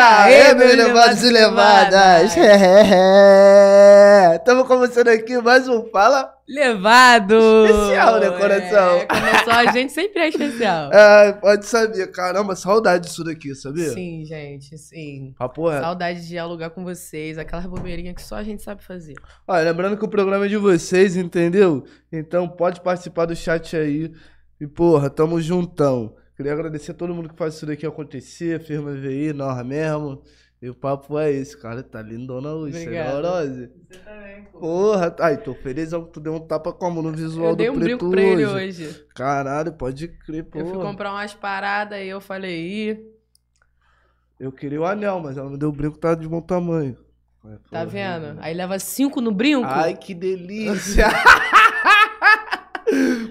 Aê, meus levados e levadas! Estamos começando aqui mais um Fala Levado! Especial, né, coração? É, começou a gente sempre é especial. Ah, pode saber, caramba, saudade disso daqui, sabia? Sim, gente, sim. Papo reto. Saudade de dialogar com vocês, aquela bobeirinha que só a gente sabe fazer. Olha, lembrando que o programa é de vocês, entendeu? Então pode participar do chat aí. E, porra, tamo juntão. Queria agradecer a todo mundo que faz isso daqui acontecer, firma VI, nós mesmo. E o papo é esse, cara. Tá lindona hoje, você é Rose? Você também, pô. Porra, ai, tô feliz que tu deu um tapa como no visual Eu dei do um preto brinco pra ele hoje. hoje. Caralho, pode crer, pô. Eu fui comprar umas paradas e eu falei, ih, Eu queria o anel, mas ela me deu o brinco, tá de bom tamanho. Tá porra, vendo? mano. Aí leva cinco no brinco. Ai, que delícia!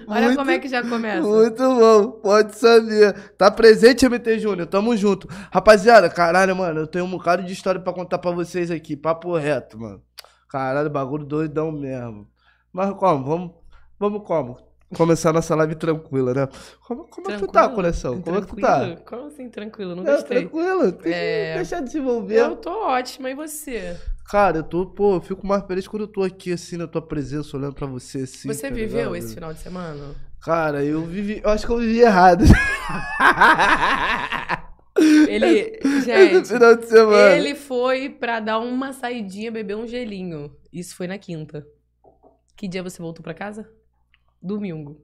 Olha Muito- como é que já começa. Muito bom, pode saber. Tá presente, MT Júnior, tamo junto. Rapaziada, caralho, mano, eu tenho um bocado de história pra contar pra vocês aqui, papo reto, mano. Caralho, bagulho doidão mesmo. Mas como? Vamos, vamos como? Começar nossa live tranquila, né? Como, como é que tu tá, Tranquilo? coração? Como é que tu tá? Tranquilo? Como assim, tranquilo? Não É, gostei. tranquilo, tem É. que deixar desenvolver. Eu tô ótima, e você? Cara, eu tô, pô, eu fico mais feliz quando eu tô aqui, assim, na tua presença, olhando pra você, assim. você tá viveu ligado? esse final de semana? Cara, eu vivi. Eu acho que eu vivi errado. Ele, Esse gente, final de semana. ele foi pra dar uma saidinha, beber um gelinho. Isso foi na quinta. Que dia você voltou pra casa? Domingo.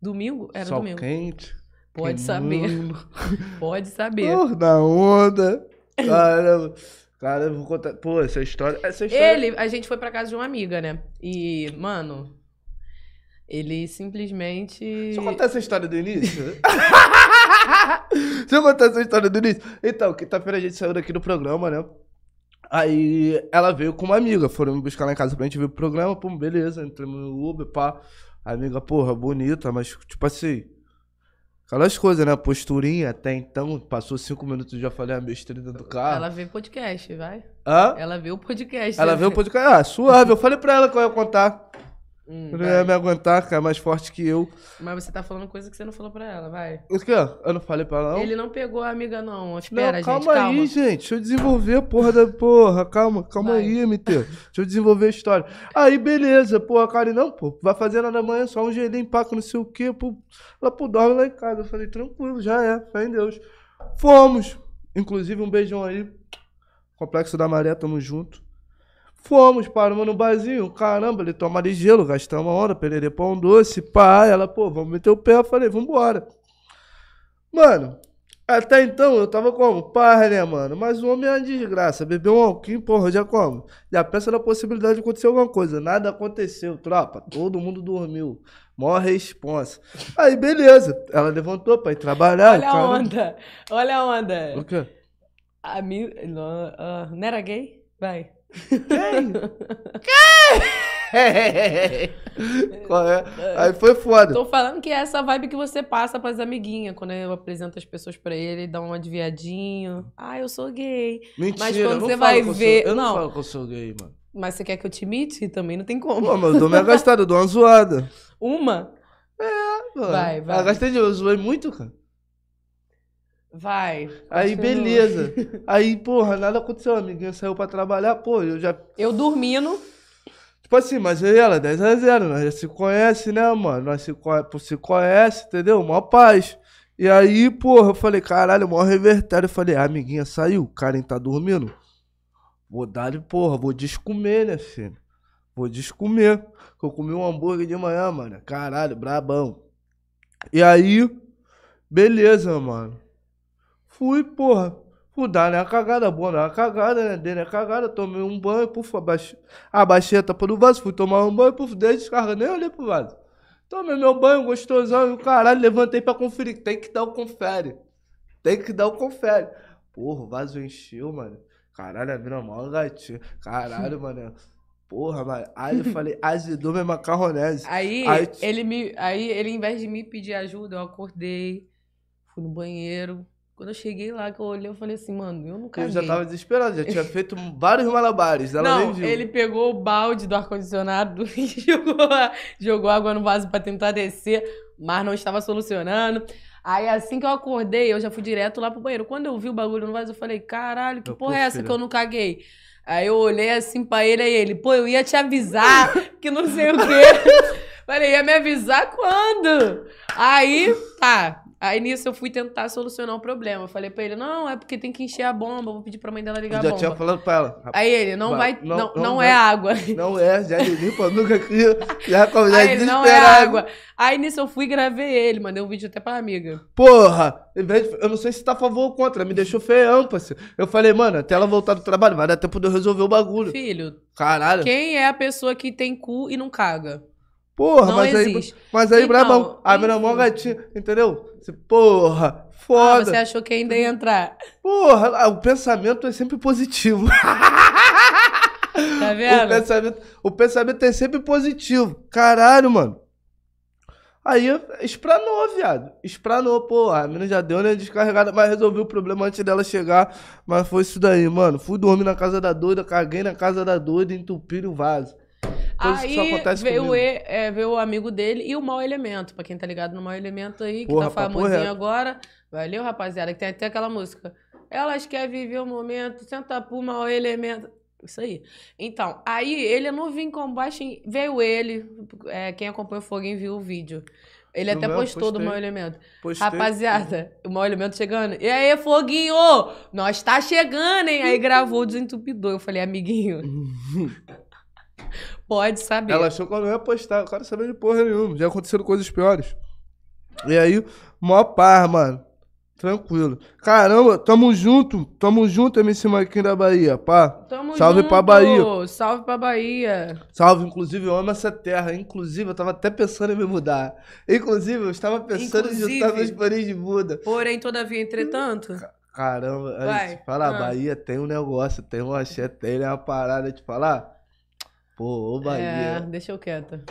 Domingo? Era Sol domingo. quente. Pode saber. queimando, Pode saber. Porra, na onda. Caramba. Cara, eu vou contar. Pô, essa história. Essa história. Ele, a gente foi pra casa de uma amiga, né? E, mano, ele simplesmente. Deixa eu contar essa história do início. Deixa eu contar essa história do início. Então, quinta-feira a gente saiu daqui do programa, né? Aí ela veio com uma amiga, foram me buscar lá em casa pra gente ver o programa, pum, beleza, entramos no Uber, pá. A amiga, porra, bonita, mas tipo assim. Aquelas coisas, né? Posturinha até então, passou cinco minutos e já falei a besteira dentro do carro. Ela vê podcast, vai? Hã? Ela vê o podcast. Ela né? veio o podcast. Ah, suave. Eu falei pra ela que eu ia contar. Hum, Eu não ia vai. me aguentar, cara, mais forte que eu. Mas você tá falando coisa que você não falou pra ela, vai. O quê? Eu não falei pra ela, não? Ele não pegou a amiga, não. Espera, não, calma gente, calma. aí, gente. Deixa eu desenvolver a porra da porra. Calma, calma Vai. aí, MT. Deixa eu desenvolver a história. Aí, beleza. Pô, a Karen, não, pô. Vai fazer nada amanhã, só um gelinho, paco, não sei o quê. Pô, ela, pô, dorme lá em casa. Eu falei, tranquilo, já é. Fé em Deus. Fomos. Inclusive, um beijão aí. Complexo da Maré, tamo junto. Fomos, paramos no barzinho. Caramba, ele toma de gelo, gastamos uma hora, pererê pão doce, pá. Ela, pô, vamos meter o pé. Eu falei, vambora. Mano, até então eu tava como? Pá, né, mano? Mas o homem é uma desgraça. Bebeu um alquim, porra, já como? Já pensa na possibilidade de acontecer alguma coisa. Nada aconteceu, tropa. Todo mundo dormiu. Mó responsa. Aí, beleza. Ela levantou pra ir trabalhar. Olha a onda. Olha a onda. O quê? A mi... não, ah, não era gay? Vai. Quem? Qual é? Aí foi foda. Tô falando que é essa vibe que você passa pras amiguinhas. Quando eu apresento as pessoas pra ele, dá um adiviadinho. Ah, eu sou gay. Mentira, Mas eu quando não você vai eu sou- ver- eu não, não. falo que eu sou gay, mano. Mas você quer que eu te imite? Também não tem como. Pô, mas eu dou minha gastada, eu dou uma zoada. Uma? Pô, Vai, vai. Ah, gastei de eu zoei muito, cara. Vai. Aí, continua. beleza. Aí, porra, nada aconteceu. A amiguinha saiu pra trabalhar, pô, eu já. Eu dormindo. Tipo assim, mas eu e ela, 10 a 0, nós já se conhece, né, mano? Nós se, se conhece, entendeu? Mó paz. E aí, porra, eu falei, caralho, mó revertério. Eu falei, a amiguinha saiu, o Karen tá dormindo. Vou dar-lhe, porra, vou descomer, né, filho? Vou descomer. Eu comi um hambúrguer de manhã, mano. Caralho, brabão. E aí, beleza, mano. Fui, porra. Fui dar né, a cagada boa, né? A cagada, né? Dei né, a cagada, tomei um banho, puf, abaixei, abaixei a tampa do vaso, fui tomar um banho, puf, dei descarga, nem olhei pro vaso. Tomei meu banho, gostosão, e o caralho, levantei pra conferir. Tem que dar o confere. Tem que dar o confere. Porra, o vaso encheu, mano. Caralho, a mina mó gatinha. Caralho, mano. Porra, mano. Aí eu falei, azedou minha macarronese. Aí, Aí- ele me. Aí ele, em vez de me pedir ajuda, eu acordei, fui no banheiro. Quando eu cheguei lá, que eu olhei, eu falei assim, mano, eu não Eu caguei. já tava desesperado, já tinha feito vários malabares. Ela não, nem viu. ele pegou o balde do ar-condicionado e jogou, jogou água no vaso pra tentar descer, mas não estava solucionando. Aí assim que eu acordei, eu já fui direto lá pro banheiro. Quando eu vi o bagulho no vaso, eu falei, caralho, que Eu, porra é essa que eu não caguei? Aí eu olhei assim pra ele, aí ele, pô, eu ia te avisar, que não sei o quê. Falei, ia me avisar quando? Aí, tá. Aí nisso eu fui tentar solucionar o problema. Eu falei pra ele, não, é porque tem que encher a bomba, vou pedir pra mãe dela ligar Eu a já tinha bomba. falado pra ela. Aí ele, não Vai, não- não, não não, vai. é água. Não é, já limpa nunca aqui. Já já Aí ele, não é água. Aí nisso eu fui e gravei ele, mandei um vídeo até pra amiga. Porra! Eu não sei se tá a favor ou contra, me deixou feião, parceiro. Eu falei, mano, até ela voltar do trabalho, vai dar tempo de eu resolver o bagulho. Filho, Caralho. quem é a pessoa que tem cu e não caga? Porra, não mas aí, mas aí, Então, brabão. A mó gatinha, entendeu? Porra, Ah, foda. você achou que ainda ia entrar. Porra, ah, o pensamento é sempre positivo. Tá o, vendo? pensamento, o pensamento é sempre positivo. Caralho, mano. Aí espranou, viado. Espranou, pô. A mina já deu, né? Descarregada, mas resolvi o problema antes dela chegar. Mas foi isso daí, mano. Fui dormir na casa da doida, caguei na casa da doida, entupi o vaso. Coisa que só Aí acontece veio, comigo. e- é, veio o amigo dele e o mau elemento. Pra quem tá ligado no mau elemento aí, que Porra, tá famosinho reto. agora. Valeu, rapaziada, que tem até aquela música. Elas querem viver o momento, senta pro mau elemento. Isso aí. Então, aí ele é novinho com baixo. Veio ele. é, quem acompanha o Foguinho viu o vídeo. Ele No até meu, postou do postei. mau elemento. Postei. Rapaziada, o mau elemento chegando. E aí, Foguinho? Nós tá chegando, hein? Aí gravou o desentupidor. Eu falei, amiguinho, pode saber. Ela achou que eu não ia postar. Eu quero saber de porra nenhuma. Já aconteceram coisas piores. E aí, mó paz, mano. Tranquilo. Caramba, tamo junto. Tamo junto, MC Marquinhos da Bahia, pá. Tamo Salve junto. pra Bahia. Salve pra Bahia. Salve, inclusive, eu amo essa terra. Inclusive, eu tava até pensando em me mudar. Inclusive, eu estava pensando em Inclusive. juntar meus paninhos de muda. Porém, todavia, entretanto. Caramba, aí, Vai. te falar, Ah. Bahia tem um negócio, tem um axé, tem uma parada, te falar. Pô, ô É, Bahia. deixa eu quieta.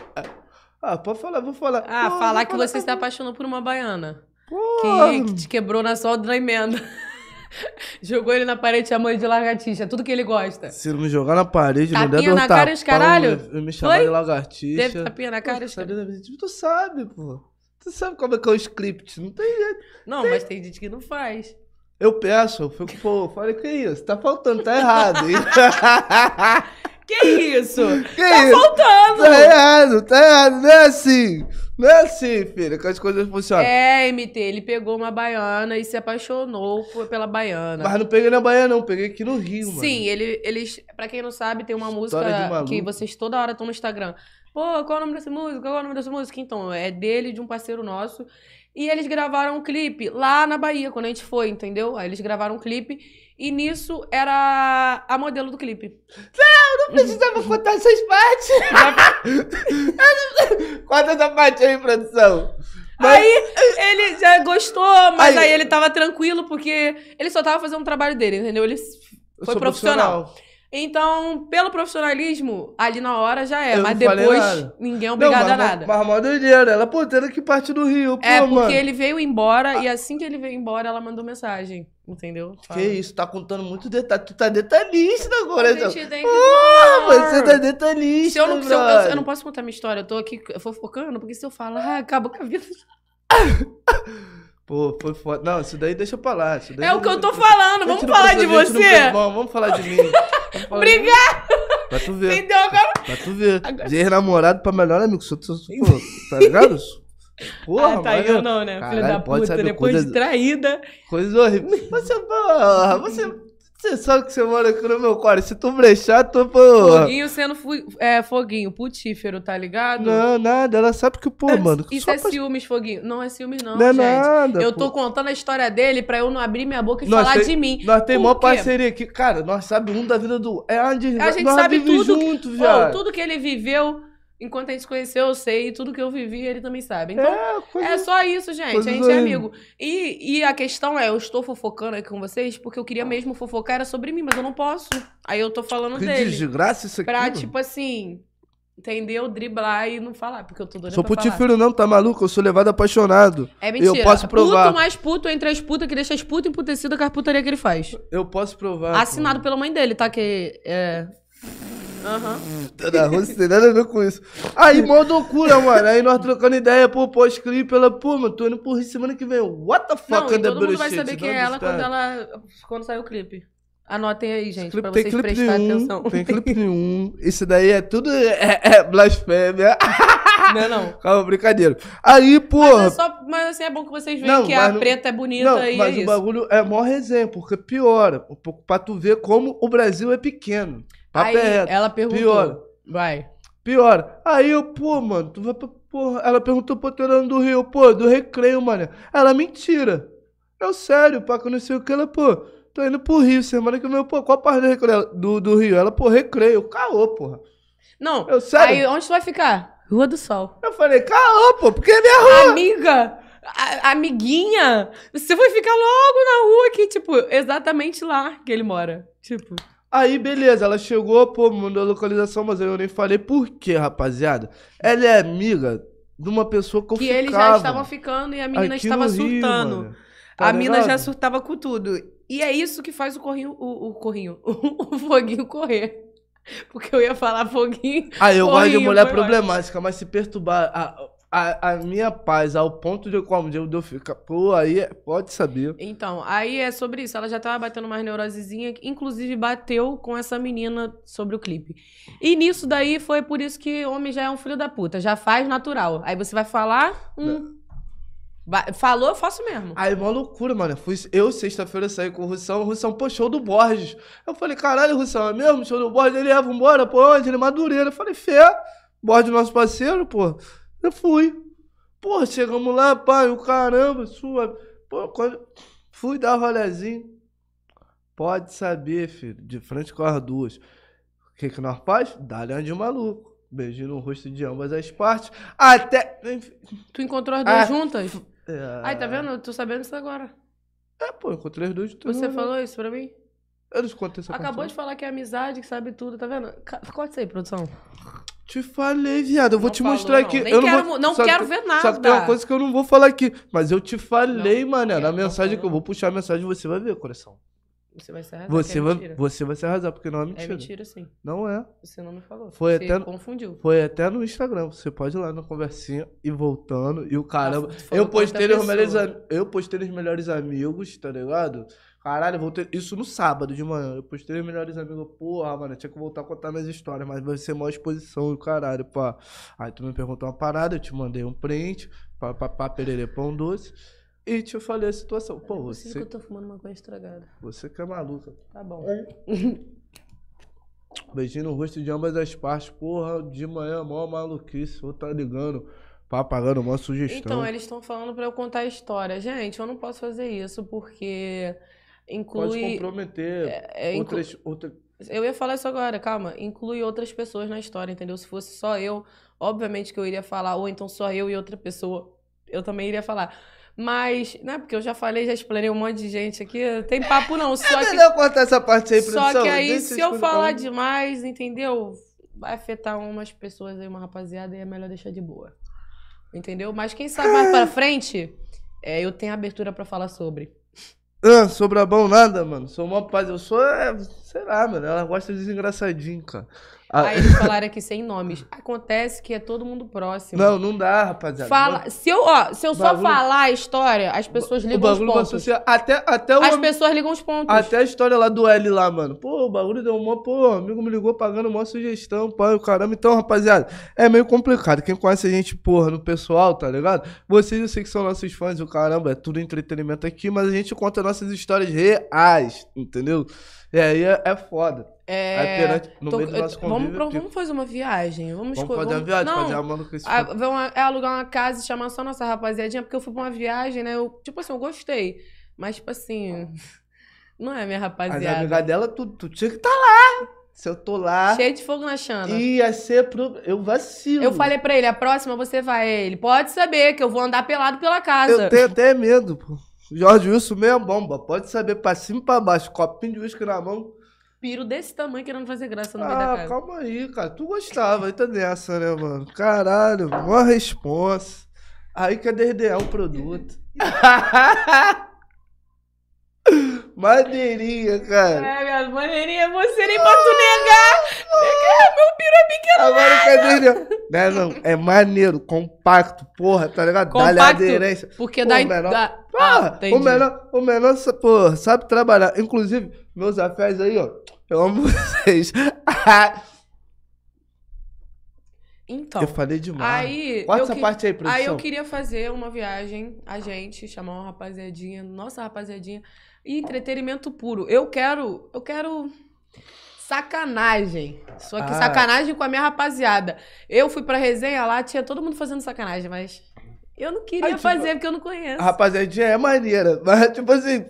Ah, pode falar, vou falar. Ah, Pô, falar que você se apaixonou por uma baiana. Porra. Que, que te quebrou na solda da emenda. Jogou ele na parede chamou ele de lagartixa. Tudo que ele gosta. Se não me jogar na parede, não der Tapinha um na cara os caralho? me- Me chamar de lagartixa. Teve tapinha na cara? Pô, os Sabrina, Tu sabe, pô. Tu sabe como é que é o script. Não tem jeito. Não, mas tem gente que não faz. Eu peço, eu fico, pô, falei, que isso? Tá faltando, tá errado? Que isso? que Tá isso? faltando! Tá errado, tá errado. Não é assim. Não é assim, filha, que as coisas funcionam. É, MT, ele pegou uma baiana e se apaixonou por- pela baiana. Mas não peguei na Bahia, não. Peguei aqui no Rio, mano. Sim, ele, eles, pra quem não sabe, tem uma História música que vocês toda hora estão no Instagram. Pô, qual é o nome dessa música? Qual é o nome dessa música? Então, é dele, de um parceiro nosso. E eles gravaram um clipe lá na Bahia, quando a gente foi, entendeu? Aí eles gravaram um clipe e nisso era a modelo do clipe. Não precisava contar essas partes. Conta essa parte aí, produção. Mas- Aí ele já gostou, mas Aí- aí, ele tava tranquilo porque ele só tava fazendo o trabalho dele, entendeu? Ele foi sou profissional. Então, pelo profissionalismo, ali na hora já é. Eu mas não depois nada. ninguém é Não, obrigado mas, a nada. Mas, mó doideira. Ela, pô, tendo que partir do Rio. Pô, É, porque mano. ele veio embora e assim que ele veio embora, ela mandou mensagem. Entendeu? Que isso, tá contando muito detalhe. Tu tá detalhista agora, então. Ah, você tá detalhista, Se eu, não, se eu, eu- eu não posso contar minha história, eu tô aqui fofocando, porque se eu falar, ah, acaba com a vida. Pô, foi foda. Não, isso daí deixa pra lá. isso daí É o que eu tô falando, vamos falar de você. precisa- Vamos, falar de mim. Obrigada! Pra tu ver. Entendeu agora? Pra tu ver. Agora- De ex-namorado pra melhor amigo. Sou, sou, pô, tá ligado? Porra, ah, tá eu não, né? Filha da puta, depois coisa- de traída. Coisa horrível. Você, porra, você. Você sabe que você mora aqui no meu quarto. Se tu brechar, tu, porra. Foguinho sendo fu- é, foguinho, putífero, tá ligado? Não, nada. Ela sabe que, pô, mano. Isso é pra- ciúmes, foguinho. Não é ciúmes, não, Não é gente. nada. Eu pô. tô contando a história dele pra eu não abrir minha boca e Nós falar tem- de mim. Nós tem quê? parceria aqui. Cara, nós sabe um da vida do. É onde A gente nós sabe tudo. junto, Pô, viado. tudo que ele viveu, enquanto a gente se conheceu, eu sei. E tudo que eu vivi, ele também sabe. Então, É, coisa... é só isso, gente. a gente é amigo. E, e a questão é, eu estou fofocando aqui com vocês porque eu queria mesmo fofocar, era sobre mim, mas eu não posso. Aí eu tô falando que dele. desgraça isso aqui. Pra, mano. tipo assim, entendeu? Driblar e não falar, porque eu tô doida Sou putífero não, tá maluco? Eu sou levado apaixonado. É mentira. Eu posso provar. Puto mais puto entre as putas que deixa as putas emputecidas com a putaria que ele faz. Eu posso provar. Assinado pela mãe dele, tá? Que é. Aham. Tá na Rússia, tem nada a ver com isso. Aí, mó loucura, mano. Aí nós trocando ideia, pô, pós-clipe, ela, pô, mano, tô indo pro Rio semana que vem. What the fuck, Não, e todo mundo vai saber quem Não é ela quando, ela quando sair o clipe. Anotem aí, gente, Clipe- pra tem vocês clipe prestarem nenhum, atenção. tem clipe nenhum. Isso daí é tudo é, é blasfêmia. Não, é não. Calma, brincadeira. Aí, Mas, porra. é só, mas assim, é bom que vocês veem Não, que mas a não- preta é bonita Não, e mas é o isso. bagulho é mó resenha, porque piora. Um pouco pra tu ver como o Brasil é pequeno. Papo Aí é reto. ela perguntou. Piora. Vai. Piora. Aí eu, pô, mano, tu vai pra. Porra. Ela perguntou pro Terano do Rio, pô, do recreio, mano. Ela, mentira. Eu, sério, pá, que eu não sei o que. Ela, pô, tô indo pro Rio semana que vem. Pô, qual parte do recreio? Do, do Rio? Ela, pô, recreio. Caô, porra. Não, Eu, sério? aí onde tu vai ficar? Rua do Sol. Eu falei, caô, pô, porque é minha rua. Amiga! a- amiguinha! Você vai ficar logo na rua aqui, tipo, exatamente lá que ele mora. Tipo. Aí, beleza, ela chegou, pô, mandou a localização, mas eu nem falei por quê, rapaziada. Ela é amiga de uma pessoa que eu Que ficava. eles já estavam ficando e a menina aqui estava no Rio, surtando. mano. Tá a mina ligado? já surtava com tudo. E é isso que faz o corrinho, o, o corrinho, o foguinho correr. Porque eu ia falar foguinho. Aí eu gosto de Corrinho, mulher foi problemática, mas se perturbar a, a, a minha paz ao ponto de como eu de eu ficar, pô, aí pode saber. Então, aí é sobre isso. Ela já tava batendo umas neurosezinha, inclusive bateu com essa menina sobre o clipe. E nisso daí foi por isso que homem já é um filho da puta, já faz natural. Aí você vai falar, hum, falou, eu faço mesmo. Aí, mó loucura, mano. Fui, eu, sexta-feira, saí com o Russão. O Russão, pô, show do Borges. Eu falei, caralho, Russão, é mesmo? Show do Borges? Ele é, vambora, pô, onde? Ele é Madureira. Eu falei, fé, Borges, nosso parceiro, pô. Eu fui. Pô, chegamos lá, pai, o caramba, sua. Pô, quando. Fui dar rolezinho. Pode saber, filho, de frente com as duas. O que que nós faz? Dá-lhe de maluco. Beijinho no rosto de ambas as partes. Até. Tu encontrou as duas Ah, juntas? É, Ai, tá vendo? Eu tô sabendo isso agora. É, pô, encontrei os dois. de Você falou isso pra mim? Eu não essa Acabou parte, de falar que é amizade, que sabe tudo, tá vendo? Corta isso aí, produção. não. Te falei, viado. Eu vou Não te falou, mostrar não. aqui. Nem eu quero não, vou... não só que- quero ver Só que tem nada. uma coisa que eu não vou falar aqui. Mas eu te falei, mané. quero, Na não mensagem que eu não. vou puxar a mensagem, você vai ver, coração. Você vai se arrasar, Você que é vai, mentira. você vai se arrasar, porque não é É mentira. mentira, sim. Não é. Você não me falou. Foi Você até- confundiu. Foi até no Instagram. Você pode ir lá na conversinha e voltando. E o caramba. Ah, tu falou eu postei nos melhores, eu postei nos melhores amigos, tá ligado? Caralho, voltei. Isso no sábado de manhã. Eu postei nos melhores amigos. Porra, mano, eu tinha que voltar a contar minhas histórias, mas vai ser maior exposição e o caralho, pá. Aí tu me perguntou uma parada, eu te mandei um print, pá, pá, pá, pererê, pão doce. E te falei a situação. Pô, é você, que eu tô fumando uma coisa estragada. você que é maluca. Tá bom. Beijinho no rosto de ambas as partes. Porra, de manhã, mó maluquice. Ou tá ligando, pá, pagando uma sugestão. Então, eles estão falando pra eu contar a história. Gente, eu não posso fazer isso porque Pode inclui. comprometer é, inclu- outras, outras. Eu ia falar isso agora, calma. Inclui outras pessoas na história, entendeu? Se fosse só eu, obviamente que eu iria falar, ou então só eu e outra pessoa, eu também iria falar. Mas, né, porque eu já falei, já explanei um monte de gente aqui, tem papo não, só É que melhor contar essa parte aí, Só produção. que aí, se eu falar demais, entendeu? Vai afetar umas pessoas aí, uma rapaziada, e é melhor deixar de boa. Entendeu? Mas quem sabe mais pra frente, é, eu tenho abertura pra falar sobre. Ah, Sobrabão nada, mano. Sou uma paz. Eu sou, é, sei lá, mano. Ela gosta de desengraçadinho, cara. Ah, Aí eles falaram aqui sem nomes. Acontece que é todo mundo próximo. Não, não dá, rapaziada. Fala, se eu, ó, se eu só Bagulho- falar a história, as pessoas ligam os pontos. associar. Até, até o. As pessoas ligam os pontos. Até a história lá do L lá, mano. Pô, o bagulho deu uma. Pô, amigo me ligou pagando uma sugestão, pai, o caramba. Então, rapaziada, é meio complicado. Quem conhece a gente, porra, no pessoal, tá ligado? Vocês, eu sei que são nossos fãs, o caramba, é tudo entretenimento aqui, mas a gente conta nossas histórias reais, entendeu? E aí é, é foda. É, perante, no tô- meio do nosso vamos, convívio. pro- tipo, vamos fazer uma viagem. Vamos, vamos fazer uma vamos- viagem, Não, fazer uma maluca esse Ah, ver uma- é alugar uma casa e chamar só nossa rapaziadinha, porque eu fui pra uma viagem, né? Eu, tipo assim, eu gostei. Mas, tipo assim, não é minha As rapaziada. amigas dela, tu, tu tinha que estar lá. Se eu tô lá, Cheio de fogo na chana. ia ser pro. Eu vacilo. Eu falei pra ele, a próxima você vai. Ele pode saber que eu vou andar pelado pela casa. Eu tenho até medo, pô. Jorge Wilson meia bomba. Pode saber, pra cima e pra baixo. Copinho de uísque na mão. Piro desse tamanho querendo fazer graça no meio da Ah, casa. calma aí, cara. Tu gostava, tá nessa, né, mano? Caralho, maior responsa. Aí quer derredear o produto. Maneirinha, cara. É, minha maneirinha, você nem pra tu negar. Negar, meu piro é pequeno. Agora cadê? Não, é não, é maneiro, compacto, porra, tá ligado? Dá-lhe aderência. Porque Pô, dá... menor- dá... Porra, Ah, entendi. o menor, o menor, porra, sabe trabalhar. Inclusive, meus afés aí, ó. Eu amo vocês. Então, eu falei demais. aí... Corta eu essa que- parte aí, produção. Aí eu queria fazer uma viagem, a gente, chamar uma rapaziadinha, nossa rapaziadinha, e entretenimento puro. Eu quero, eu quero sacanagem. Só que Ah. sacanagem com a minha rapaziada. Eu fui pra resenha lá, tinha todo mundo fazendo sacanagem, mas eu não queria Ai, tipo, fazer porque eu não conheço. A rapaziadinha é maneira, mas tipo assim.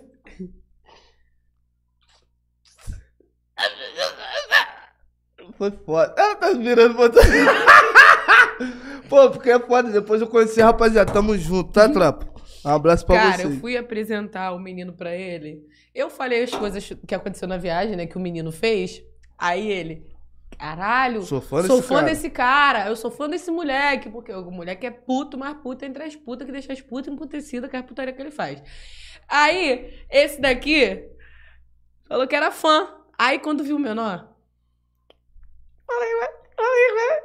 Foi foda. Ela tá virando botão. Pô, porque é foda. Depois eu conheci a rapaziada. Tamo junto, tá, trapa? Um abraço pra Cara, vocês. eu fui apresentar o menino pra ele. Eu falei as coisas que aconteceu na viagem, né, que o menino fez. Aí ele, caralho, Sou fã desse sou fã cara. desse cara, eu sou fã desse moleque, porque o moleque é puto, mas puto entre as putas que deixa as putas emputecidas com a putaria que ele faz. Aí, esse daqui falou que era fã. Aí, quando viu o menor,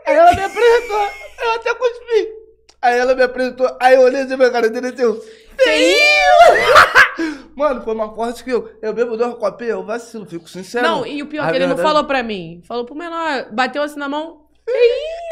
Aí ela me apresentou. Eu até cuspi. Aí ela me apresentou. Aí eu olhei assim pra cara dele e disse, feio! Mano, foi uma forte que eu. Eu bebo dois copinhos, eu vacilo, fico sincero. Não, e o pior é que ele não falou pra mim. Falou pro menor, bateu assim na mão.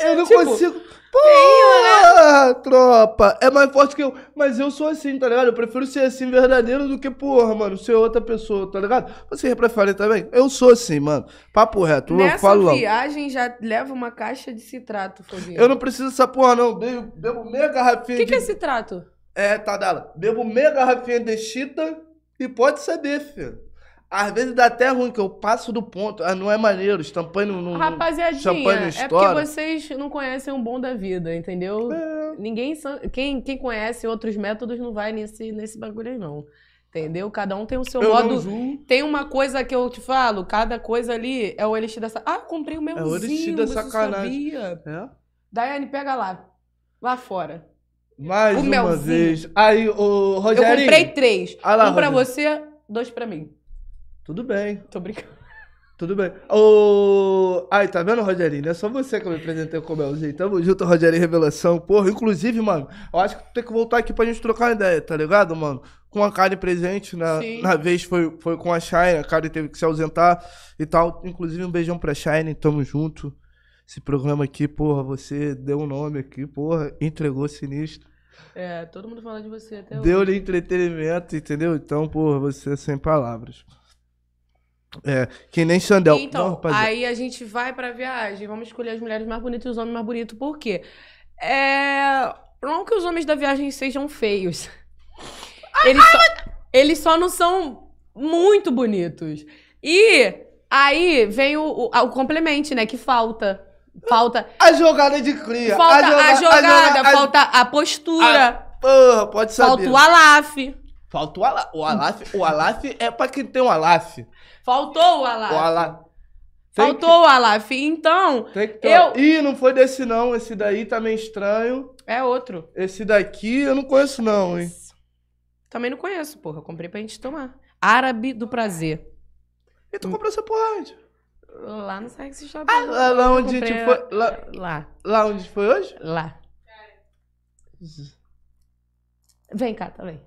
Eu não tipo, consigo. Porra, tropa. É mais forte que eu. Mas eu sou assim, tá ligado? Eu prefiro ser assim verdadeiro do que, porra, mano, ser outra pessoa, tá ligado? Você prefere também? Eu sou assim, mano. Papo reto. Eu Nessa falo logo. viagem já leva uma caixa de citrato, Foguinho. Eu não preciso dessa porra, não. Bebo, bebo meia O garrafinha que, de. que é citrato? É, Tadala. Bebo meia garrafinha de chita e pode saber, filho. Às vezes dá até ruim, que eu passo do ponto. Ah, não é maneiro. Champanhe não. Rapaziadinha, champanhe é porque vocês não conhecem o bom da vida, entendeu? É. Ninguém quem, quem conhece outros métodos não vai nesse, nesse bagulho aí, não. Entendeu? Cada um tem o seu Eu modo. Tem uma coisa que eu te falo, cada coisa ali é o elixir dessa. Ah, comprei o meu É o elixir da sacanagem. sabia? É. Daiane, pega lá. Lá fora. Mais O uma melzinho. vez. Aí, o Eu Rogério. comprei três. Ah lá, um pra Rogério. você, dois pra mim. Tudo bem, Tô brincando. tudo bem. Ô. Ai, tá vendo, Rogerinho? Não é só você que eu me apresentei com o Melzinho. Tamo junto, Rogerinho Revelação. Porra, inclusive, mano, eu acho que tem que voltar aqui pra gente trocar uma ideia, tá ligado, mano? Com a Karen presente, na, Sim. na vez foi, foi com a Shine, a Karen teve que se ausentar e tal. Inclusive, um beijão pra Shine, tamo junto. Esse programa aqui, porra, você deu um nome aqui, porra, entregou sinistro. É, todo mundo fala de você até hoje. Deu-lhe entretenimento, entendeu? Então, porra, você é sem palavras. É, que nem Xandel. Não, Então, rapaziada. aí a gente vai pra viagem, vamos escolher as mulheres mais bonitas e os homens mais bonitos. Por quê? É... Não que os homens da viagem sejam feios. Eles só, eles só não são muito bonitos. E aí vem o, o, o complemento, né? Que falta. Falta, A jogada de cria. falta a, joga- jogada, a- falta a postura, Porra, pode saber. falta o alaf. Falta o Alaf. O Alaf, o Alaf é pra quem tem um Alaf. Faltou o alaf. O Alaf. Faltou o alaf. Então, Que, tem que ter Eu- Ih, não foi desse não. Esse daí tá meio estranho. é outro. Esse daqui eu não conheço não, hein. Também não conheço, porra. Comprei pra gente tomar. Árabe do prazer. E tu comprou essa porra onde? Lá no Sex Shop. Ah, lá, lá onde gente foi. Lá, Lá, lá onde foi hoje? lá. Vem cá, tá bem.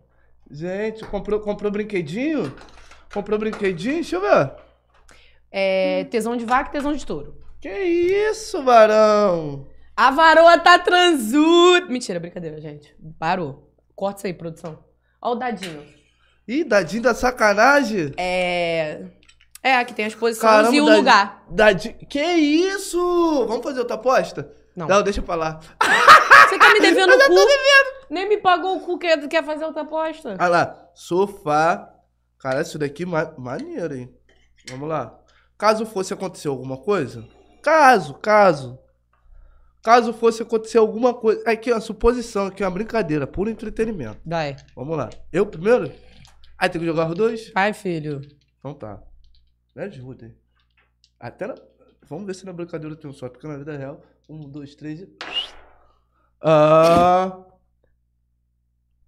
Gente, comprou, comprou brinquedinho? Comprou brinquedinho? Deixa eu ver. É, tesão de vaca e tesão de touro. Que isso, varão? A varoa tá transuda. Mentira, brincadeira, gente. Parou. Corta isso aí, produção. Ó o dadinho. Ih, dadinho da sacanagem? É... É, aqui tem as posições Caramba, e o dadinho- lugar. Dadinho. Que isso? Vamos fazer outra aposta? Não. Não, deixa pra lá. Você tá me devendo o cu? Nem me pagou o cu, quer, quer fazer outra aposta? Olha lá, sofá. Cara, isso daqui é ma maneiro, hein? Vamos lá. Caso fosse acontecer alguma coisa. Caso, caso. Caso fosse acontecer alguma coisa. Aqui é uma suposição, aqui é uma brincadeira, puro entretenimento. Vai. Vamos lá. Eu primeiro? Aí tem que jogar os dois? Vai, filho. Então tá. Me ajuda, hein? Até na... Vamos ver se na brincadeira tem um só, porque na vida real. Um, dois, três e. Ah.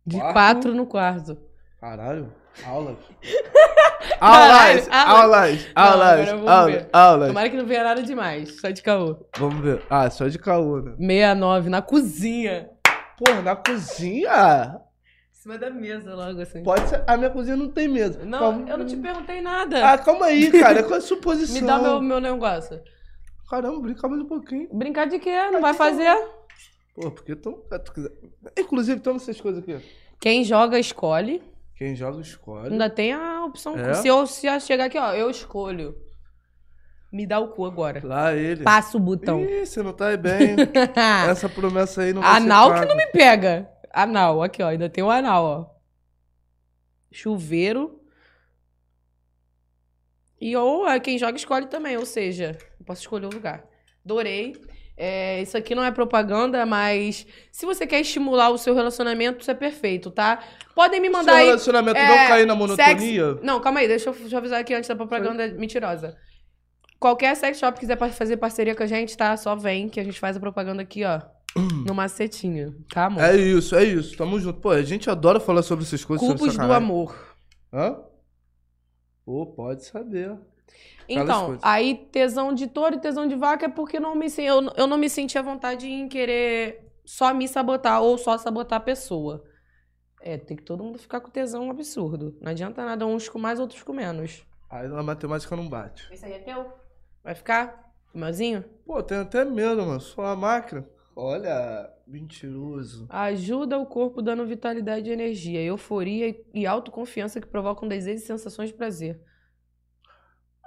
De quatro no quarto. Caralho. Aulas. Aulas, aulas, Não, aulas, aulas. Tomara que não venha nada demais. Só de caô. Vamos ver. Ah, só de caô, né? 69, na cozinha. Porra, na cozinha? Em cima da mesa, logo assim. Pode ser. A minha cozinha não tem mesa. Não, Calma. eu não te perguntei nada. Ah, calma aí, cara. É com a suposição. Me dá meu, meu negócio. Caramba, brinca mais um pouquinho. Brincar de quê? Não vai fazer? Pô, porque tu, tu quiser. Inclusive, toma essas coisas aqui. Quem joga, escolhe. Quem joga, escolhe. Ainda tem a opção. É? Se eu se eu chegar aqui, ó, eu escolho. Me dá o cu agora. Lá ele. Passa o botão. Ih, você não tá aí bem. Essa promessa aí não vai anal que paga. não me pega. Anal, aqui, ó. Ainda tem o anal, ó. Chuveiro. E ou é quem joga escolhe também, ou seja, eu posso escolher o lugar. Adorei. É, isso aqui não é propaganda, mas se você quer estimular o seu relacionamento, isso é perfeito, tá? Podem me mandar Seu aí. relacionamento é, não cair na monotonia. Não, calma aí, deixa eu, deixa eu avisar aqui antes da propaganda mentirosa. Qualquer sex shop quiser fazer parceria com a gente, tá? Só vem que a gente faz a propaganda aqui, ó. no macetinho, tá, amor? É isso, é isso. Tamo junto. Pô, a gente adora falar sobre essas coisas. Cubos do amor. Hã? Pô, pode saber. Então, aí tesão de touro e tesão de vaca é porque não me, eu, eu não me senti à vontade em querer só me sabotar ou só sabotar a pessoa. É, tem que todo mundo ficar com tesão absurdo. Não adianta nada uns com mais, outros com menos. Aí na matemática não bate. Esse aí é teu? Vai ficar? Melzinho? Pô, tenho até medo, mano. Só a máquina. Olha, mentiroso. Ajuda o corpo dando vitalidade e energia, euforia e- autoconfiança que provocam desejo e sensações de prazer.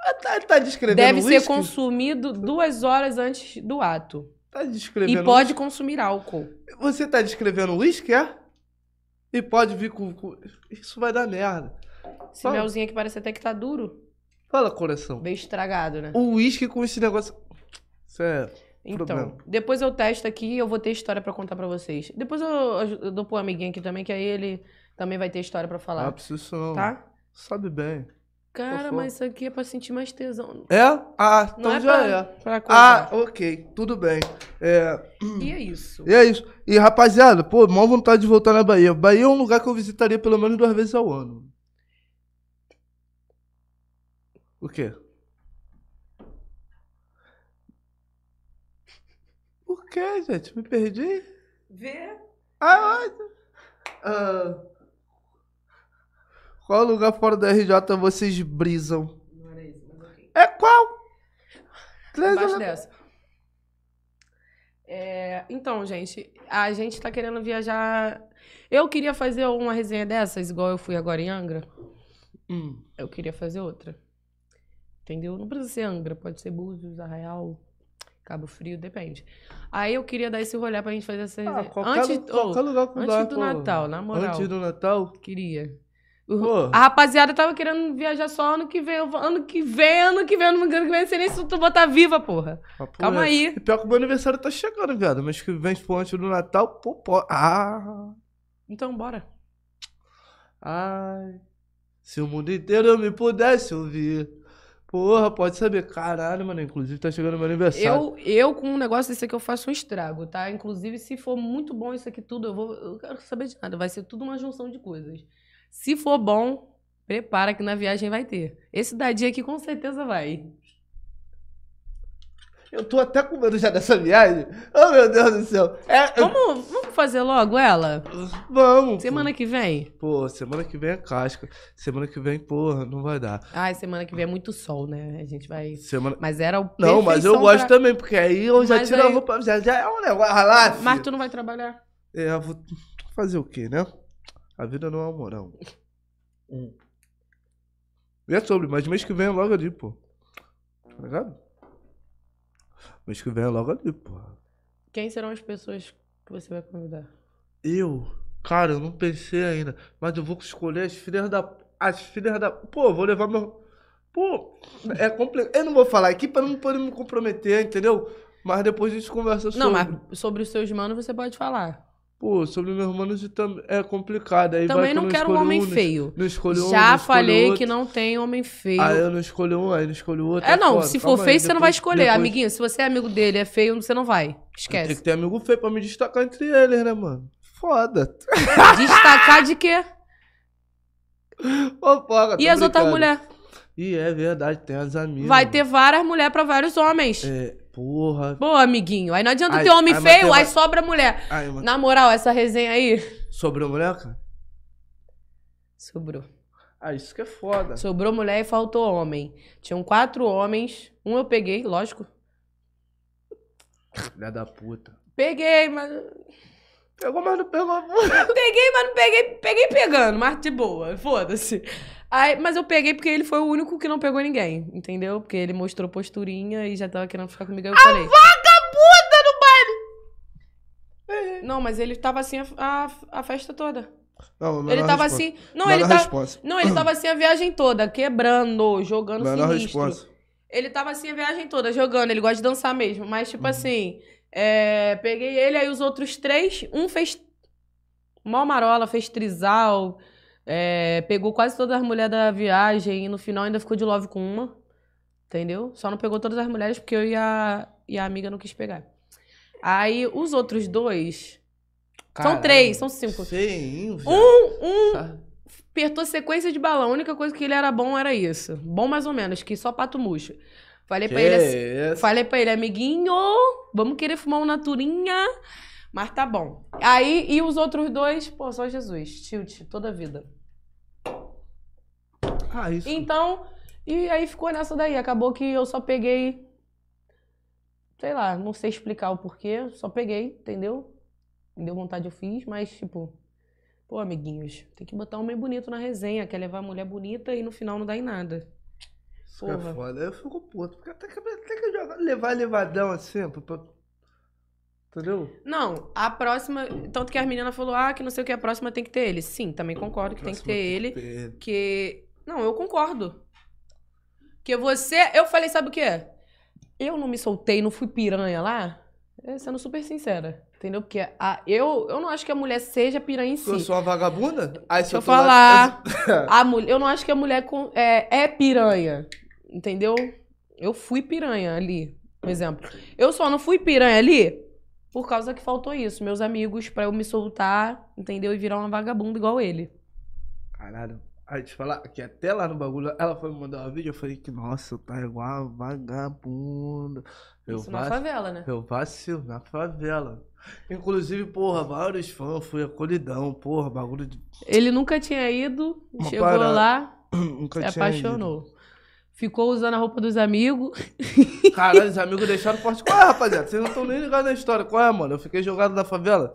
Ah, Tá, tá descrevendo Deve ser whisky? consumido duas horas antes do ato. Tá descrevendo E pode whisky? consumir álcool. Você tá descrevendo uísque, é? E pode vir com, com- Isso vai dar merda. Esse Fala. melzinho aqui parece até que tá duro. Fala, coração. Veio estragado, né? O uísque com esse negócio... Isso é... Então, problema. depois eu testo aqui e eu vou ter história pra contar pra vocês. Depois eu, eu dou pro amiguinho aqui também, que aí ele também vai ter história pra Ah, falar. preciso isso não. Tá? Sabe bem. Cara, mas isso aqui é pra sentir mais tesão. É? Ah, então é já pra, é. pra Ah, ok. Tudo bem. É... E é isso. E é isso. E rapaziada, pô, mal vontade de voltar na Bahia. Bahia é um lugar que eu visitaria pelo menos duas vezes ao ano. O quê? O quê, gente? Me perdi? Vê. Ah, ah. Qual lugar fora da RJ vocês brisam? Não era isso, mas ok. É qual? Embaixo dessa. É, então, gente, a gente tá querendo viajar. Eu queria fazer uma resenha dessas, igual eu fui agora em Angra. Hum. Eu queria fazer outra. Entendeu? Não precisa ser Angra, pode ser Búzios, Arraial, Cabo Frio, depende. Aí eu queria dar esse rolê pra gente fazer essa Ah, resenha. qualquer, antes, qualquer lugar com antes dá, do pô. Natal, na moral. Antes do Natal? queria. Pô. A rapaziada tava querendo viajar só ano que vem. Eu vou- Ano que vem, ano que vem, ano que vem, não sei nem se tu botar viva, porra. Papo Calma reto. aí. E pior que o meu aniversário tá chegando, viado. Mas que vem for antes do Natal, pô, pô. Ah. Então, bora. Ai. Se o mundo inteiro me pudesse ouvir. Porra, pode saber. Caralho, mano. Inclusive tá chegando meu aniversário. Eu, eu, com um negócio desse aqui, eu faço um estrago, tá? Inclusive, se for muito bom isso aqui tudo, eu vou. Eu quero saber de nada. Vai ser tudo uma junção de coisas. Se for bom, prepara que na viagem vai ter. Esse da dia aqui com certeza vai. Eu tô até com medo já dessa viagem. Oh, meu Deus do céu. É, eu- Vamos, vamos fazer logo ela? Vamos. Semana que vem? Pô. pô, semana que vem é casca. Semana que vem, porra, não vai dar. Ai, semana que vem é muito sol, né? A gente vai. Semana. Mas era o. Não, mas eu gosto pra- também, porque aí eu já Mas tiro a aí- roupa. Já, já é um negócio lá. Mas tu não vai trabalhar. É, eu vou fazer o quê, né? A vida não é um morão. Hum. E é sobre, mas mês que vem é logo ali, pô. Tá ligado? Mês que vem é logo ali, pô. Quem serão as pessoas que você vai convidar? Eu? Cara, eu não pensei ainda. Mas eu vou escolher as filhas da. As filhas da. Pô, vou levar meu. Pô, é complicado. Eu não vou falar aqui pra não poder me comprometer, entendeu? Mas depois a gente conversa sobre. Não, mas sobre os seus manos você pode falar. Pô, sobre meus manos é complicado. Aí Também que não eu quero um homem não- feio. Não escolho um, Já não falei outro. que não tem homem feio. Aí eu não escolho um, aí não escolho outro. É, não, foda. se for Calma aí, feio, você não vai depois- escolher. depois- Amiguinho, se você é amigo dele, é feio, você não vai. Tem Esquece. que ter amigo feio pra me destacar entre eles, né, mano? Foda. Destacar de quê? Porra, tô E as outras mulheres? E é verdade, tem as amigas. Vai ter várias mulheres pra vários homens. É, porra. Pô, amiguinho. Aí não adianta ter homem feio, aí sobra mulher. Ai. Na moral, essa resenha aí. Sobrou mulher, cara? Sobrou. Ah, isso que é foda. Sobrou mulher e faltou homem. Tinham quatro homens. Um eu peguei, lógico. Filha da puta. Peguei, mas. Pegou, mas não pegou. Peguei, mas não peguei. Peguei pegando, mas de boa. Foda-se. Aí, mas eu peguei porque ele foi o único que não pegou ninguém, entendeu? Porque ele mostrou posturinha e já tava querendo ficar comigo. Aí eu falei. Vagabunda no baile! Não, mas ele tava assim a, a, a festa toda. Não, Ele menor tava resposta. assim. Não, Menor ele tava. resposta. Não, ele tava assim a viagem toda, quebrando, jogando Menor sinistro. resposta. Ele tava assim a viagem toda, jogando. Ele gosta de dançar mesmo. Mas, Uhum. tipo assim, é, peguei ele, aí os outros três, um fez mó marola, fez trisal, é, pegou quase todas as mulheres da viagem e no final ainda ficou de love com uma. Entendeu? Só não pegou todas as mulheres porque eu e a, e a amiga não quis pegar. Aí os outros dois. São Caralho. três, são cinco. Viado. Um, um apertou sequência de balão. A única coisa que ele era bom era isso. Bom mais ou menos, que só pato murcho. Falei pra Que ele assim. Falei pra ele, amiguinho, vamos querer fumar uma naturinha. Mas tá bom. Aí, e os outros dois, pô, só Jesus. Tilt, toda a vida. Ah, isso. Então, e aí ficou nessa daí. Acabou que eu só peguei. Sei lá, não sei explicar o porquê. Só peguei, entendeu? Me deu vontade, eu fiz, mas tipo. Pô, amiguinhos, tem que botar um homem bonito na resenha. Quer levar a mulher bonita e no final não dá em nada. Isso que é porra. foda. Eu fico puto. Porque tem que, tem que jogar, levar levadão assim. Pra, pra- Entendeu? Não, a próxima. Tanto que as meninas falou, ah, que não sei o que, a próxima tem que ter ele. Sim, também concordo que tem que ter ele. ter ele. Que. Não, eu concordo. Que você. Eu falei, sabe o quê? Eu não me soltei, não fui piranha lá. É, sendo super sincera. Entendeu? Porque a, eu, eu não acho que a mulher seja piranha em Eu si. sou uma vagabunda? Aí Deixa eu eu tô lá- falar. A mulher, eu não acho que a mulher com- é, é piranha. Entendeu? Eu fui piranha ali. Por exemplo. Eu só não fui piranha ali por causa que faltou isso. Meus amigos, pra eu me soltar, entendeu? E virar uma vagabunda igual ele. Caralho. Aí te falar que até lá no bagulho, ela foi me mandar um vídeo, eu falei que, nossa, tá igual vagabunda. Eu, isso na vac... favela, né? eu vacilo na favela. Inclusive, porra, vários fãs, fui acolhidão, porra, bagulho de. Ele nunca tinha ido, Uma chegou parada. lá, Nunca se apaixonou. Ficou usando a roupa dos amigos. ido. Caralho, os amigos deixaram forte. Qual é, rapaziada? Vocês não estão nem ligados na história. Qual é, mano? Eu fiquei jogado na favela.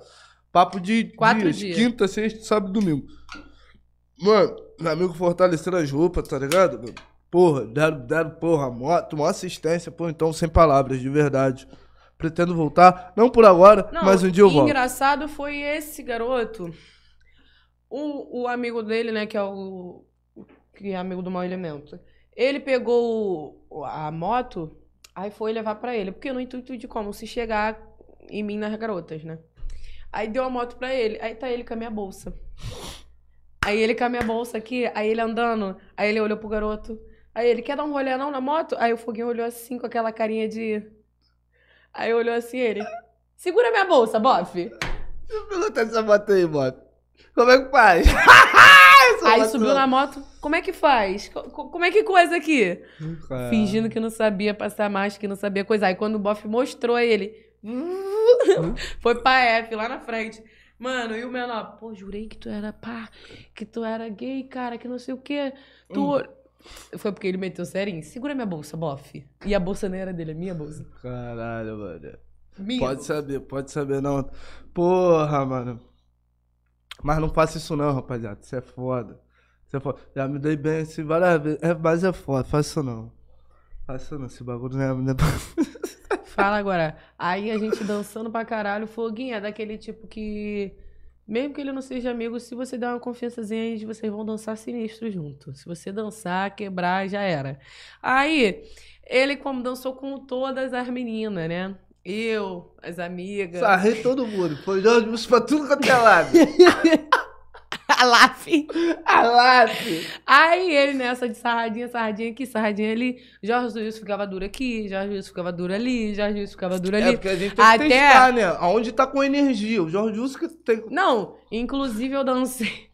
Papo de Quatro dias, dias. Quinta, sexta, sábado e domingo. Mano, meu amigo fortalecendo as roupas, tá ligado? Porra, deram, deram, porra, moto, uma assistência, pô, então sem palavras, de verdade. Pretendo voltar, não por agora, Não, mas um dia eu volto. engraçado foi esse garoto. O, o amigo dele, né, que é o que é amigo do mau elemento. Ele pegou o- a moto, aí foi levar pra ele, porque no intuito de como se chegar em mim nas garotas, né? Aí deu a moto pra ele, aí tá ele com a minha bolsa. Aí ele com a minha bolsa aqui, aí ele andando, aí ele olhou pro garoto. Aí ele, quer dar um rolê não na moto? Aí o Foguinho olhou assim com aquela carinha de. Aí olhou assim ele. Segura minha bolsa, bofe. Deixa eu perguntar essa moto aí, moto. Como é que faz? Aí subiu na moto. Como é que faz? Co- co- Como é que coisa aqui? Cara. Fingindo que não sabia passar marcha, que não sabia coisar. Aí quando o bofe mostrou ele, foi pra F lá na frente. Mano, e o menor, pô, jurei que tu era pá, que tu era gay, cara, que não sei o quê. Tu. Foi porque ele meteu serinho. Segura minha bolsa, bofe. E a bolsa não era dele, é minha bolsa. Caralho, mano. Minha. Pode saber, pode saber, não. Porra, mano. Mas não faça isso não, rapaziada. Isso é foda. Isso é foda. Já me dei bem assim várias vezes. É, mas é foda, faça isso não. Faça isso não, esse bagulho não é. Fala agora. Aí a gente dançando pra caralho, foguinho é daquele tipo que. Mesmo que ele não seja amigo, se você der uma confiançazinha vocês vão dançar sinistro junto. Se você dançar, quebrar, já era. Aí, ele como dançou com todas as meninas, né? Eu, as amigas. Sarrei todo mundo. Foi Wilson pra tudo quanto é lado. A Laf. Ah lá, filho. Aí ele nessa de sarradinha, sarradinha aqui, sarradinha ali. Jorge Luiz ficava duro aqui, Jorge Luiz ficava duro ali, Jorge Luiz ficava duro ali. É porque a gente tem Até- que testar, né? Aonde tá com energia. O Jorge Wilson que tem. Não, inclusive eu dancei.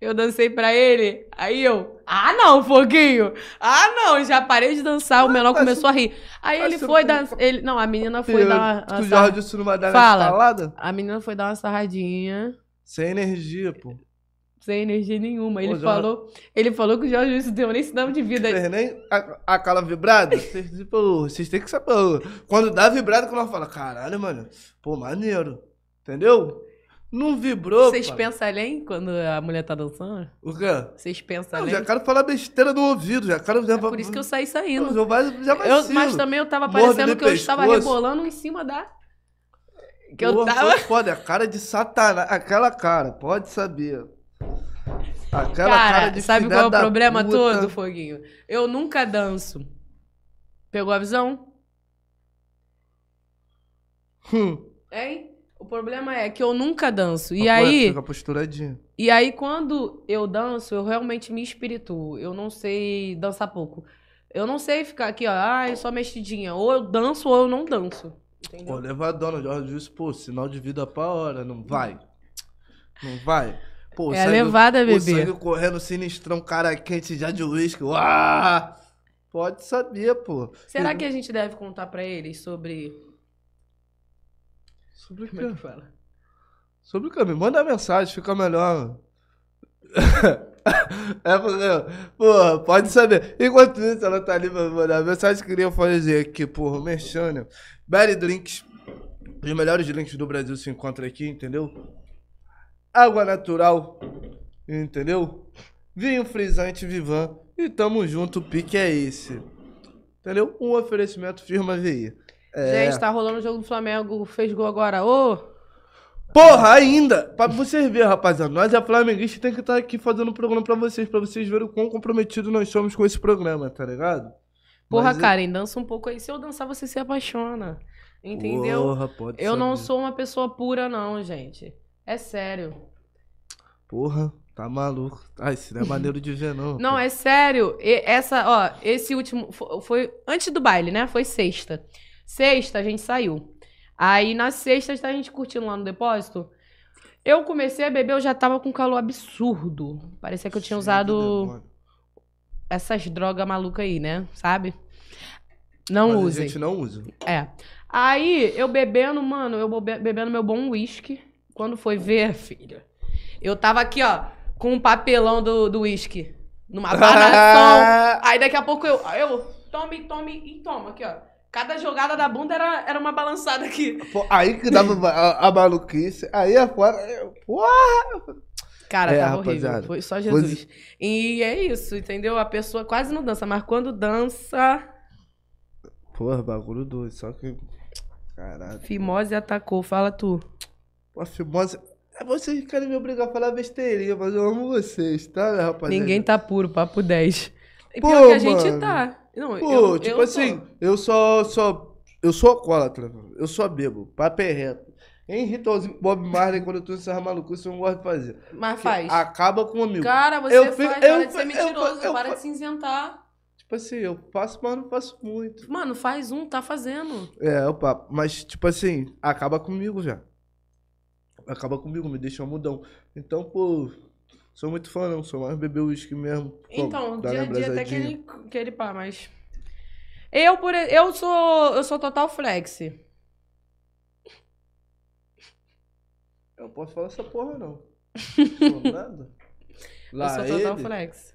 Eu dancei pra ele, aí eu, ah não, Foguinho, ah não, já parei de dançar, o menor Mas começou a rir. Aí mas ele foi dançar, ele, não, a menina foi dar uma, Tu já disse não vai dar Fala. a menina foi dar uma sarradinha, Sem energia, pô. sem energia nenhuma. Ele Pô, já- falou, ele falou que o Jorge Wilson deu nem sinal de vida. Fez nem a- aquela vibrada. Vocês, tipo, vocês têm que saber. Quando dá vibrada, que nós fala, caralho, mano, pô, maneiro. Entendeu? Não vibrou. Vocês pensam além quando a mulher tá dançando? O quê? Vocês pensam além? já quero falar besteira no ouvido, já quero. Já É por isso que eu saí saindo. Já vai, já vai Eu- mas também eu tava Mordo parecendo que eu estava pescoço. rebolando em cima da. Que eu Porra, tava. foda, a cara de satanás. Aquela cara, pode saber. Aquela cara, Cara, de sabe qual é o problema puta. todo, Foguinho? Eu nunca danço. Pegou a visão? Hum. Hein? O problema é que eu nunca danço. E pô, aí, Fica posturadinho. e aí, quando eu danço, eu realmente me espirituo. Eu não sei dançar pouco. Eu não sei ficar aqui, ó, ai, só mexidinha. Ou eu danço ou eu não danço. Pô, Entendeu? levadona, Jorge Wilson, pô, sinal de vida pra hora, não vai. Não vai. Pô, É a levada, o bebê. sangue correndo sinistrão, cara quente já de uísque. Uá! Pode saber, pô. Será que a gente deve contar pra eles sobre. Sobre o Como é que fala? Sobre o quê? Me manda mensagem, fica melhor. é porque, pô, pode saber. Enquanto isso, ela tá ali pra mandar mensagem. Queria fazer aqui, porra, mexendo. Belly Drinks. Os melhores drinks do Brasil se encontram aqui, entendeu? Água natural, entendeu? Vinho frisante Vivan. E tamo junto, o pique é esse. Entendeu? Um oferecimento firma VI. É. Gente, tá rolando o jogo do Flamengo, fez gol agora. Ô! Porra, ainda! Pra vocês verem, rapaziada, nós é flamenguista tem que estar aqui fazendo um programa pra vocês, pra vocês verem o quão comprometido nós somos com esse programa, tá ligado? Porra, Mas é- Karen, dança um pouco aí. Se eu dançar, você se apaixona. Entendeu? Porra, pode eu não saber. sou uma pessoa pura, não, gente. É sério. Porra, tá maluco. Ai, isso não é maneiro de ver, não. Não, é sério. E- essa, ó, esse último. fo- Foi antes do baile, né? Foi sexta. Sexta a gente saiu. Aí na sexta a gente curtindo lá no depósito. Eu comecei a beber, eu já tava com calor absurdo. Parecia que eu tinha Cheio usado. Essas drogas malucas aí, né? Sabe? Não Mas usem. A gente não usa. É. Aí, eu bebendo, mano, eu bebendo meu bom uísque. Quando foi ver, filha, eu tava aqui, ó, com um papelão do do uísque. Numa banação. Aí daqui a pouco eu, eu tome, tome e toma aqui, ó. Cada jogada da bunda era, era uma balançada aqui. Pô, aí que dava a, a maluquice. Aí é fora. eu- Porra! Cara, É, tava rapaziada. horrível. Foi só Jesus. E é isso, entendeu? A pessoa quase não dança, mas quando dança, Porra, bagulho doido. Só que. Caralho. fimose atacou. Fala tu. Pô, fimosa. É vocês que querem me obrigar a falar besteirinha, mas eu amo vocês, tá, né, rapaziada? Ninguém tá puro, papo 10. E Pô, pior que a gente mano. tá. Não, Pô, eu, tipo eu tô. assim, eu só, só. Eu sou alcoólatra, eu só bebo, papo é reto. Em ritualzinho Bob Marley, quando eu tô nessas maluquices, eu não gosto de fazer. Mas faz. Acaba comigo. Cara, você Eu faz, fi- para eu de ser eu mentiroso, eu para fa- de cinzentar. Tipo assim, eu faço, mas não faço muito. Mano, faz um, tá fazendo. É, o papo. Mas, tipo assim, acaba comigo já. Acaba comigo, me deixa mudão. Então, pô, sou muito fã, não. Sou mais beber uísque mesmo. Então, dia a dia até que ele, que ele pá, mas. Eu, por, eu sou. Eu sou total flex. Eu não posso falar essa porra, não. Sou nada. eu Lá sou total ele, flex.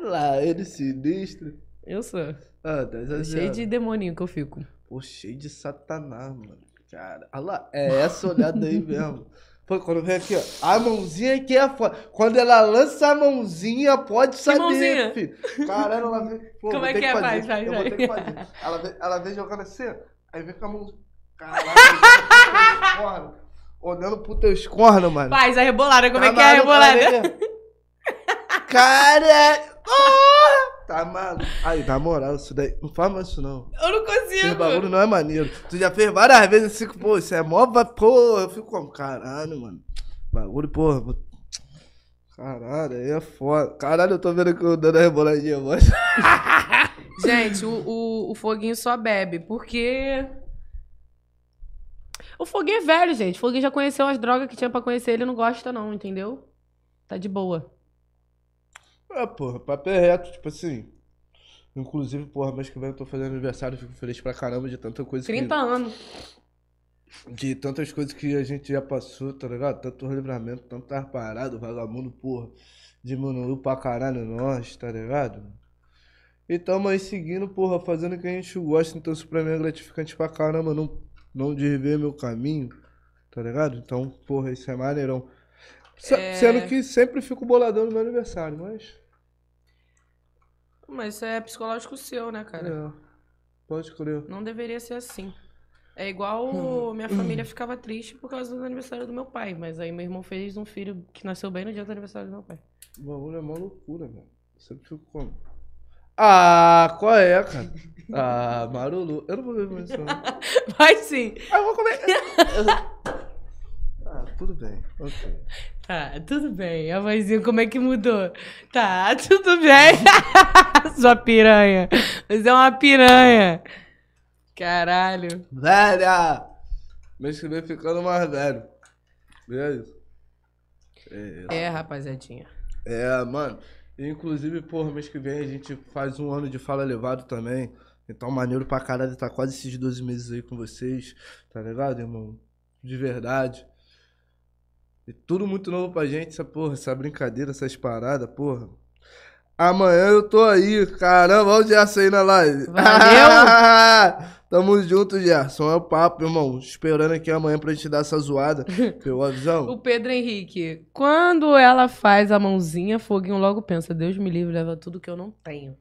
lá ele sinistro. Eu sou. Ah, tá exagerando. Cheio de demoninho que eu fico. Pô, cheio de satanás, mano. Cara, olha lá, é essa olhada aí mesmo. Pô, quando vem aqui, ó, a mãozinha aqui é foda. Quando ela lança a mãozinha, pode saber, mãozinha? filho. Caralho, ela vem. Pô, Como é ter que é? fazer. Faz, faz, Eu vou ter que faz. fazer. Ela vem, ela vem jogando assim, ó, aí vem com a mão. Caralho, cornos. Olhando pro teus cornos, mano. Faz a rebolada, como é Tá que é a rebolada? vem- Cara! Porra! Tá maluco. Aí, na moral, isso daí. Não faz mais isso, não. Eu não Esse consigo. bagulho não é maneiro. Tu já fez várias vezes assim, pô, isso é mó. Pô, eu fico como, caralho, mano. Bagulho, porra. Caralho, aí é foda. Caralho, eu tô vendo que eu dando a reboladinha, mas. Gente, o, o, o Foguinho só bebe, porque. O Foguinho é velho, gente. O Foguinho já conheceu as drogas que tinha pra conhecer, ele não gosta, não, entendeu? Tá de boa. É, porra, papo é reto, tipo assim. Inclusive, porra, mês que vem eu tô fazendo aniversário, fico feliz pra caramba de tanta coisa 30 anos. que. De tantas coisas que a gente já passou, tá ligado? Tanto livramento, tanto tava parado, vagabundo, porra. Diminuiu pra caralho nós, tá ligado? E tamo aí seguindo, porra, fazendo o que a gente gosta, então isso pra mim é gratificante pra caramba, não, não desver meu caminho, tá ligado? Então, porra, isso é maneirão. Se- É. Sendo que sempre fico boladão no meu aniversário, mas. Mas isso é psicológico seu, né, cara? É, pode crer. Não deveria ser assim. É igual minha família ficava triste por causa do aniversário do meu pai. Mas aí meu irmão fez um filho que nasceu bem no dia do aniversário do meu pai. O bagulho é uma loucura, velho. Sempre fico como? Ah, qual é, cara? Ah, Marulu. Eu não vou ver mais isso. Vai sim. Ah, eu vou comer. Ah, tudo bem. Ok. Tá, tudo bem. A vozinha, como é que mudou? Tá, tudo bem. Sua piranha. Você é uma piranha. Caralho. Velha! Mês que vem ficando mais velho. E é isso. É. É, rapaziadinha. É, mano. Inclusive, porra, mês que vem a gente faz um ano de fala levado também. Então, maneiro pra caralho estar quase esses 12 meses aí com vocês. Tá ligado, irmão? De verdade. E tudo muito novo pra gente, essa porra, essa brincadeira, essas paradas, porra. Amanhã eu tô aí, caramba, olha o Gerson aí na live. Valeu! Tamo junto, Gerson. É o papo, irmão. Esperando aqui amanhã pra gente dar essa zoada. Pegou a visão? O Pedro Henrique, quando ela faz a mãozinha, Foguinho logo pensa, Deus me livre, leva tudo que eu não tenho.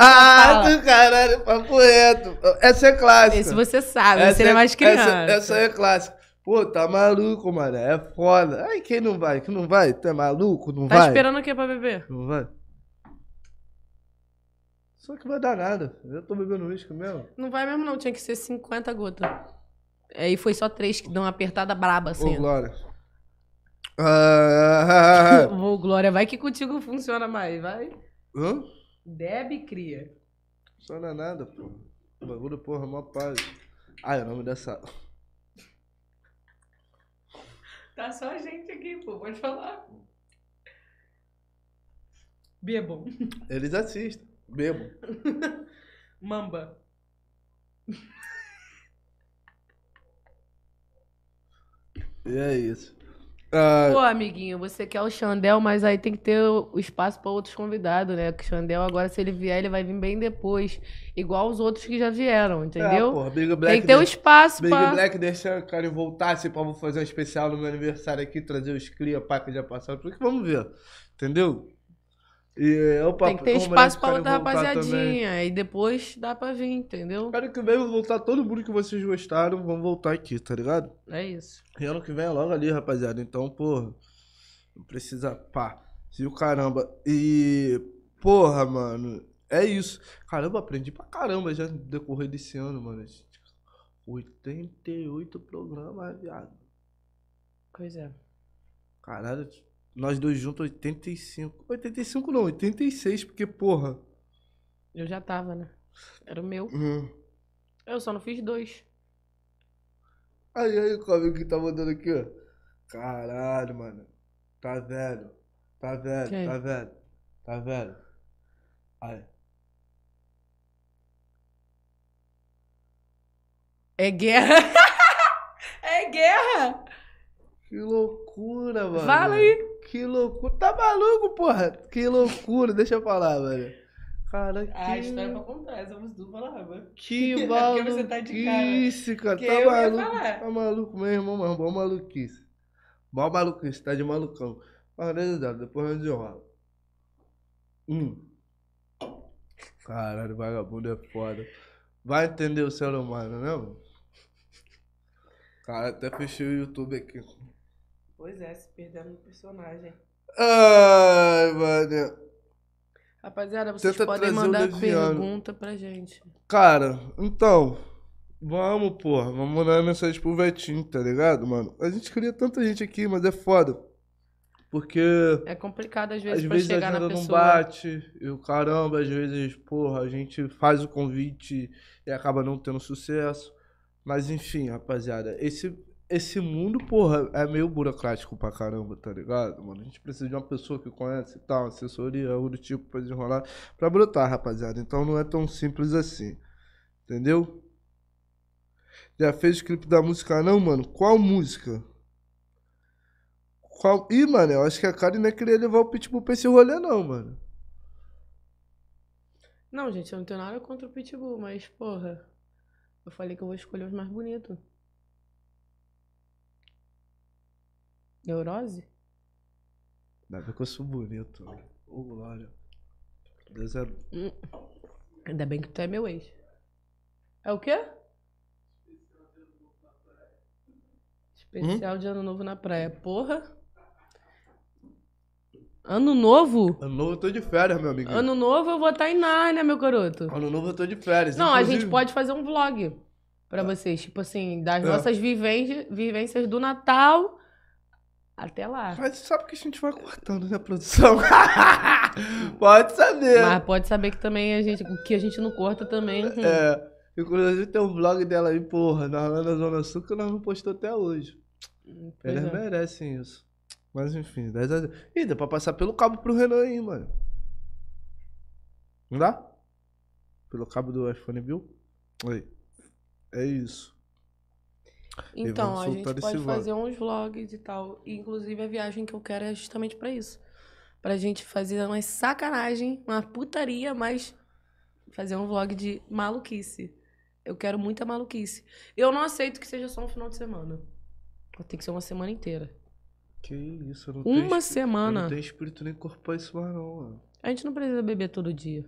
Ah, do caralho, papo reto. Essa é clássica. Esse você sabe, Essa você é mais criança. Essa, essa é clássica. Pô, tá maluco, mano. É foda. Ai, quem não vai? Quem não vai? Tu é maluco? Não Tá vai? esperando o que pra beber? Não vai? Só que vai dar nada. Eu tô bebendo uísque mesmo. Não vai mesmo não, tinha que ser 50 gotas. Aí foi só três que dão uma apertada braba, Ô, assim. Glória. Ah, Ô, Glória, vai que contigo funciona mais, vai. Hã? Deb cria. Funciona nada, pô. O bagulho, porra, mó paz. Ai, é o nome dessa. Tá só a gente aqui, pô, pode falar. Bebam. Eles assistem. Bebo. Mamba. E é isso. Ah, Pô, amiguinho, você quer o Xandel, mas aí tem que ter o o espaço pra outros convidados, né? Que o Xandel agora, se ele vier, ele vai vir bem depois. Igual os outros que já vieram, é, entendeu? porra, Big Black tem que ter um deixa- espaço Big pra... Black deixa o cara voltar, assim, pra fazer um especial no meu aniversário aqui, trazer os cria, pá, que já passaram, porque vamos ver, entendeu? E é o papo. Tem que ter espaço pra outra voltar também. rapaziadinha. E depois dá pra vir, entendeu? Ano que vem vai voltar todo mundo que vocês gostaram, vão voltar aqui, tá ligado? É isso. E ano que vem é logo ali, rapaziada. Então, porra, não precisa, pá, se o caramba. E, porra, mano, é isso. Caramba, aprendi pra caramba já no decorrer desse ano, mano. 88 programas, viado. Pois é. Caralho, nós dois juntos 85. 85 não, 86, porque, porra. Eu já tava, né? Era o meu. Hum. Eu só não fiz dois. Aí, aí, o amigo que tá mandando aqui, ó. Caralho, mano. Tá velho. Tá velho, Quem? tá velho. Tá velho. Aí. É guerra. é guerra. Que loucura, mano. Fala aí. Que loucura. Tá maluco, porra? Que loucura. Deixa eu falar, velho. Cara, que... A história pra contar, somos duas palavras. Que É tá cara. maluquice, cara. Que Tá maluco. Tá maluco, irmão, mas bom maluquice. Bom maluquice, tá de malucão. Mas beleza, depois a gente enrola. Hum. Caralho, vagabundo é foda. Vai entender o ser humano, né, mano? Cara, até fechei o YouTube aqui. Pois é, se perdendo no personagem. Ai, mano. Rapaziada, vocês Tenta podem mandar pergunta pra gente. Cara, então. Vamos, porra. Vamos mandar mensagem pro Vetinho, tá ligado, mano? A gente queria tanta gente aqui, mas é foda. Porque É complicado às vezes às pra vezes a chegar na agenda não pessoa. bate. E o caramba, às vezes, porra, a gente faz o convite e acaba não tendo sucesso. Mas enfim, rapaziada, esse esse mundo, porra, é meio burocrático pra caramba, tá ligado, mano? A gente precisa de uma pessoa que conhece e tal, assessoria, algo do tipo pra desenrolar, pra brotar, rapaziada. Então não é tão simples assim. Entendeu? Já fez o clipe da música não, mano? Qual música? Qual... Ih, mano, eu acho que a Karen não queria levar o Pitbull pra esse rolê, não, mano. Não, gente, eu não tenho nada contra o Pitbull, mas, porra, eu falei que eu vou escolher os mais bonitos. Neurose? Ainda bem que eu sou bonito. Ô, Glória. Deus é... Hum. Ainda bem que tu é meu ex. É o quê? Especial de ano novo na praia. Porra. Ano novo? Ano novo eu tô de férias, meu amigo. Ano novo eu vou estar em Nárnia, meu garoto. Ano novo eu tô de férias. Não, a inclusive- gente pode fazer um vlog pra vocês. Tipo assim, das É. nossas vivências, vivências do Natal até lá. Mas sabe que a gente vai cortando, né, produção? pode saber. Mas pode saber que também a gente, o que a gente não corta também. hum. É. Inclusive tem um vlog dela aí, porra, na, lá na Zona Sul que nós não postou até hoje. Pois Eles é. merecem isso. Mas enfim, 10 a 0. Ih, dá pra passar pelo cabo pro Renan aí, mano. Não dá? Pelo cabo do iPhone Bill? Aí. É isso. Então, a gente pode esse vlog. fazer uns vlogs e tal. E, inclusive, a viagem que eu quero é justamente pra isso. Pra gente fazer uma sacanagem, uma putaria, mas fazer um vlog de maluquice. Eu quero muita maluquice. Eu não aceito que seja só um final de semana. Tem que ser uma semana inteira. Que isso, eu não tenho Uma Eu semana. não tenho espírito nem corpo pra isso mais não, mano. A gente não precisa beber todo dia.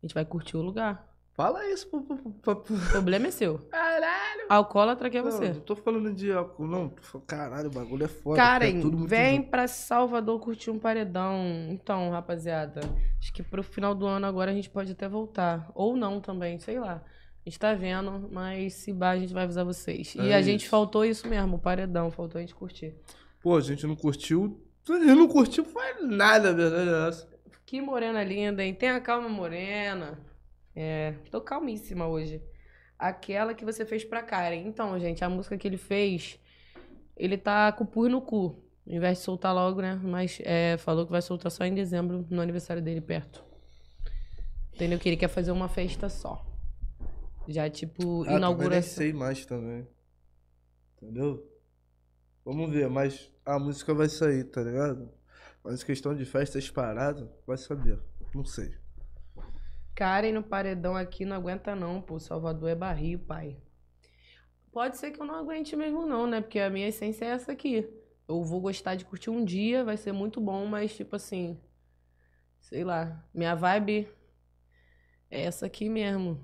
A gente vai curtir o lugar. Fala isso pro... pro, pro. O problema é seu. Caralho! Alcoólatra que é Não, você. não tô falando de álcool, não. Caralho, o bagulho é foda. Karen, é vem junto. pra Salvador curtir um paredão. Então, rapaziada, acho que pro final do ano agora a gente pode até voltar. Ou não também, sei lá. A gente tá vendo, mas se bar a gente vai avisar vocês. e É a gente faltou isso mesmo, o paredão, faltou a gente curtir. Pô, a gente não curtiu. A gente não curtiu foi nada, verdade é essa. Que morena linda, hein? Tenha calma, morena. É, tô calmíssima hoje. Aquela que você fez pra Karen. Então, gente, a música que ele fez, ele tá com o pus no cu. Ao invés de soltar logo, né? Mas é, falou que vai soltar só em dezembro, no aniversário dele, perto. Entendeu? Que ele quer fazer uma festa só. Já, tipo, Ah, inaugura... nem sei mais também. Entendeu? Vamos ver, mas a música vai sair, tá ligado? Mas questão de festas paradas, vai saber. Não sei. Karen no paredão aqui não aguenta não, pô. Salvador é barril, pai. Pode ser que eu não aguente mesmo não, né? Porque a minha essência é essa aqui. Eu vou gostar de curtir um dia, vai ser muito bom, mas tipo assim, sei lá, minha vibe é essa aqui mesmo.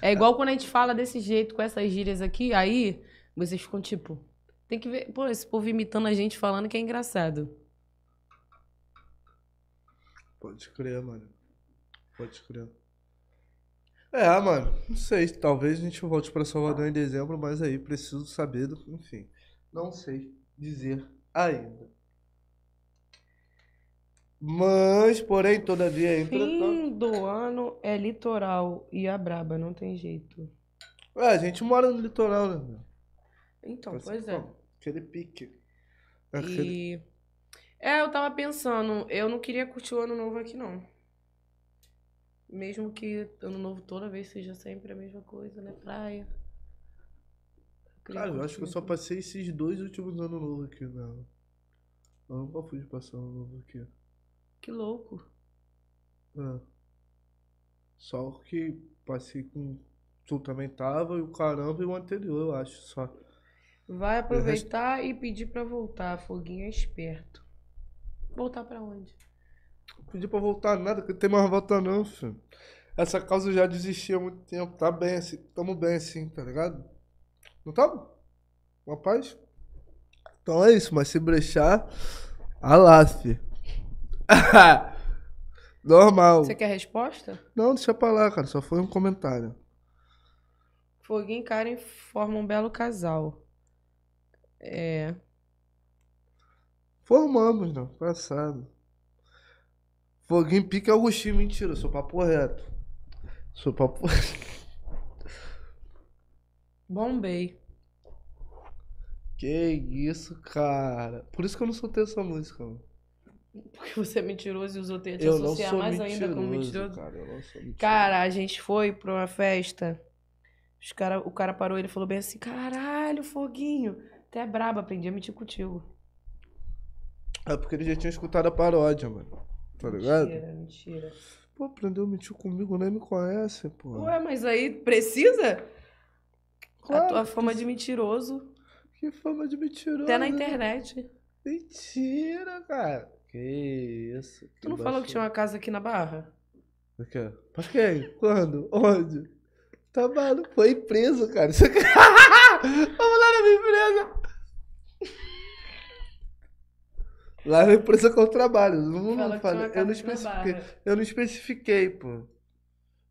É igual quando a gente fala desse jeito, com essas gírias aqui, aí vocês ficam tipo, tem que ver, pô, esse povo imitando a gente falando que é engraçado. Pode crer, mano. Pode crer. É, mano, não sei. Talvez a gente volte pra Salvador em dezembro, mas aí preciso saber do. Enfim. Não sei dizer ainda. Mas, porém, todavia, entretanto. Fim do ano é litoral e a braba, não tem jeito. É, a gente mora no litoral, né? meu? Então, Assim, pois é. pô, Aquele pique. Aquele... E. É, eu tava pensando, eu não queria curtir o ano novo aqui, não. Mesmo que ano novo toda vez seja sempre a mesma coisa, né? Praia. queria Cara, eu acho que eu só passei esses dois últimos anos novos aqui, né? Eu nunca fui de passar ano novo aqui. Que louco. É. Só que passei com. Tu também tava e o caramba e o anterior, eu acho, só. Vai aproveitar e pedir pra voltar. Foguinho é esperto. Voltar pra onde? Não pedi pra voltar nada, que não tem mais volta não, filho. Essa causa já desisti há muito tempo. Tá bem assim, tamo bem assim, tá ligado? Não tamo? Rapaz? Então é isso, mas se brechar, alá, fi. Normal. Você quer resposta? Não, deixa pra lá, cara. Só foi um comentário. Foguinho e Karen formam um belo casal. É. Formamos, não. Passado. Foguinho pica Agostinho. Mentira, sou papo reto. Sou papo. Bombei. Que isso, cara. Por isso que eu não soltei essa música, mano. Porque você é mentiroso e os outros te associar mais ainda como mentiroso. cara. Eu não sou mentiroso. Cara, a gente foi pra uma festa. Os cara, o cara parou e ele falou bem assim: caralho, foguinho. Até é brabo, aprendi a mentir contigo. É porque ele já tinha escutado a paródia, mano. Tá ligado? Mentira, mentira. Pô, aprendeu a mentir comigo, nem me conhece, pô. Ué, mas aí precisa? Claro a tua que fama de mentiroso. Que fama de mentiroso. Até na internet. Mentira, cara. Que isso. Tu não falou que tinha uma casa aqui na Barra? Por quê? Pra quem? Quando? Onde? Tá maluco? Foi preso, cara. Isso aqui... Vamos lá na minha empresa. Lá na empresa que eu trabalho. Eu não, não uma Eu não especifiquei. Eu não especifiquei, pô.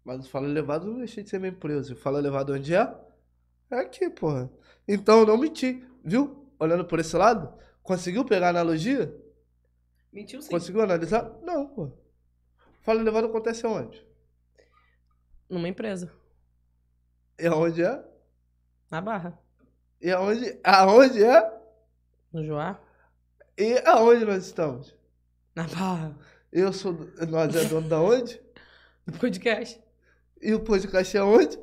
Mas o Fala Levado não deixei de ser minha empresa. O Fala Levado onde é? É aqui, porra. Então eu não menti. Viu? Olhando por esse lado, conseguiu pegar a analogia? Mentiu sim. Conseguiu analisar? Não, pô. Fala Levado acontece aonde? Numa empresa. E aonde é? Na Barra. E aonde, aonde é? No Joá. E aonde nós estamos? Na Barra. Eu sou. Nós é dono da onde? No podcast. E o podcast é onde?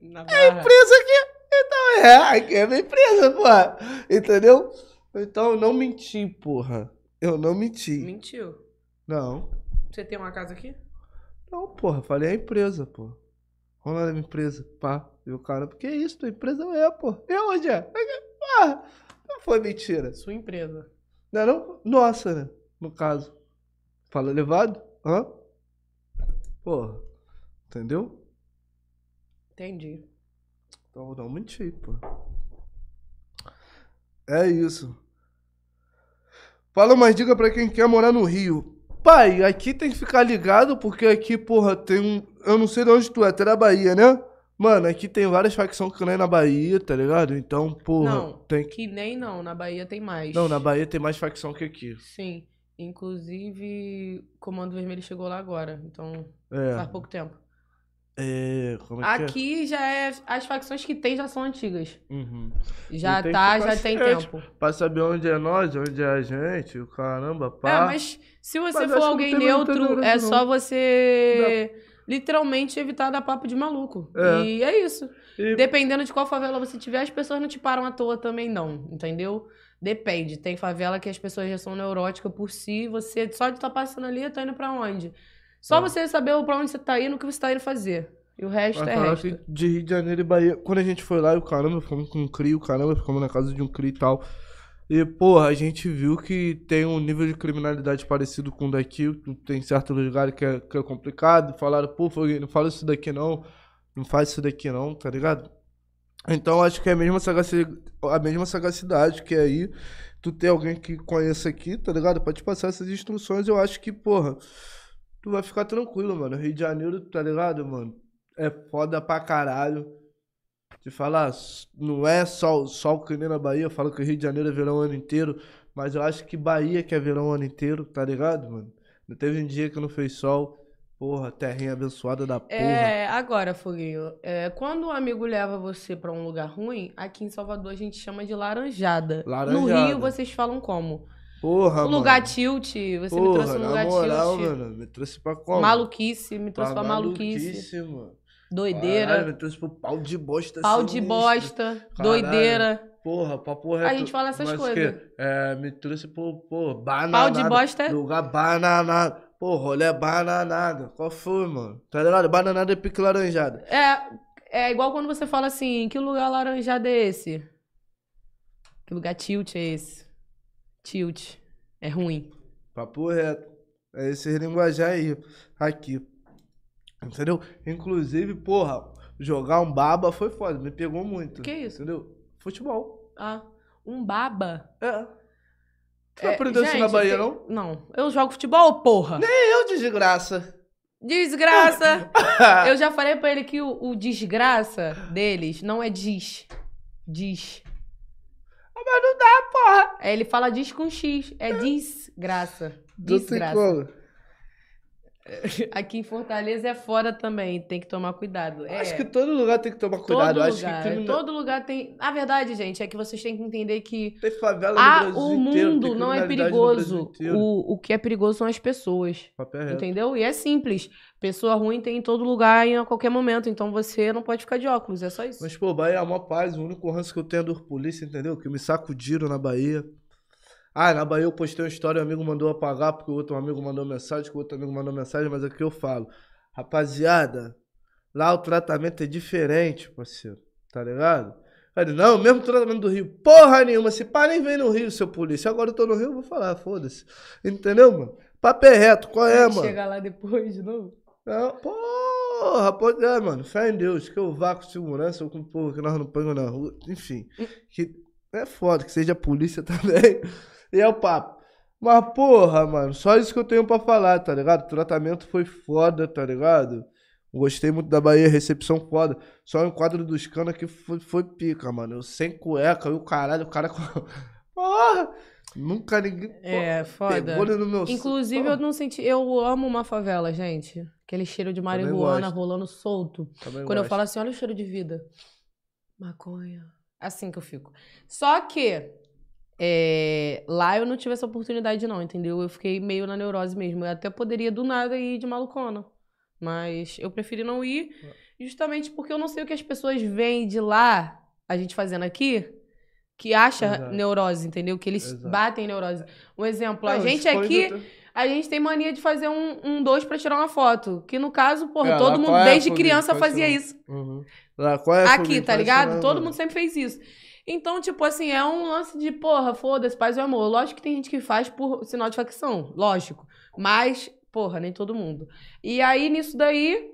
Na Barra. Empresa aqui. Então é, aqui é minha empresa, porra. Entendeu? Então eu não menti, porra. Eu não menti. Mentiu. Não. Você tem uma casa aqui? Não, porra. Falei a empresa, porra. Vamos lá na minha empresa. Pá. E o cara, que isso? Tua empresa é, porra. E onde é? Ah, não foi mentira. Sua empresa. Não é não? Nossa, né? No caso. Fala elevado? Hã? Porra. Entendeu? Entendi. Então não menti, pô. É isso. Fala umas dicas pra quem quer morar no Rio. Pai, aqui tem que ficar ligado, porque aqui, porra, tem um. Eu não sei de onde tu é, tu é da Bahia, né? Mano, aqui tem várias facções que não é na Bahia, tá ligado? Então, porra, Não. tem que. Nem não, na Bahia tem mais. Não, na Bahia tem mais facção que aqui. Sim. Inclusive, Comando Vermelho chegou lá agora. Então, É. faz pouco tempo. É. Como é que Aqui já é. As facções que tem já são antigas. é? Uhum. Já tá, já tem tempo. Pra saber onde é nós, onde é a gente, o caramba, pá. É, mas se você Mas for não alguém neutro, é não. só você literalmente evitar dar papo de maluco. É. E é isso. E- Dependendo de qual favela você tiver, as pessoas não te param à toa também, não. Entendeu? Depende. Tem favela que as pessoas já são neuróticas por si. Você só de estar passando ali, tá indo pra onde? Só É. você saber pra onde você tá indo, o que você tá indo fazer. E o resto Vai é resto. que de Rio de Janeiro e Bahia. Quando a gente foi lá, e o caramba, ficamos com um CRI, o caramba, ficamos na casa de um CRI e tal. E, porra, a gente viu que tem um nível de criminalidade parecido com o daqui. Tem certos lugares que é, que é complicado. Falaram, pô, não fala isso daqui não. Não faz isso daqui não, tá ligado? Então acho que é a mesma sagacidade, a mesma sagacidade que é aí. Tu tem alguém que conheça aqui, tá ligado? Pode passar essas instruções. Eu acho que, porra, tu vai ficar tranquilo, mano. Rio de Janeiro, tá ligado, mano? É foda pra caralho. Te falar, não é só, só o que nem na Bahia. Eu falo que o Rio de Janeiro é verão o ano inteiro. Mas eu acho que Bahia que é verão o ano inteiro, tá ligado, mano? Não teve um dia que não fez sol. Porra, terrinha abençoada da porra. É, agora, Foguinho, é, quando um amigo leva você pra um lugar ruim, aqui em Salvador a gente chama de laranjada. No Laranjada. Rio vocês falam como? Porra, o mano. lugar tilt, você me Porra, trouxe um lugar moral, tilt. mano, me trouxe pra como? Maluquice, me trouxe Pra pra maluquice. maluquice, mano. Doideira. Caralho, me trouxe pro pau de bosta pau de bosta. Caralho. Doideira. Porra, papo reto. gente fala essas Mas coisas. que, É, me trouxe pro, pô, bananada. Pau de bosta é- Lugar bananado. Pô, rolê bananado. Qual foi, mano? Tá ligado? Bananada e pique laranjada. É, é igual quando você fala assim, que lugar laranjado é esse? Que lugar tilt é esse? Tilt. É ruim. Papo reto. É esse linguajar aí. Aqui. Entendeu? Inclusive, porra, jogar um baba foi foda. Me pegou muito. Que isso? Entendeu? Futebol. Ah, um baba. É. Tu não É, aprendeu isso gente, na Bahia, não? Não. Eu jogo futebol, porra. Eu, desgraça. Desgraça. Eu já falei pra ele que o, o desgraça deles não é diz. Diz. Mas não dá, porra. Aí ele fala diz com X. É desgraça. Não tem Desgraça. Aqui em Fortaleza é fora também, tem que tomar cuidado. É, Acho que todo lugar tem que tomar cuidado. todo Acho lugar, que crime... todo lugar tem. A verdade, gente, é que vocês têm que entender que tem favela no ah, Brasil o inteiro, mundo tem não é perigoso. inteiro. O, o que é perigoso são as pessoas. Papo é. Entendeu? E é simples. Pessoa ruim tem em todo lugar e a qualquer momento. Então você não pode ficar de óculos, é só isso. Mas, pô, Bahia é uma paz. O único ranço que eu tenho é dos polícia, entendeu? Que me sacudiram na Bahia. Ah, na Bahia eu postei uma história, um amigo mandou apagar, porque o outro amigo mandou mensagem, que o outro amigo mandou mensagem, mas aqui eu falo. Rapaziada, lá o tratamento é diferente, parceiro. Tá ligado? Ele, não, mesmo tratamento do Rio. Porra nenhuma, se pá, nem vem no Rio, seu polícia. Agora eu tô no Rio, eu vou falar, foda-se. Entendeu, mano? Papo é reto, qual é, Vai mano? chegar lá depois de novo. Não, porra, pode, é, mano, fé em Deus, que eu vá com segurança ou com porra que nós não pegamos na rua, enfim. Que é foda, que seja a polícia também. E é o papo. Mas, porra, mano, só isso que eu tenho pra falar, tá ligado? O tratamento foi foda, tá ligado? Gostei muito da Bahia, recepção foda. Só o enquadro dos canos aqui foi, foi pica, mano. Eu sem cueca e o caralho, o cara com. Porra! Nunca ninguém. É, foda. Meu Inclusive, eu não senti. Eu amo uma favela, gente. Aquele cheiro de marihuana rolando solto. também Quando eu gosto. falo assim, olha o cheiro de vida. Maconha. Assim que eu fico. Só que é, lá eu não tive essa oportunidade, não, entendeu? Eu fiquei meio na neurose mesmo. Eu até poderia do nada ir de malucona. Mas eu preferi não ir, justamente porque eu não sei o que as pessoas veem de lá, a gente fazendo aqui, que acha Exato. neurose, entendeu? Que eles Exato. batem neurose. Um exemplo, a Não, gente expõe aqui. do- A gente tem mania de fazer um, um dois pra tirar uma foto. Que no caso, porra, É, todo mundo é a desde criança Faz fazia isso. Uhum. Lá, é a Aqui, tá ligado? Todo mundo sempre fez isso. Então, tipo assim, é um lance de, porra, foda-se, paz e amor. Lógico que tem gente que faz por sinal de facção, lógico. Mas, porra, nem todo mundo. E aí, nisso daí,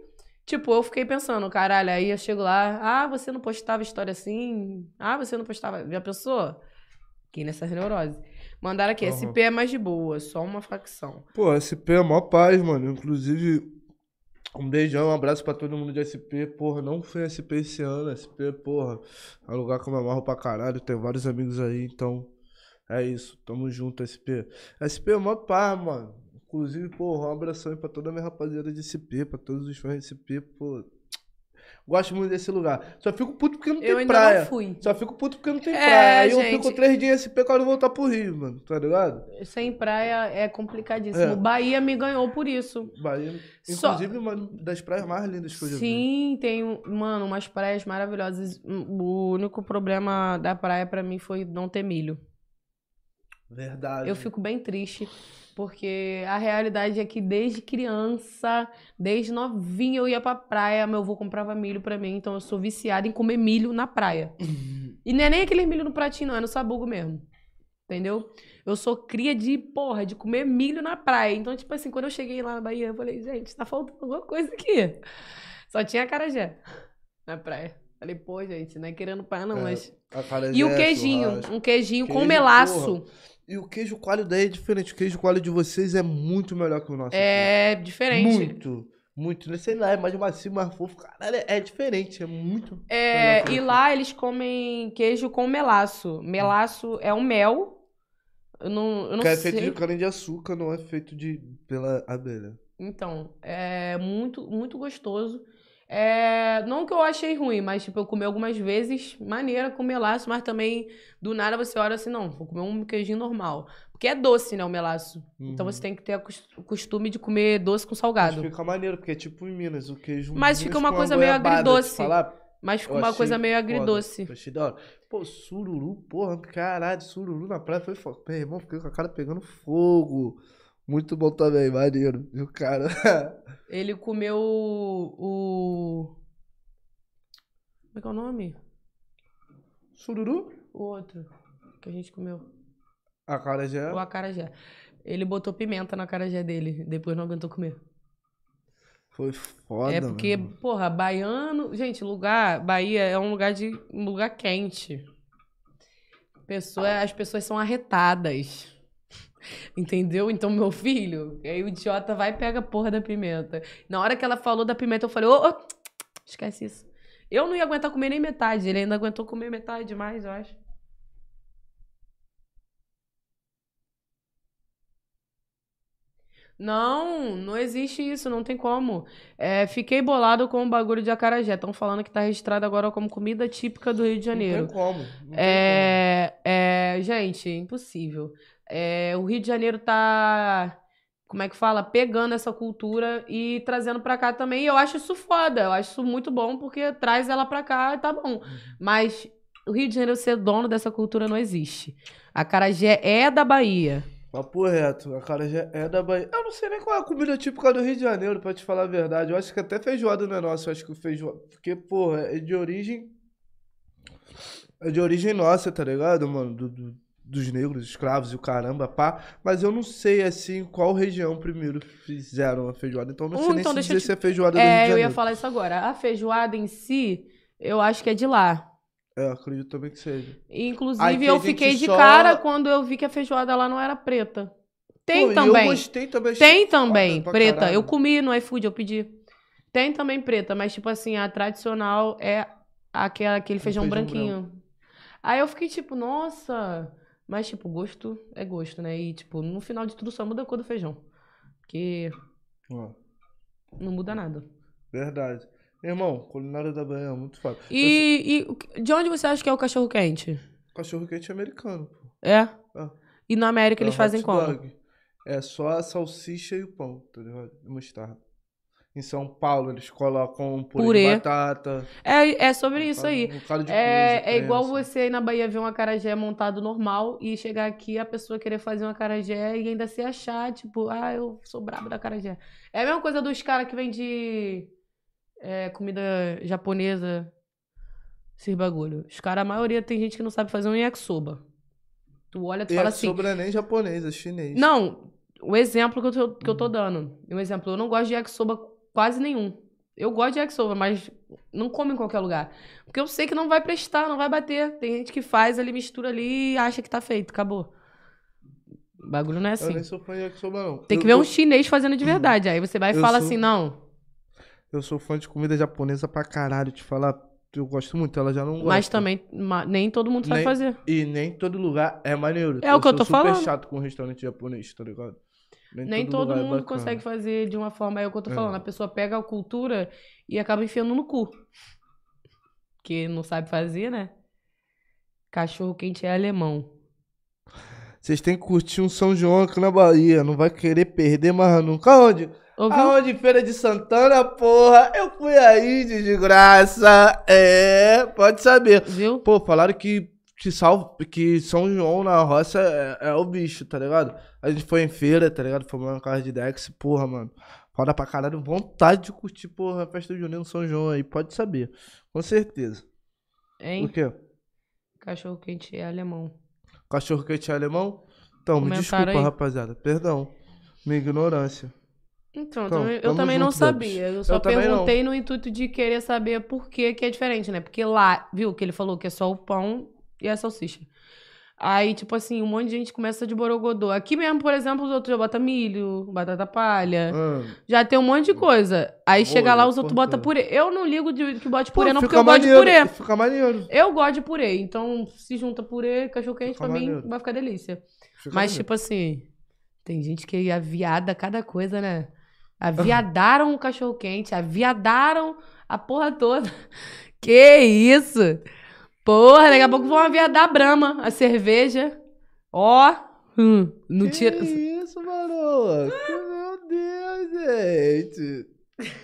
tipo, eu fiquei pensando, caralho, aí eu chego lá, ah, você não postava história assim? Ah, você não postava. Já pensou? Aqui nessa neurose. Mandaram aqui, Aham. SP é mais de boa, só uma facção. Pô, SP é mó paz, mano. Inclusive, um beijão, um abraço pra todo mundo de SP. Porra, não fui SP esse ano. SP, porra, é um lugar que eu me amarro pra caralho. Tenho vários amigos aí, então é isso. Tamo junto, SP. SP é mó paz, mano. Inclusive, porra, um abração aí pra toda a minha rapaziada de SP, pra todos os fãs de SP, pô. Gosto muito desse lugar. Só fico puto porque não tem Eu ainda praia. não fui. Só fico puto porque não tem É, praia. Aí eu gente. fico três dias quando eu voltar pro Rio, mano. Tá ligado? Sem praia é complicadíssimo. É. Bahia me ganhou por isso. Bahia, Só- inclusive, uma das praias mais lindas que eu já vi. Sim, tem, mano, umas praias maravilhosas. O único problema da praia pra mim foi não ter milho. Verdade. Eu fico bem triste, porque a realidade é que desde criança, desde novinha, eu ia pra praia, meu avô comprava milho pra mim, então eu sou viciada em comer milho na praia. E não é nem aquele milho no pratinho, não, é no sabugo mesmo. Entendeu? Eu sou cria de, porra, de comer milho na praia. Então, tipo assim, quando eu cheguei lá na Bahia, eu falei, gente, tá faltando alguma coisa aqui. Só tinha acarajé na praia. Falei, pô, gente, não é querendo praia não, É, mas... E o queijinho, churrasco. um queijinho com melaço. E o queijo coalho daí é diferente. O queijo coalho de vocês é muito melhor que o nosso. É aqui. diferente. Muito. Muito. Né? Sei lá, é mais macio, mais fofo. Caralho, é diferente. É muito. É, e lá eles comem queijo com melaço. Melaço é um mel. Eu não, eu não que é sei. feito de cana de açúcar, não é feito de pela abelha. Então, é muito, muito gostoso. É, não que eu achei ruim, mas tipo, eu comi algumas vezes, maneira com melaço, mas também do nada você olha assim, não, vou comer um queijinho normal. Porque é doce, né, o melaço. Então Uhum. você tem que ter o costume de comer doce com Mas salgado. fica maneiro, porque é tipo em Minas, o queijo. Mas fica uma coisa a meio agridoce. Mas fica uma coisa meio foda, agridoce. Achei da hora. Pô, sururu, porra, caralho, sururu na praia foi foda. Meu irmão, fiquei com a cara pegando fogo. Muito bom também, maneiro, viu, cara? Ele comeu o. Como é que é o nome? sururu? O outro que a gente comeu. A cara já. O acarajé. Ele botou pimenta na acarajé dele, depois não aguentou comer. Foi foda. é porque, mano. porra, baiano. Gente, lugar. Bahia é um lugar de. um lugar quente. Pessoa, as pessoas são arretadas. Entendeu? Então, meu filho, aí o idiota vai e pega a porra da pimenta. Na hora que ela falou da pimenta, eu falei, ô, ô, esquece isso. Eu não ia aguentar comer nem metade. Ele ainda aguentou comer metade mais, eu acho. Não, não existe isso, não tem como. É, fiquei bolado com o bagulho de acarajé. Estão falando que tá registrado agora como comida típica do Rio de Janeiro. Não tem como. Não tem É, é, gente, impossível. É, o Rio de Janeiro tá, como é que fala? Pegando essa cultura e trazendo pra cá também. E eu acho isso foda, eu acho isso muito bom, porque traz ela pra cá e tá bom. Mas o Rio de Janeiro ser dono dessa cultura não existe. A Acarajé é da Bahia. Papo reto, a cara já é da Bahia. Eu não sei nem qual é a comida típica do Rio de Janeiro, pra te falar a verdade. Eu acho que até feijoada não é nossa, eu acho que o feijoada. Porque, porra, é de origem. É de origem nossa, tá ligado, mano? Do- do- dos negros, escravos e o caramba, pá. Mas eu não sei, assim, qual região primeiro fizeram a feijoada. Então não sei nem então se dizer te- se é feijoada É, eu ia falar isso agora. A feijoada em si, eu acho que é de lá. É, acredito também que seja. Inclusive, eu fiquei de só- cara quando eu vi que a feijoada lá não era preta. Tem Pô, também. Eu gostei também. Tem também, preta. caralho. Eu comi no iFood, eu pedi. Tem também preta, mas tipo assim, a tradicional é aquela, aquele feijão, feijão branquinho. Aí eu fiquei tipo, nossa. Mas tipo, gosto é gosto, né? E tipo, no final de tudo só muda a cor do feijão. Porque Ó, não muda nada. verdade. Irmão, culinária da Bahia é muito foda. E, e de onde você acha que é o cachorro quente? Cachorro quente americano, pô. É? Ah. E na América eles É fazem hot como? dog. É só a salsicha e o pão, tá ligado? E mostarda. Em São Paulo, eles colocam purê, Purê. de batata. É, é sobre isso aí. Um bocado de É, coisa, é igual você ir na Bahia ver um acarajé montado normal e chegar aqui a pessoa querer fazer um acarajé e ainda se achar, tipo, ah, eu sou brabo da acarajé. É a mesma coisa dos caras que vendem é, comida japonesa, esses bagulho. Os caras, a maioria tem gente que não sabe fazer um yakisoba. Tu olha, tu fala é assim. sobre nem japonês, é chinês. Não, o exemplo que eu tô, que eu tô dando. Um exemplo, eu não gosto de yakisoba quase nenhum. Eu gosto de yakisoba, mas não como em qualquer lugar. Porque eu sei que não vai prestar, não vai bater. Tem gente que faz ali, mistura ali e acha que tá feito, acabou. O bagulho não é Eu assim. nem sou fã de yakisoba, não. Tem que Eu- ver um eu- chinês fazendo de verdade. Aí você vai e Eu fala sou- assim, não. Eu sou fã de comida japonesa pra caralho, te falar. Eu gosto muito, ela já não gosta. Mas também nem todo mundo sabe Nem- fazer. E nem todo lugar é maneiro. É o que eu tô sou super falando. chato com restaurante japonês, tá ligado? Nem todo lugar é mundo consegue fazer de uma forma. É o que eu tô É. falando. A pessoa pega a cultura e acaba enfiando no cu. Que não sabe fazer, né? Cachorro quente é alemão. Vocês têm que curtir um São João aqui na Bahia. Não vai querer perder mais nunca. Aonde? Ouviu? Aonde? Feira de Santana, porra. Eu fui aí de desgraça. É, pode saber. Viu? Pô, falaram que, que, Sal, que São João na roça é, é o bicho, tá ligado? A gente foi em feira, tá ligado? Fomos na casa de Dex. Porra, mano. Foda pra caralho. Vontade de curtir, porra, a festa junina no São João aí. Pode saber. Com certeza. Hein? O quê? Cachorro quente é alemão. Cachorro quente é alemão? Então, me desculpa, aí. rapaziada. Perdão. Minha ignorância. Então, eu Então, também, eu também não sabia. Eu só Eu perguntei no intuito de querer saber por que que é diferente, né? Porque lá, viu, que ele falou que é só o pão e a salsicha. Aí, tipo assim, um monte de gente começa de borogodô. Aqui mesmo, por exemplo, os outros já botam milho, batata palha. Ah, Já tem um monte de coisa. Aí chega lá, os outros botam purê. Eu não ligo de que bote pô, purê, não, porque eu gosto de maneiro, purê. Fica maneiro. Eu gosto de purê. Então, se junta purê, cachorro quente, pra mim, maneiro. vai ficar delícia. Fica Mas, maneiro. tipo assim, tem gente que aviada cada coisa, né? Aviadaram o cachorro quente, aviadaram a porra toda. Que isso? Porra, daqui a pouco vão aviadar a Brahma, a cerveja. Ó, hum, não que tira. isso, mano? Meu Deus, gente.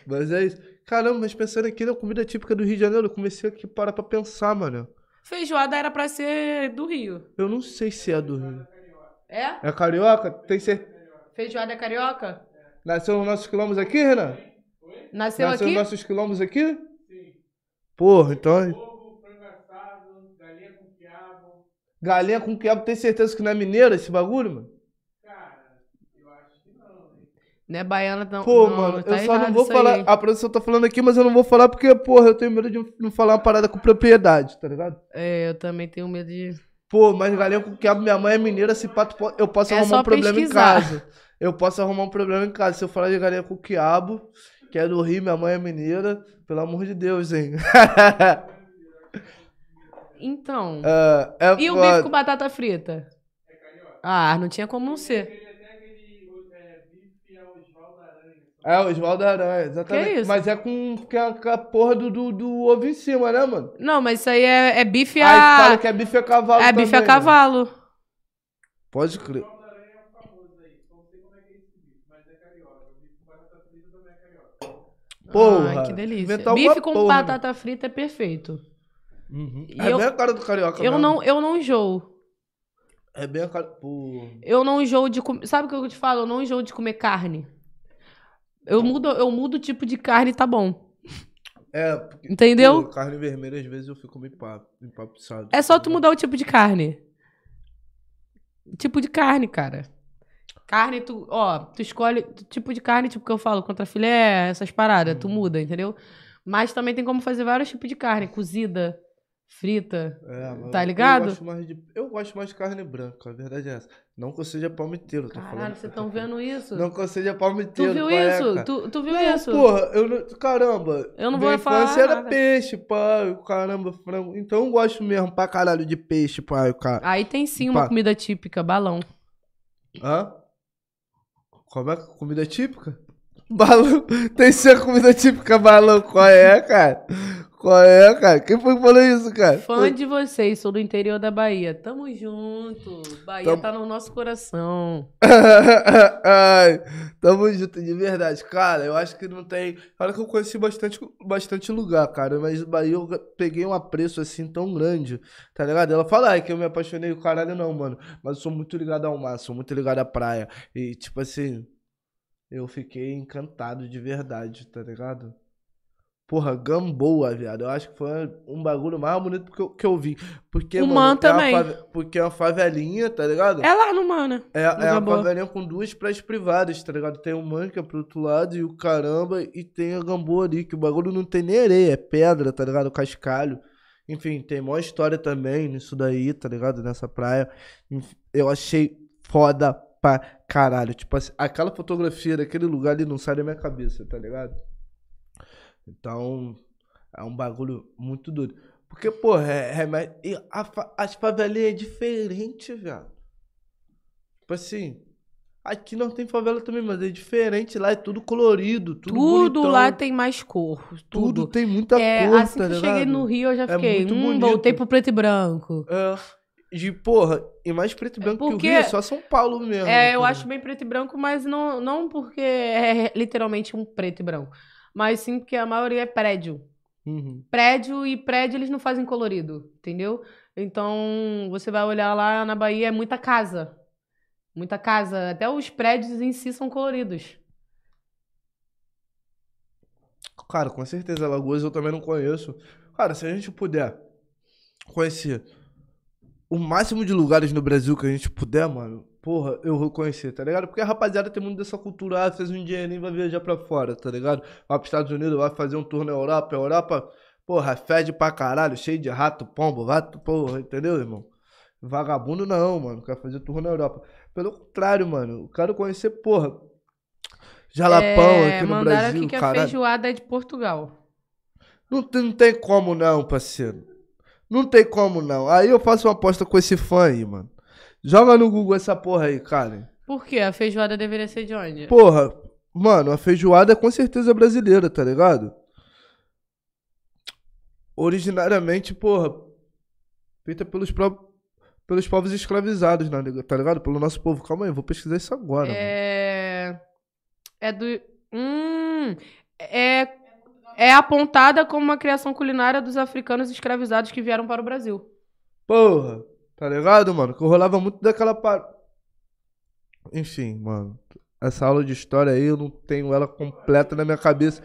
Mas é isso. Caramba, mas pensando aqui na comida típica do Rio de Janeiro, eu comecei aqui a parar pra pensar, mano. Feijoada era pra ser do Rio. Eu não sei se é do Rio. É? É carioca? Tem certeza? Feijoada é carioca? Nasceu nos nossos quilombos aqui, Renan? Nasceu Nasceu aqui? nos nossos quilombos aqui? Sim. Porra, então. Galinha com quiabo, tem certeza que não é mineiro esse bagulho, mano? Não é baiana, não. Pô, não, mano, tá eu só não vou aí, falar. hein? a produção tá falando aqui, mas eu não vou falar porque, porra, eu tenho medo de não falar uma parada com propriedade, tá ligado? É, eu também tenho medo de. Pô, mas galinha com quiabo, minha mãe é mineira, se pato, eu posso É arrumar um problema pesquisar. em casa. Eu posso arrumar um problema em casa. Se eu falar de galinha com quiabo, que é do Rio, minha mãe é mineira, pelo amor de Deus, hein? Então. É, é E o bife com batata frita? Ah, não tinha como não ser. É, o Oswaldo Aranha, exatamente. Que isso? Mas é com, com, a, com a porra do, do, do ovo em cima, né, mano? Não, mas isso aí é, é bife Aí a. fala que é bife a cavalo É bife a também, né? cavalo. Pode crer. Porra. Ai, que delícia. Bife com porra, né? batata frita é perfeito. Uhum. É eu- bem a cara do carioca Eu mesmo. não, eu não enjoo. É bem a cara... Pô... Eu não enjoo de comer. Sabe o que eu te falo? Eu não enjoo de comer carne. Eu mudo, eu mudo o tipo de carne e tá bom. É, porque... Entendeu? pô, carne vermelha, às vezes eu fico meio empapuçado. É só tu mudar o tipo de carne. Tipo de carne, cara. Carne, tu, ó, tu escolhe tipo de carne, tipo que eu falo, contra filé, essas paradas, tu muda, entendeu? Mas também tem como fazer vários tipos de carne, cozida, frita. É, Tá ligado? Eu gosto, mais de, eu gosto mais de carne branca, a verdade é essa. Não que eu seja palmiteiro, tô Caralho, falando. vocês estão vendo isso? Não que eu seja tu palmiteiro, viu qual é, isso? tu, tu viu Não, isso? Porra, eu não. Caramba. Eu não minha vou falar infância era nada. peixe, pai. Caramba, frango. Então eu gosto mesmo pra caralho de peixe, pai, cara. Aí tem sim uma Pá. comida típica, balão. Hã? Como é comida típica? Balão. Tem ser comida típica balão. Qual é, cara? Qual é, cara? Quem foi que falou isso, cara? Fã de vocês, sou do interior da Bahia. Tamo junto. Bahia Tamo- tá no nosso coração. Ai, tamo junto, de verdade. Cara, eu acho que não tem. Olha que eu conheci bastante, bastante lugar, cara. Mas Bahia eu peguei um apreço assim tão grande, tá ligado? Ela fala ai, que eu me apaixonei o caralho, não, mano. Mas eu sou muito ligado ao mar, sou muito ligado à praia. E, tipo assim, eu fiquei encantado de verdade, tá ligado? Porra, Gamboa, viado. Eu acho que foi um bagulho mais bonito que eu, que eu vi. Porque, O mano, Man é uma também. fave- Porque é uma favelinha, tá ligado? É lá no Mana. É, No é a Gamboa. favelinha com duas praias privadas, tá ligado? Tem o Manca pro outro lado e o caramba, e tem a Gamboa ali, que o bagulho não tem nem areia, é pedra, tá ligado? Cascalho. Enfim, tem maior história também nisso daí, tá ligado? Nessa praia. Eu achei foda pra caralho. Tipo assim, aquela fotografia daquele lugar ali não sai da minha cabeça, tá ligado? Então, é um bagulho muito doido. Porque, porra, é, remédio. E a as favelinhas é diferente, velho. Tipo assim, aqui não tem favela também, mas é diferente. Lá é tudo colorido, tudo, Tudo bonitão, lá tem mais cor. Tudo Tudo. tem muita É, cor, assim tá que eu ligado? cheguei no Rio, eu já É fiquei. muito hum, bonito. voltei pro preto e branco. É. De, porra, e mais preto e branco que porque- o Rio é só São Paulo mesmo. É, eu acho bem preto e branco, mas não, não porque é literalmente um preto e branco. Mas sim porque a maioria é prédio. Uhum. Prédio e prédio eles não fazem colorido, entendeu? Então, você vai olhar lá na Bahia, é muita casa. Muita casa. Até os prédios em si são coloridos. Cara, com certeza, Alagoas eu também não conheço. Cara, se a gente puder conhecer o máximo de lugares no Brasil que a gente puder, mano, porra, eu vou conhecer, tá ligado? Porque a rapaziada tem muito dessa cultura, ah, fez um dinheirinho e vai viajar pra fora, tá ligado? Vai pros Estados Unidos, vai fazer um tour na Europa, a Europa, porra, fede pra caralho, cheio de rato, pombo, rato, porra, entendeu, irmão? Vagabundo não, mano, quer fazer tour na Europa. Pelo contrário, mano, eu quero conhecer, porra, Jalapão é, aqui no mandaram Brasil, aqui que a caralho. feijoada é de Portugal. Não não tem como não, parceiro. Não tem como não. Aí eu faço uma aposta com esse fã aí, mano. Joga no Google essa porra aí, cara. Por quê? A feijoada deveria ser de onde? Porra, mano, a feijoada é com certeza brasileira, tá ligado? Originariamente, porra, feita pelos próprios. Pelos povos escravizados, né, tá ligado? Pelo nosso povo. Calma aí, eu vou pesquisar isso agora. mano. É. É do. Hum. É. É apontada como uma criação culinária dos africanos escravizados que vieram para o Brasil. Porra, tá ligado, mano? Que eu rolava muito daquela par... Enfim, mano. Essa aula de história aí eu não tenho ela completa na minha cabeça.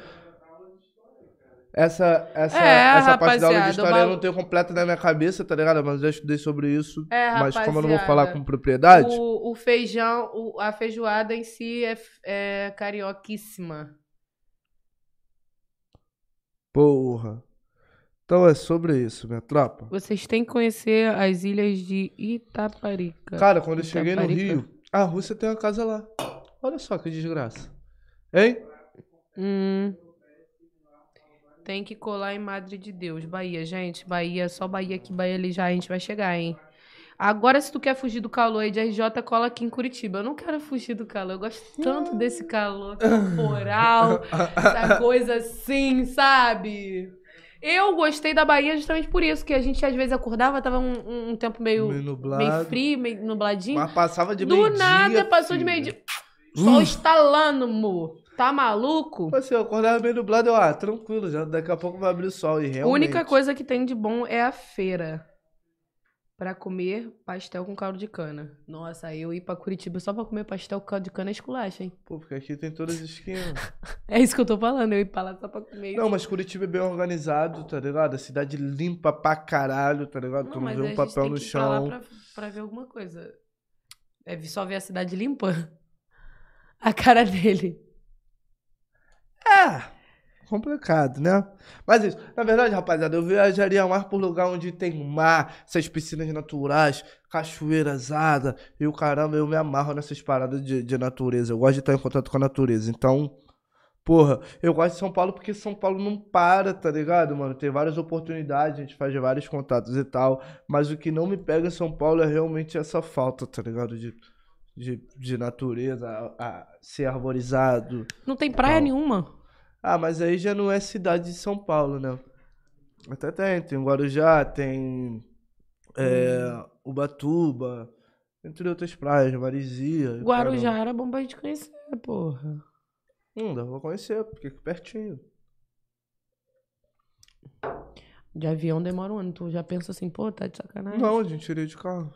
Essa, essa, É, essa parte da aula de história eu não tenho completa na minha cabeça, tá ligado? Mas eu já estudei sobre isso. É, mas como eu não vou falar com propriedade. O, o feijão, o- a feijoada em si é, é carioquíssima. Porra. Então é sobre isso, minha tropa. Vocês têm que conhecer as ilhas de Itaparica. Cara, quando eu cheguei no Itaparica. Rio, a Rússia tem uma casa lá. Olha só que desgraça. Hein? Hum. Tem que colar em Madre de Deus, Bahia, gente. Bahia, só Bahia aqui, Bahia ali já a gente vai chegar, hein? Agora, se tu quer fugir do calor aí de RJ, cola aqui em Curitiba. Eu não quero fugir do calor. Eu gosto tanto desse calor temporal, essa coisa assim, sabe? Eu gostei da Bahia justamente por isso, que a gente às vezes acordava, tava um, um tempo meio, Meio nublado. meio frio, meio nubladinho. Mas passava de Do meio-dia. nada passou de filho. meio-dia. Sol estalando, amor. Tá maluco? Assim, eu acordava meio nublado, eu, ah, tranquilo, já daqui a pouco vai abrir o sol. E A realmente... única coisa que tem de bom é a feira. Pra comer pastel com caldo de cana. Nossa, eu ir pra Curitiba só pra comer pastel com caldo de cana é esculacha, hein? Pô, porque aqui tem todas as esquinas. É isso que eu tô falando, eu ir pra lá só pra comer. Não, mas Curitiba é bem organizado, tá ligado? A cidade limpa pra caralho, tá ligado? tu não mas vê a um gente papel tem no que ir pra lá chão. Pra, pra ver alguma coisa. É só ver a cidade limpa? A cara dele. É, complicado, né? Mas isso, na verdade, rapaziada, eu viajaria mais por lugar onde tem mar, essas piscinas naturais, cachoeiras, asa, e o caramba, eu me amarro nessas paradas de, de natureza. Eu gosto de estar em contato com a natureza. Então, porra, eu gosto de São Paulo porque São Paulo não para, tá ligado, mano? Tem várias oportunidades, a gente faz vários contatos e tal. Mas o que não me pega em São Paulo é realmente essa falta, tá ligado? De, de, de natureza, a, a ser arborizado. Não tem praia Não. nenhuma. Ah, mas aí já não é cidade de São Paulo, né? Até tem, tem Guarujá, tem é, Hum. Ubatuba, entre outras praias, Marizia. Guarujá era bom pra gente conhecer, porra. Hum, dá pra conhecer, porque aqui pertinho. De avião demora um ano. Tu já pensa assim, pô, tá de sacanagem. Não, a gente iria de carro.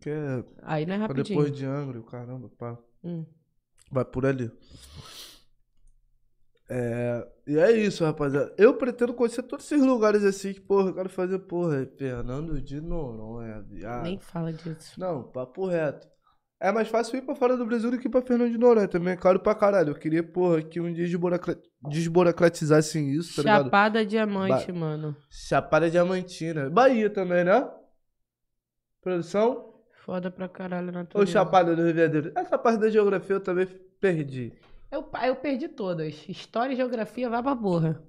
Que é Aí não é pra rapidinho. depois de Angra, o caramba, pá. Hum. Vai por ali. É, e é isso, rapaziada. Eu pretendo conhecer todos esses lugares assim que, porra, eu quero fazer, porra, Fernando de Noronha, viado. Nem fala disso. Não, papo reto. É mais fácil ir pra fora do Brasil do que ir pra Fernando de Noronha. Também é caro pra caralho. Eu queria, porra, que um dia desburocratizassem isso, tá ligado? Chapada Diamante, mano. Chapada Diamantina. Bahia também, né? Produção? Foda pra caralho na Ou Chapada do Rio de Janeiro? Essa parte da geografia eu também perdi. Eu, eu perdi todas. História e geografia, vai pra porra.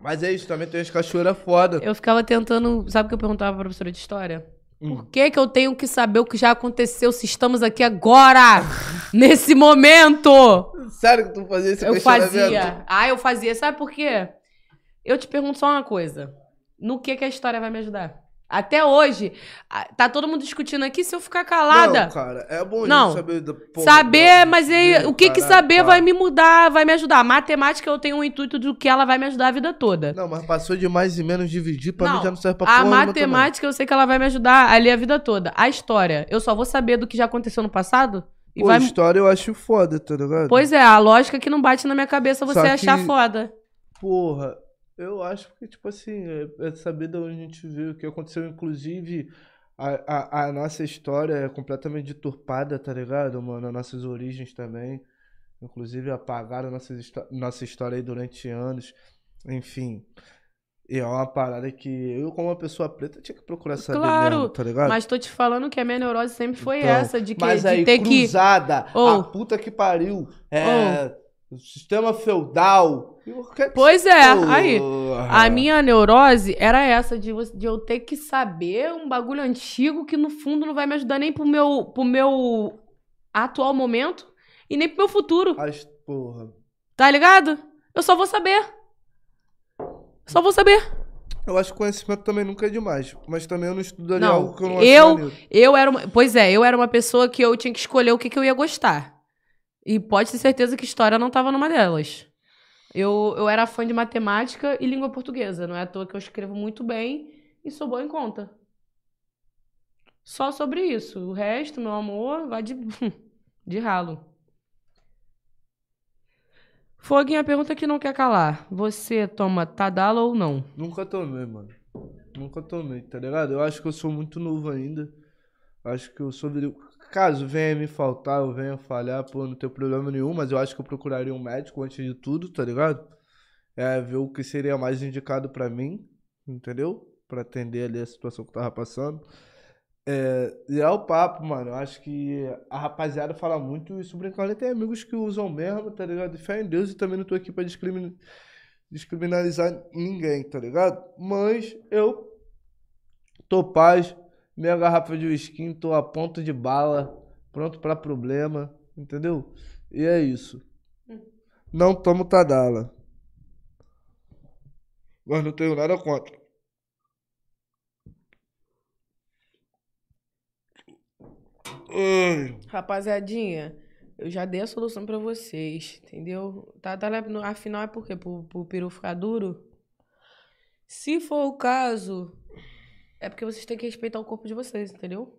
Mas é isso, também tem as cachoeiras foda. Eu ficava tentando. Sabe o que eu perguntava pra professora de história? Hum. Por que, que eu tenho que saber o que já aconteceu se estamos aqui agora? nesse momento! Sério que tu fazia esse Eu fazia. Ah, eu fazia. Sabe por quê? Eu te pergunto só uma coisa. No que, que a história vai me ajudar? Até hoje, tá todo mundo discutindo aqui se eu ficar calada. Não, cara, é bom a Não. saber da porra, saber, mas aí, o que que saber vai me mudar, vai me ajudar. Matemática eu tenho um intuito do que ela vai me ajudar a vida toda. Não, mas passou de mais e menos dividir, pra Não, mim já não serve pra a porra nenhuma matemática eu sei que ela vai me ajudar ali a vida toda. A história, eu só vou saber do que já aconteceu no passado e. Pô, vai história eu acho foda, tá ligado? Pois é, a lógica que não bate na minha cabeça você Só achar que- foda. Porra, eu acho que, tipo assim, é, é saber de onde a gente veio, o que aconteceu, inclusive, a, a, a nossa história é completamente deturpada, tá ligado, mano? As nossas origens também. Inclusive, apagaram histó- nossa história aí durante anos. Enfim. E é uma parada que eu, como uma pessoa preta, tinha que procurar saber Claro, mesmo, tá ligado? Mas tô te falando que a minha neurose sempre foi Então, essa, de, que, Mas de aí, ter que. cruzada, Ô. a puta que pariu, é, o sistema feudal. que- Pois é, aí. Porra. A minha neurose era essa, de, de eu ter que saber um bagulho antigo que no fundo não vai me ajudar nem pro meu, pro meu atual momento e nem pro meu futuro. As, porra. Tá ligado? Eu só vou saber. Só vou saber. Eu acho que conhecimento também nunca é demais. Mas também eu não estudaria Não, algo que eu não acho eu- maneiro. Eu era uma. Pois é, eu era uma pessoa que eu tinha que escolher o que, que eu ia gostar. E pode ter certeza que história não tava numa delas. Eu, eu era fã de matemática e língua portuguesa. Não é à toa que eu escrevo muito bem e sou boa em conta. Só sobre isso. O resto, meu amor, vai de, de ralo. Foguinha, a pergunta que não quer calar. Você toma Tadala ou não? Nunca tomei, mano. Nunca tomei, tá ligado? Eu acho que eu sou muito novo ainda. Acho que eu sou. Caso venha me faltar, eu venha falhar, pô, não tenho problema nenhum, mas eu acho que eu procuraria um médico antes de tudo, tá ligado? É, ver o que seria mais indicado pra mim, entendeu? Pra atender ali a situação que eu tava passando. É, e é o papo, mano. Eu acho que a rapaziada fala muito isso brincando. Tem amigos que usam mesmo, tá ligado? E fé em Deus, e também não tô aqui pra discriminar, descriminalizar ninguém, tá ligado? Mas eu tô paz, minha garrafa de whisky, tô a ponto de bala, pronto pra problema, entendeu? E é isso. Não tomo Tadala. Mas não tenho nada contra. Ai. Rapaziadinha, eu já dei a solução pra vocês, entendeu? No- afinal é por quê? Pro, pro peru ficar duro? Se for o caso, é porque vocês têm que respeitar o corpo de vocês, entendeu?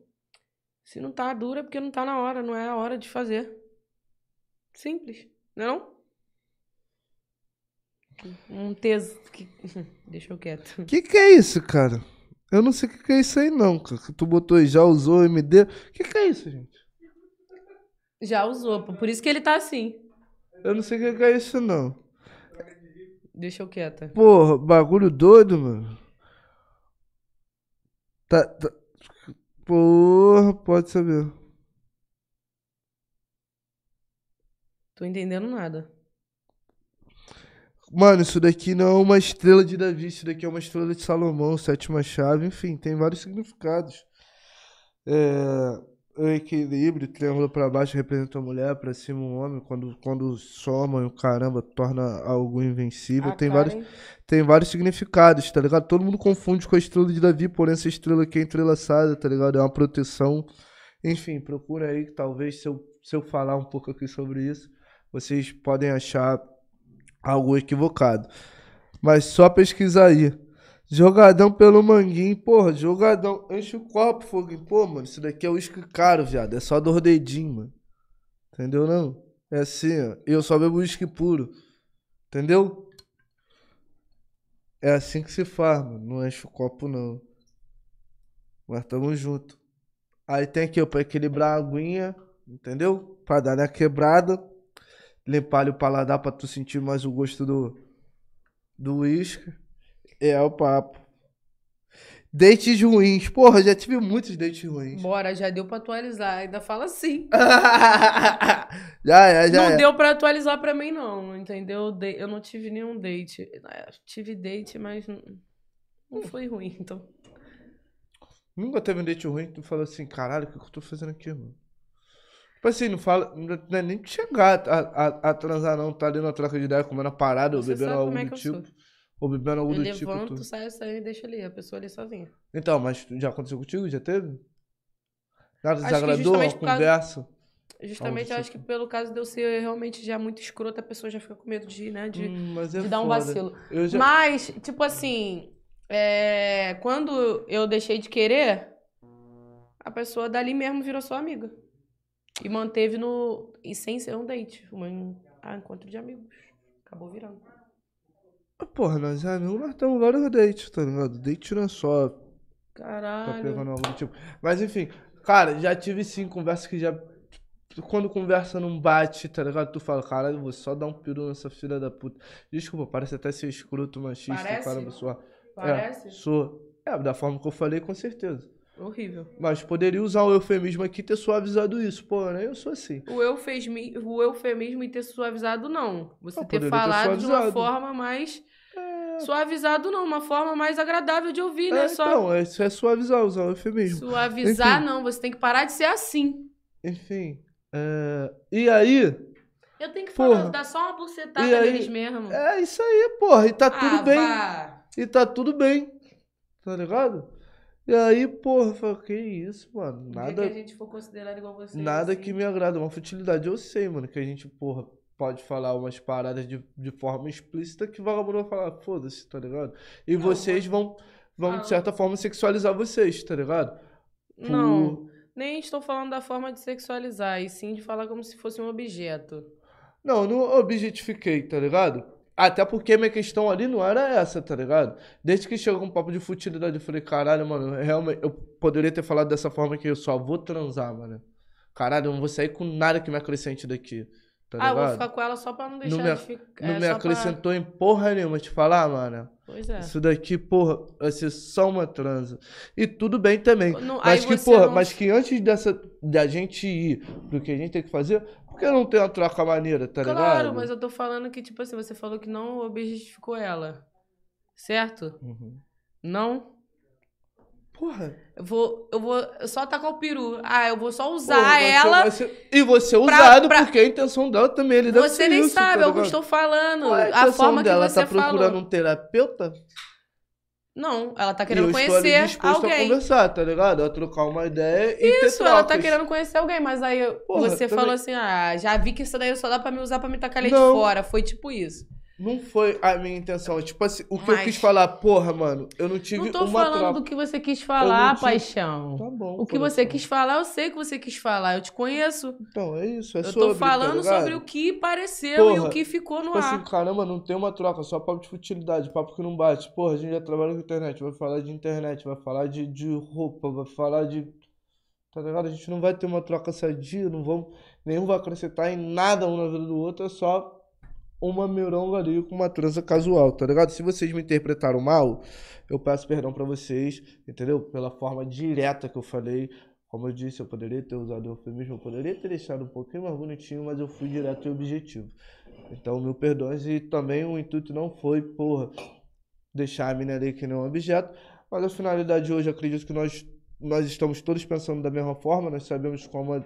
Se não tá duro é porque não tá na hora, não é a hora de fazer. Simples, não? Um tes... que- Deixa eu quieto. Que que é isso, cara? Eu não sei o que que é isso aí não, cara. Tu botou aí, já usou MD. Que que é isso, gente? Já usou, por isso que ele tá assim. Eu não sei o que que é isso não. Deixa eu quieta. Porra, bagulho doido, mano. Tá, tá... Porra, pode saber. Tô entendendo nada. Mano, isso daqui não é uma estrela de Davi, isso daqui é uma estrela de Salomão, sétima chave, enfim, tem vários significados. É, o equilíbrio, triângulo pra baixo representa a mulher, pra cima o homem, quando, quando soma e o caramba torna algo invencível. Tem vários, tem vários significados, tá ligado? Todo mundo confunde com a estrela de Davi, porém essa estrela aqui é entrelaçada, tá ligado? É uma proteção. Enfim, procura aí que talvez se eu, se eu falar um pouco aqui sobre isso, vocês podem achar algo equivocado. Mas só pesquisar aí. Jogadão pelo manguinho, porra, jogadão. Enche o copo, foguinho. Pô, mano, isso daqui é uísque caro, viado. É só dor dedinho, mano. Entendeu não? É assim, ó. Eu só bebo uísque puro. Entendeu? É assim que se faz, mano. Não enche o copo, não. Mas tamo junto. Aí tem aqui, ó, pra equilibrar a aguinha. Entendeu? Pra dar na quebrada. Limpar o paladar pra tu sentir mais o gosto do do uísque. É o papo. Dates ruins. Porra, já tive muitos dates ruins. Bora, já deu pra atualizar. Ainda fala assim. já é, já não é. deu pra atualizar pra mim, não, entendeu? De- Eu não tive nenhum date. É, Tive date, mas não, foi ruim, então. Nunca teve um date ruim que tu fala assim, caralho, o que que eu tô fazendo aqui, mano? Tipo assim, não fala. Não é nem chegar a, a, a transar, não. Tá ali na troca de ideia, comendo a parada, ou bebendo algo é do eu tipo. sou. Ou bebendo algo Eu do tipo. levanto, tu- saio, saio e deixo ali. A pessoa ali sozinha. Então, mas já aconteceu contigo? Já teve? Nada desagradou? Uma conversa? Justamente, eu acho que tipo. pelo caso de eu ser realmente já muito escrota, a pessoa já fica com medo de, né, de, Hum, é de dar um vacilo. Eu já... Mas, tipo assim, é, quando eu deixei de querer, a pessoa dali mesmo virou sua amiga. E manteve no. E sem ser um date. Um ah, encontro de amigos. Acabou virando. Porra, nós é amigos, nós temos vários dates, tá ligado? Date não é só tá Caralho. pegando algo do tipo. Mas enfim, cara, já tive sim conversas que já. Quando conversa não bate, tá ligado? Tu fala, caralho, vou só dar um peru nessa filha da puta. Desculpa, parece até ser escroto, machista, Parece? caramba, sua. Parece? É, sou. É, da forma que eu falei, com certeza. Horrível. Mas poderia usar um eufemismo aqui e ter suavizado isso. Pô, né? Eu sou assim. O, eufesmi, o eufemismo e ter suavizado, não. Você Ah, ter poderia ter falado de uma forma mais. Suavizado, não. Uma forma mais agradável de ouvir, né? É, Só então, é, isso é suavizar, usar o eufemismo. suavizar, Enfim. não. Você tem que parar de ser assim. Enfim. é, E aí, Eu tenho que Porra. falar, dar só uma bucetada E aí- neles mesmo. é isso aí, porra. E tá ah, tudo bem. vá. E tá tudo bem. Tá ligado? E aí, porra, eu falo, que isso, mano. Nada, que a gente for considerado igual vocês. nada assim, que me agrada. Uma futilidade. Eu sei, mano, que a gente, porra, pode falar umas paradas de, de forma explícita que o vagabundo vai falar, foda-se, tá ligado? E Não, vocês vão, vão, Ah. de certa forma, sexualizar vocês, tá ligado? Por- Não, nem estou falando da forma de sexualizar, e sim de falar como se fosse um objeto. Não, não objetifiquei, tá ligado? Até porque minha questão ali não era essa, tá ligado? Desde que chegou um papo de futilidade, eu falei, caralho, mano, realmente, eu poderia ter falado dessa forma que eu só vou transar, mano. Caralho, eu não vou sair com nada que me acrescente daqui, tá ah, eu vou ligado? ficar com ela só pra não deixar me, de ficar. não é, me só pra- acrescentou em porra nenhuma, te falar, mano. Pois é. Isso daqui, porra, vai ser só uma transa. E tudo bem também. Não- mas que, porra, não- mas que antes dessa, da gente ir pro que a gente tem que fazer, por que não tem uma troca maneira, tá ligado? Claro, mas eu tô falando que, tipo assim, você falou que não objetificou ela. Certo? Uhum. Não? Porra. Eu vou, eu vou só tacar o peru. Ah, eu vou só usar porra, você ela. ser- E você é pra- usado pra- porque a intenção dela também. Ele deve Você nem isso, sabe, tá é o que eu estou falando. É a intenção forma dela? que você tá procurando falou. um terapeuta? Não, ela tá querendo conhecer disposto a alguém. conversar, tá ligado? A trocar uma ideia e Isso, ela tá querendo conhecer alguém, mas aí Porra, você também- falou assim: ah, já vi que isso daí só dá pra me usar pra me tacar leite Não. fora. Foi tipo isso. Não foi a minha intenção. Tipo assim, o que Mas- eu quis falar, porra, mano, eu não tive Não tô uma falando do que você quis falar, tive- paixão. Tá bom. O que coração. você quis falar, eu sei que você quis falar. Eu te conheço. Então, é isso. É eu sobre, tô tá falando ligado? sobre o que pareceu e Porra, o que ficou no Tipo ar. assim, caramba, não tem uma troca, só papo de futilidade, papo que não bate. Porra, a gente já trabalha com internet, vai falar de internet, vai falar de, de roupa, vai falar de. Tá ligado? A gente não vai ter uma troca sadia, não vamos. Nenhum vai acrescentar em nada um na vida do outro, é só uma mironga ali com uma transa casual, tá ligado? Se vocês me interpretaram mal, eu peço perdão pra vocês, entendeu? Pela forma direta que eu falei. Como eu disse, eu poderia ter usado o eufemismo, eu poderia ter deixado um pouquinho mais bonitinho, mas eu fui direto e objetivo. Então, mil perdões. E também o intuito não foi, porra, deixar a mina ali que não é um objeto. Mas a finalidade hoje, acredito que nós, nós estamos todos pensando da mesma forma. Nós sabemos como é-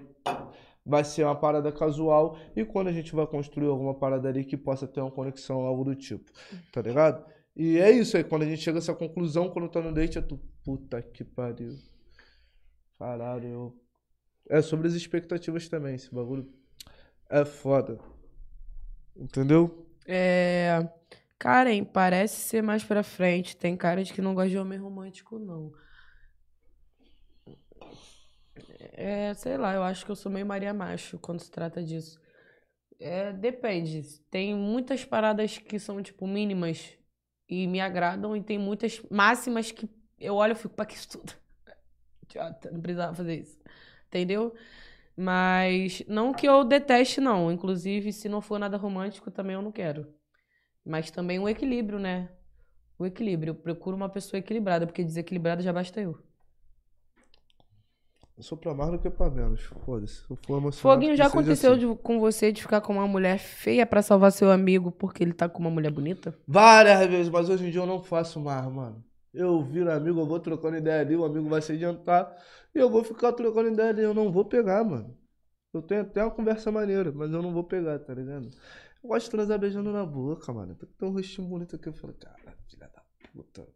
vai ser uma parada casual. E quando a gente vai construir alguma parada ali que possa ter uma conexão, algo do tipo. Tá ligado? E é isso aí. Quando a gente chega a essa conclusão, quando tá no date, é tu, puta que pariu. Caralho, eu. É sobre as expectativas também. Esse bagulho é foda. Entendeu? É. Karen, parece ser mais pra frente. Tem cara de que não gosta de homem romântico, não. É, sei lá, eu acho que eu sou meio Maria Macho quando se trata disso. É, depende. Tem muitas paradas que são, tipo, mínimas e me agradam, e tem muitas máximas que eu olho e fico, pra que isso tudo? Idiota, não precisava fazer isso. Entendeu? Mas não que eu deteste, não. Inclusive, se não for nada romântico, também eu não quero. Mas também o equilíbrio, né? O equilíbrio. Eu procuro uma pessoa equilibrada, porque desequilibrada já basta eu. Eu sou pra mais do que pra menos. Foda-se. Se eu for emocionado, Foguinho, já aconteceu assim. de- com você de ficar com uma mulher feia pra salvar seu amigo porque ele tá com uma mulher bonita? Várias vezes, mas hoje em dia eu não faço mais, mano. Eu viro amigo, eu vou trocando ideia ali, o amigo vai se adiantar e eu vou ficar trocando ideia ali. Eu não vou pegar, mano. Eu tenho até uma conversa maneira, mas eu não vou pegar, tá ligado? Eu gosto de transar beijando na boca, mano. Tem um rostinho bonito aqui. Eu falo, cara, filha da puta.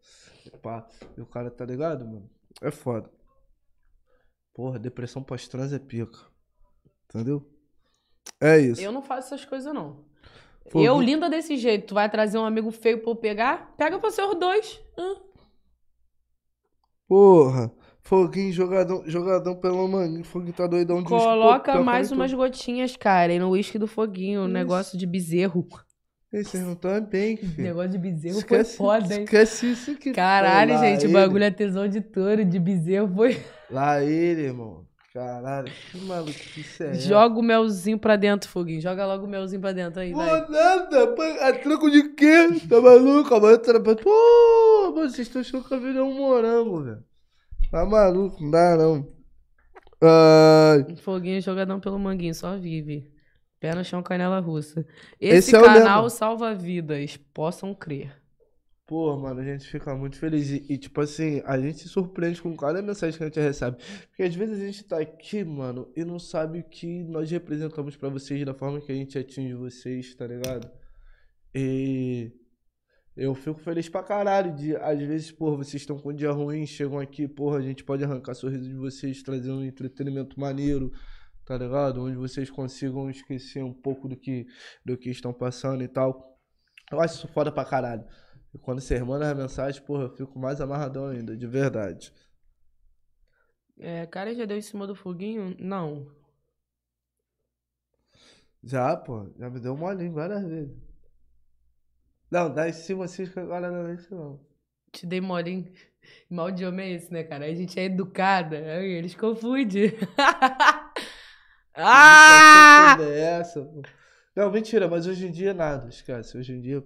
E pá. E o cara tá ligado, mano? É foda. Porra, depressão pós-trans é pica. Entendeu? É isso. Eu não faço essas coisas, não. Eu, linda desse jeito, tu vai trazer um amigo feio pra eu pegar? Pega pra ser os dois. Hã? Porra, Foguinho jogadão, jogadão pelo manguinho. Foguinho tá doidão de Coloca que mais umas tô. gotinhas, cara, e no uísque do foguinho, um negócio de bezerro. Vocês não estão bem, filho. Negócio de bezerro Esquece, foi foda, hein? esquece isso aqui. Caralho, Lá gente, o bagulho é tesão de touro, de bezerro foi. Lá ele, irmão. Caralho, que maluquice é essa? Joga o melzinho pra dentro, foguinho. Joga logo o melzinho pra dentro aí, Pô, vai. nada, a troco de quê? Tá maluco? Amanhã tá Pô, vocês estão achando que a vida é um morango, velho. Tá maluco, não dá não. Ai, Foguinho jogadão pelo manguinho, só vive. Pé no chão, canela russa. Esse, Esse é o canal salva vidas, possam crer. Pô, mano, a gente fica muito feliz. E, e, tipo assim, a gente se surpreende com cada mensagem que a gente recebe. Porque às vezes a gente tá aqui, mano, e não sabe o que nós representamos pra vocês da forma que a gente atinge vocês, tá ligado? E eu fico feliz pra caralho de, às vezes, porra, vocês estão com um dia ruim, chegam aqui, porra, a gente pode arrancar sorriso de vocês, trazer um entretenimento maneiro, tá ligado? Onde vocês consigam esquecer um pouco do que, do que estão passando e tal. Eu acho isso foda pra caralho. E quando você manda as mensagens, porra, eu fico mais amarradão ainda, de verdade. É, cara já deu em cima do foguinho? Não. Já, pô, já me deu molinho várias vezes. Não, dá em cima assim agora não é isso não. Te dei molinho. Mal de homem é esse, né, cara? A gente é educada. Eles confundem. ah! É essa, pô? Não, mentira, mas hoje em dia nada, esquece. Hoje em dia.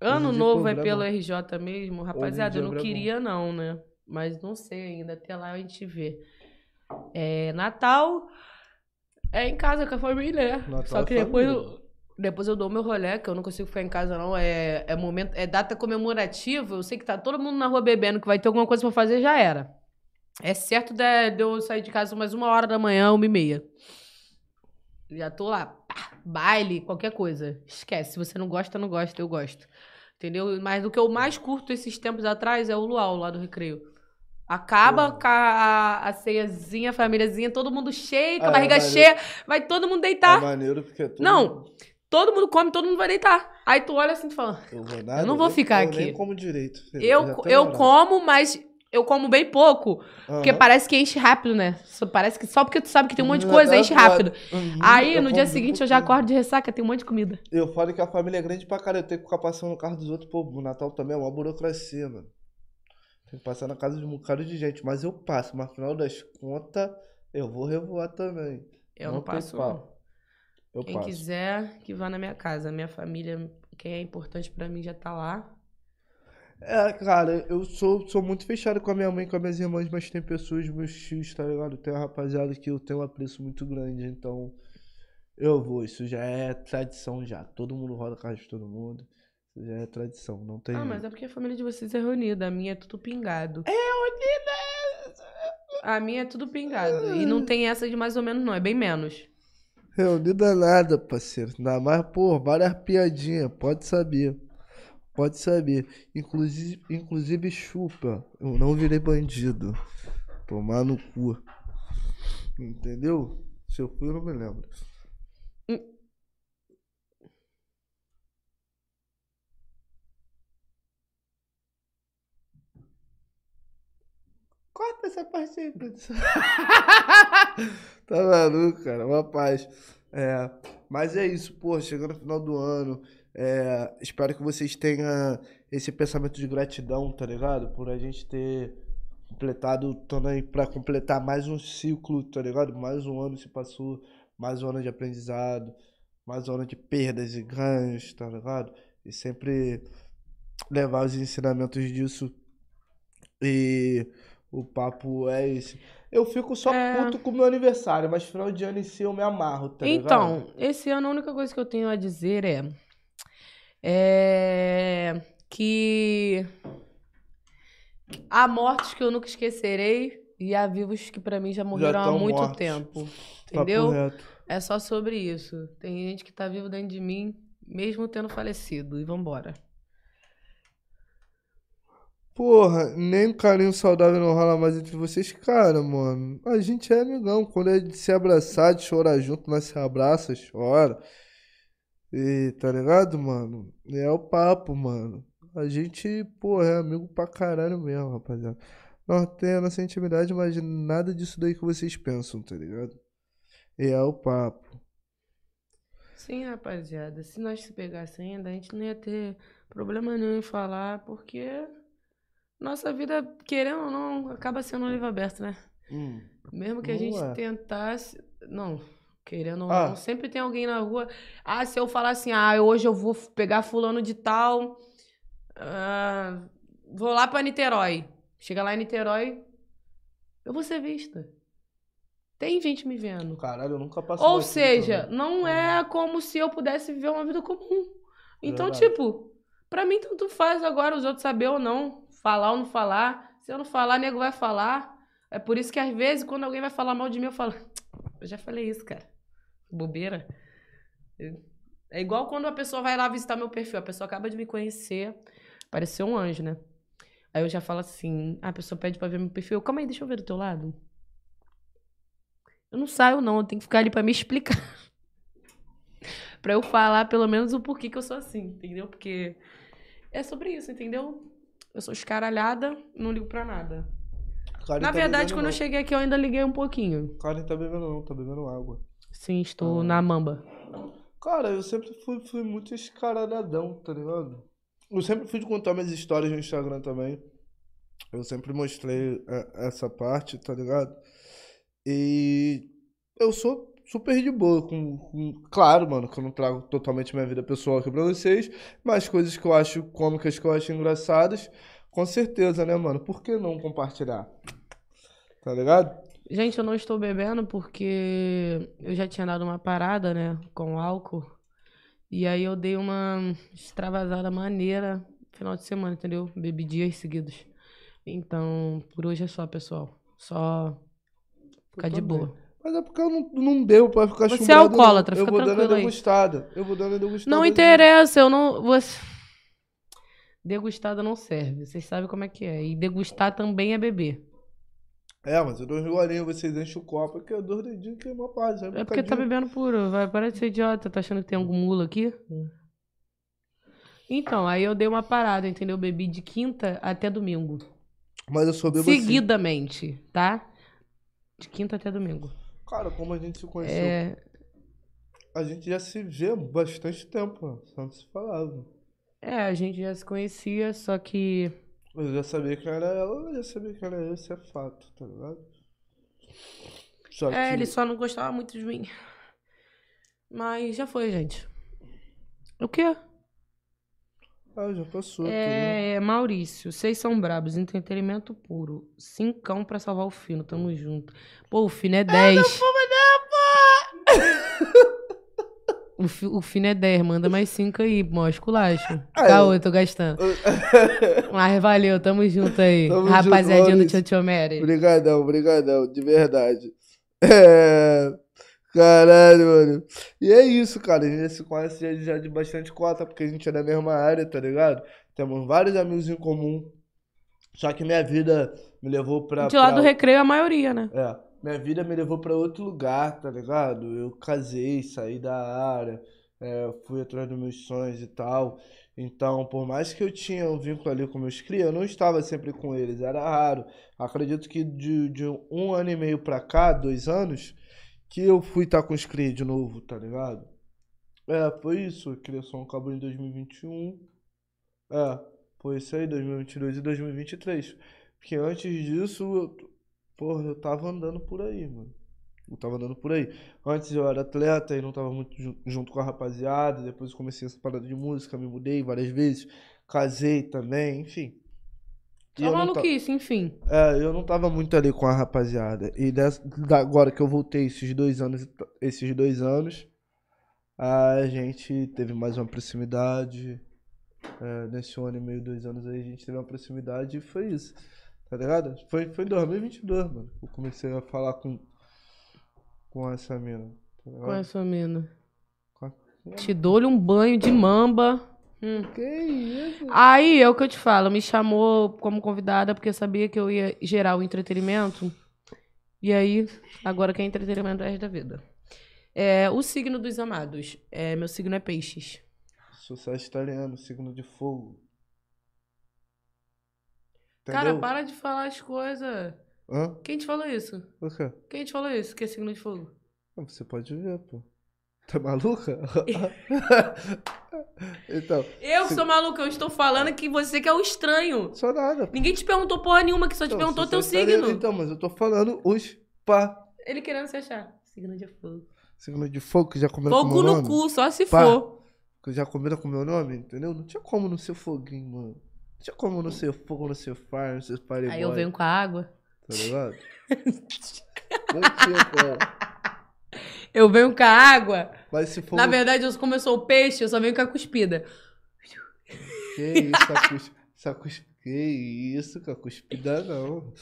Ano novo é pelo RJ mesmo? Rapaziada, eu não queria não, né? Mas não sei ainda. Até lá a gente vê. É, Natal é em casa com a família, né? Natal Só é que depois família. eu, depois eu dou meu rolê, que eu não consigo ficar em casa não. É, é momento, é data comemorativa. Eu sei que tá todo mundo na rua bebendo, que vai ter alguma coisa pra fazer, já era. É certo de, de eu sair de casa umas uma hora da manhã, uma e meia. Já tô lá, baile, qualquer coisa. Esquece. Se você não gosta, não gosta, eu gosto. Entendeu? Mas o que eu mais curto esses tempos atrás é o luau lá do recreio. Acaba com a, a ceiazinha, a famíliazinha, todo mundo cheio, com a Ah, é barriga maneiro. cheia, vai todo mundo É deitar. maneiro porque é tudo... Não. Todo mundo come, todo mundo vai deitar. Aí tu olha assim e fala, Eu, vou nada, Eu não vou nem- ficar eu aqui. nem como direito. filho. eu, eu como, mas eu como bem pouco. Porque Aham. parece que enche rápido, né? Só- Parece que só porque tu sabe que tem um monte de Já coisa, enche rápido. Uhum, Aí, eu no dia seguinte, eu já acordo de ressaca, tem um monte de comida. Eu falo que a família é grande pra caralho. Eu tenho que ficar passando no carro dos outros. Pô, o Natal também é uma burocracia, mano. Tem que passar na casa de um bocado de gente. Mas eu passo. Mas no final das contas, eu vou revoar também. Eu não, tem passo, não. Eu Quem passo. quiser, que vá na minha casa. Minha família, quem é importante pra mim, já tá lá. É, cara, eu sou, sou muito fechado com a minha mãe e com as minhas irmãs, mas tem pessoas, meus tios, tá ligado? Tem uma rapaziada que eu tenho um apreço muito grande, então eu vou. Isso já é tradição já. Todo mundo roda a casa de todo mundo. Isso já é tradição, não tem. Ah, mas é porque a família de vocês é reunida. A minha é tudo pingado. É unida! A minha é tudo pingado. E não tem essa de mais ou menos, não. É bem menos. Reunida nada, parceiro. Ainda mais, pô, várias piadinhas, pode saber. Pode saber. Inclusive, inclusive chupa. Eu não virei bandido. Tomar no cu. Entendeu? Se eu fui, eu não me lembro. Corta essa parte aí, produção. tá maluco, cara. Uma paz. É, mas é isso, pô. Chegando no final do ano. É, espero que vocês tenham esse pensamento de gratidão, tá ligado? Por a gente ter completado, também pra completar mais um ciclo, tá ligado? Mais um ano se passou, mais um ano de aprendizado, mais um ano de perdas e ganhos, tá ligado? E sempre levar os ensinamentos disso. E o papo é esse. Eu fico só É. puto com o meu aniversário, mas final de ano em si eu me amarro, tá ligado? Então, esse ano a única coisa que eu tenho a dizer é, é que há mortes que eu nunca esquecerei e há vivos que pra mim já morreram há tão muito mortos. tempo. Entendeu? É só sobre isso. Tem gente que tá vivo dentro de mim, mesmo tendo falecido. E vambora. Porra, nem um carinho saudável não rola mais entre vocês. Cara, mano, a gente é amigão. Quando é de se abraçar, de chorar junto, nós se abraça, chora. E tá ligado, mano? É o papo, mano. A gente, porra, é amigo pra caralho mesmo, rapaziada. Nós temos a nossa intimidade, mas nada disso daí que vocês pensam, tá ligado? E é o papo. Sim, rapaziada. Se nós se pegassem ainda, a gente não ia ter problema nenhum em falar, porque nossa vida, querendo ou não, acaba sendo um livro aberto, né? Hum. Mesmo que a Não gente é. tentasse. Não, querendo ou Ah. não, sempre tem alguém na rua. Ah, se eu falar assim, ah, hoje eu vou pegar fulano de tal. ah, vou lá pra Niterói. Chega lá em Niterói, eu vou ser vista. Tem gente me vendo. Caralho, eu nunca passei Ou seja, também. não é como se eu pudesse viver uma vida comum. Então, Verdade. tipo, pra mim tanto faz agora os outros saber ou não, falar ou não falar. Se eu não falar, nego vai falar. É por isso que às vezes, quando alguém vai falar mal de mim, eu falo, eu já falei isso, cara. Bobeira. É igual quando a pessoa vai lá visitar meu perfil. A pessoa acaba de me conhecer, pareceu um anjo, né? Aí eu já falo assim, a pessoa pede pra ver meu perfil. Calma aí, deixa eu ver do teu lado. Eu não saio, não. Eu tenho que ficar ali pra me explicar. pra eu falar, pelo menos, o porquê que eu sou assim, entendeu? Porque é sobre isso, entendeu? Eu sou escaralhada, não ligo pra nada. Karen Na tá verdade, quando eu não. cheguei aqui, eu ainda liguei um pouquinho. Karen tá bebendo não, tá bebendo água. Sim, estou Ah. na mamba. Cara, eu sempre fui, fui muito escaralhadão, tá ligado? Eu sempre fui de contar minhas histórias no Instagram também. Eu sempre mostrei é, essa parte, tá ligado? E eu sou super de boa com, com- Claro, mano, que eu não trago totalmente minha vida pessoal aqui pra vocês, mas coisas que eu acho cômicas, que eu acho engraçadas, com certeza, né, mano? Por que não compartilhar? Tá ligado? Gente, eu não estou bebendo porque eu já tinha dado uma parada, né, com álcool. E aí eu dei uma extravasada maneira no final de semana, entendeu? Bebi dias seguidos. Então, por hoje é só, pessoal. Só ficar de boa. Mas é porque eu não, não deu pra ficar Você é chumbado, não. alcoólatra, Eu fica vou dando a tranquilo degustada. Eu vou dando a degustada. Não interessa, eu não. Você... Degustada não serve. Vocês sabem como é que é. E degustar também é beber. É, mas eu dou uns golinhos, vocês enchem o copo, que eu dou dedinho que é uma paz. É porque tá bebendo puro. Vai, para de ser idiota. Tá achando que tem algum mula aqui? Hum. Então, aí eu dei uma parada, entendeu? Eu bebi de quinta até domingo. Mas eu sou bebo assim. Seguidamente, tá? De quinta até domingo. Cara, como a gente se conheceu, É, a gente já se vê há bastante tempo, mano. só não se falava. é, a gente já se conhecia, só que. Eu já sabia que era ela, eu já sabia que era eu, isso é fato, tá ligado? Só É, que... ele só não gostava muito de mim. Mas já foi, gente. O quê? Ah, já passou? É, Maurício, vocês são brabos, entretenimento puro. Cincão pra salvar o Fino, tamo junto. Pô, o Fino é 10. O, fi, o Fino é 10, manda mais 5 aí, mó esculacho. Ah, Caô, eu- tô gastando. Mas valeu, tamo junto aí. Tamo Rapaziadinha junto, do. Tio Tio Mary. Obrigadão, obrigadão, de verdade. É... Caralho, mano. E é isso, cara. A gente se conhece já, de bastante cota, porque a gente é da mesma área, tá ligado? Temos vários amigos em comum. Só que minha vida me levou pra. De lá do pra- recreio, a maioria, né? É, minha vida me levou pra outro lugar, tá ligado? Eu casei, saí da área, é, fui atrás dos meus sonhos e tal. Então, por mais que eu tinha um vínculo ali com meus cria, eu não estava sempre com eles, era raro. Acredito que de, de um ano e meio pra cá, dois anos, que eu fui estar com os cria de novo, tá ligado? É, foi isso. Criação acabou em 2021. É, foi isso aí, 2022 e 2023. Porque antes disso, porra, eu tava andando por aí, mano. Eu tava andando por aí. Antes eu era atleta e não tava muito ju- junto com a rapaziada. Depois eu comecei essa parada de música, me mudei várias vezes. Casei também, enfim. E Só ta- maluquice, enfim. é, eu não tava muito ali com a rapaziada. E dessa, agora que eu voltei esses dois anos, esses dois anos, a gente teve mais uma proximidade. É, nesse ano e meio, dois anos aí, a gente teve uma proximidade e foi isso. Tá ligado? Foi, foi em 2022, mano. Eu comecei a falar com, com essa mina. Tá ligado? Qual é a sua mina? Com Te dou-lhe um banho de mamba. Hum. Que isso? Aí é o que eu te falo, me chamou como convidada porque sabia que eu ia gerar o entretenimento. E aí, agora que é entretenimento é da vida. É, o signo dos amados. É, meu signo é peixes. Sou sagitariano, signo de fogo. Cara, Entendeu? para de falar as coisas. Hã? Quem te falou isso? O quê? Quem te falou isso? Que é signo de fogo? Ah, Você pode ver, pô. Tá maluca? então, Eu Sim. sou maluca, eu estou falando que você que é o estranho. só nada. pô. Ninguém te perguntou porra nenhuma, que só te Então, perguntou se teu signo. Então, mas eu tô falando os pá. Ele querendo se achar. Signo de fogo. Signo de fogo que já comeram com Fogo meu no nome. cu, só se Pá. for. Que já comeram com meu nome, entendeu? Não tinha como não ser foguinho, mano. Não tinha como não ser fogo, não ser fire, não ser fireboy. Aí eu venho com a água. Tá ligado? Eu venho com a água. Mas se for... Na verdade, eu- como eu sou o peixe, eu só venho com a cuspida. Que isso, a cus... essa cus... Que isso, com a cuspida não.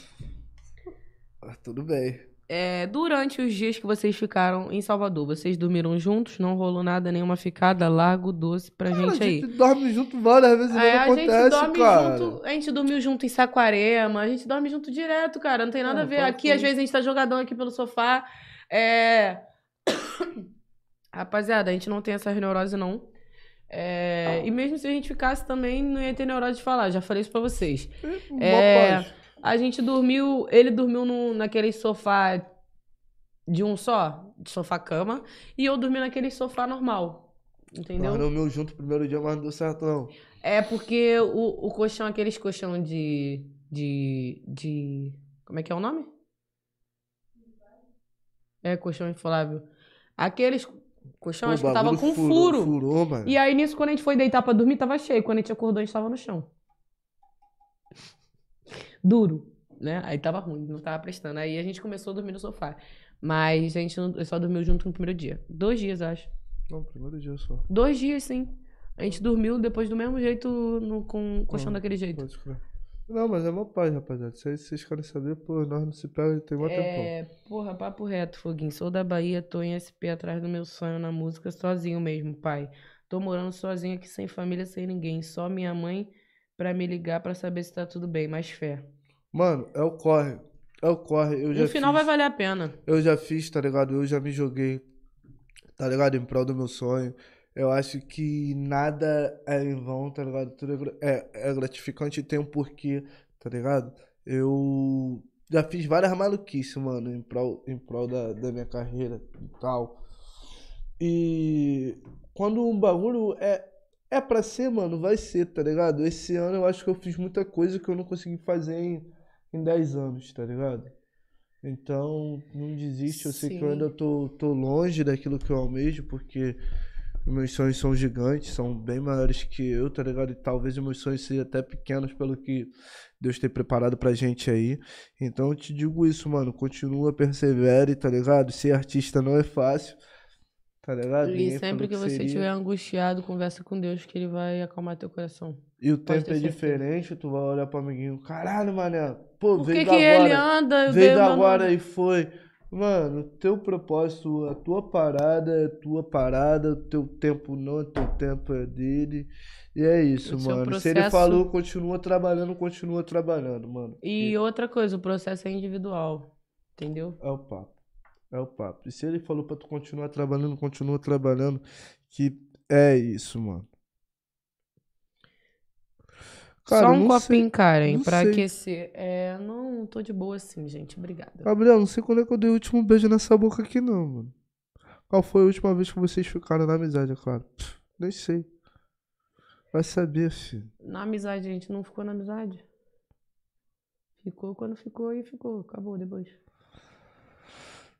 Ah, tudo bem. É, durante os dias que vocês ficaram em Salvador, vocês dormiram juntos? Não rolou nada, nenhuma ficada? Largo doce pra Cara, gente a aí. gente dorme junto várias vezes É, não a gente acontece, dorme cara. junto. A gente dormiu junto em Saquarema, a gente dorme junto direto, cara. Não tem nada Ah, a ver. Aqui, às vezes, a gente tá jogadão aqui pelo sofá. É. Rapaziada, a gente não tem essa neurose, não. É, E mesmo se a gente ficasse também, não ia ter neurose de falar. Já falei isso pra vocês. É. A gente dormiu. Ele dormiu no, naquele sofá de um só, de sofá-cama. E eu dormi naquele sofá normal. Entendeu? Nós dormimos junto o primeiro dia, mas não deu certo, não. É porque o, o colchão, aqueles colchão de, de. de. Como é que é o nome? É, colchão inflável. Aqueles colchão, Pô, acho que tava com furou- furo. Furou, mano. E aí, nisso, quando a gente foi deitar pra dormir, tava cheio. Quando a gente acordou, a gente tava no chão. Duro, né? Aí tava ruim, não tava prestando. Aí a gente começou a dormir no sofá. Mas a gente não- só dormiu junto no primeiro dia. Dois dias, acho. Não, primeiro dia só. Dois dias, sim. A gente dormiu depois do mesmo jeito, no, com o colchão Ah, daquele jeito. Não, mas é meu pai, rapaziada. Se aí vocês querem saber, pô, nós não se pega tem mó tempão. É, porra, papo reto, Foguinho. Sou da Bahia, tô em SP atrás do meu sonho na música, sozinho mesmo, pai. Tô morando sozinho aqui, sem família, sem ninguém. Só minha mãe pra me ligar pra saber se tá tudo bem. Mais fé. Mano, é o corre. É o corre. Eu já No final fiz, vai valer a pena. Eu já fiz, tá ligado? Eu já me joguei, tá ligado? Em prol do meu sonho. Eu acho que nada é em vão, tá ligado? Tudo é, é, é gratificante e tem um porquê, tá ligado? Eu já fiz várias maluquices, mano, em prol, em prol da, da minha carreira e tal. E quando um bagulho é, é pra ser, mano, vai ser, tá ligado? Esse ano eu acho que eu fiz muita coisa que eu não consegui fazer em, em 10 anos, tá ligado? Então, não desiste. Eu sei que eu ainda tô, tô longe daquilo que eu almejo, porque meus sonhos são gigantes, são bem maiores que eu, tá ligado? E talvez os meus sonhos sejam até pequenos pelo que Deus tem preparado pra gente aí. Então eu te digo isso, mano. Continua, persevere, tá ligado? Ser artista não é fácil, tá ligado? E Ninguém sempre falou que você estiver angustiado, conversa com Deus que ele vai acalmar teu coração. E o Pode tempo é diferente, tu vai olhar pro amiguinho, caralho, mané, pô, veio que, da que ele agora, anda? Eu veio da agora e foi. Mano, teu propósito, a tua parada é tua parada, o teu tempo não é teu tempo, é dele. E é isso, seu mano. Se ele processo- falou, continua trabalhando, continua trabalhando, mano. E outra coisa, o processo é individual. Entendeu? É o papo. É o papo. E se ele falou pra tu continuar trabalhando, continua trabalhando. Que é isso, mano. Cara, Só um copinho, Karen, não pra sei. aquecer. É, não, tô de boa assim, gente. Obrigada. Gabriel, não sei quando é que eu dei o último beijo nessa boca aqui, não, mano. Qual foi a última vez que vocês ficaram na amizade, é claro? Pff, nem sei. Vai saber, filho. Na amizade, a gente não ficou na amizade. Ficou quando ficou e ficou. Acabou depois.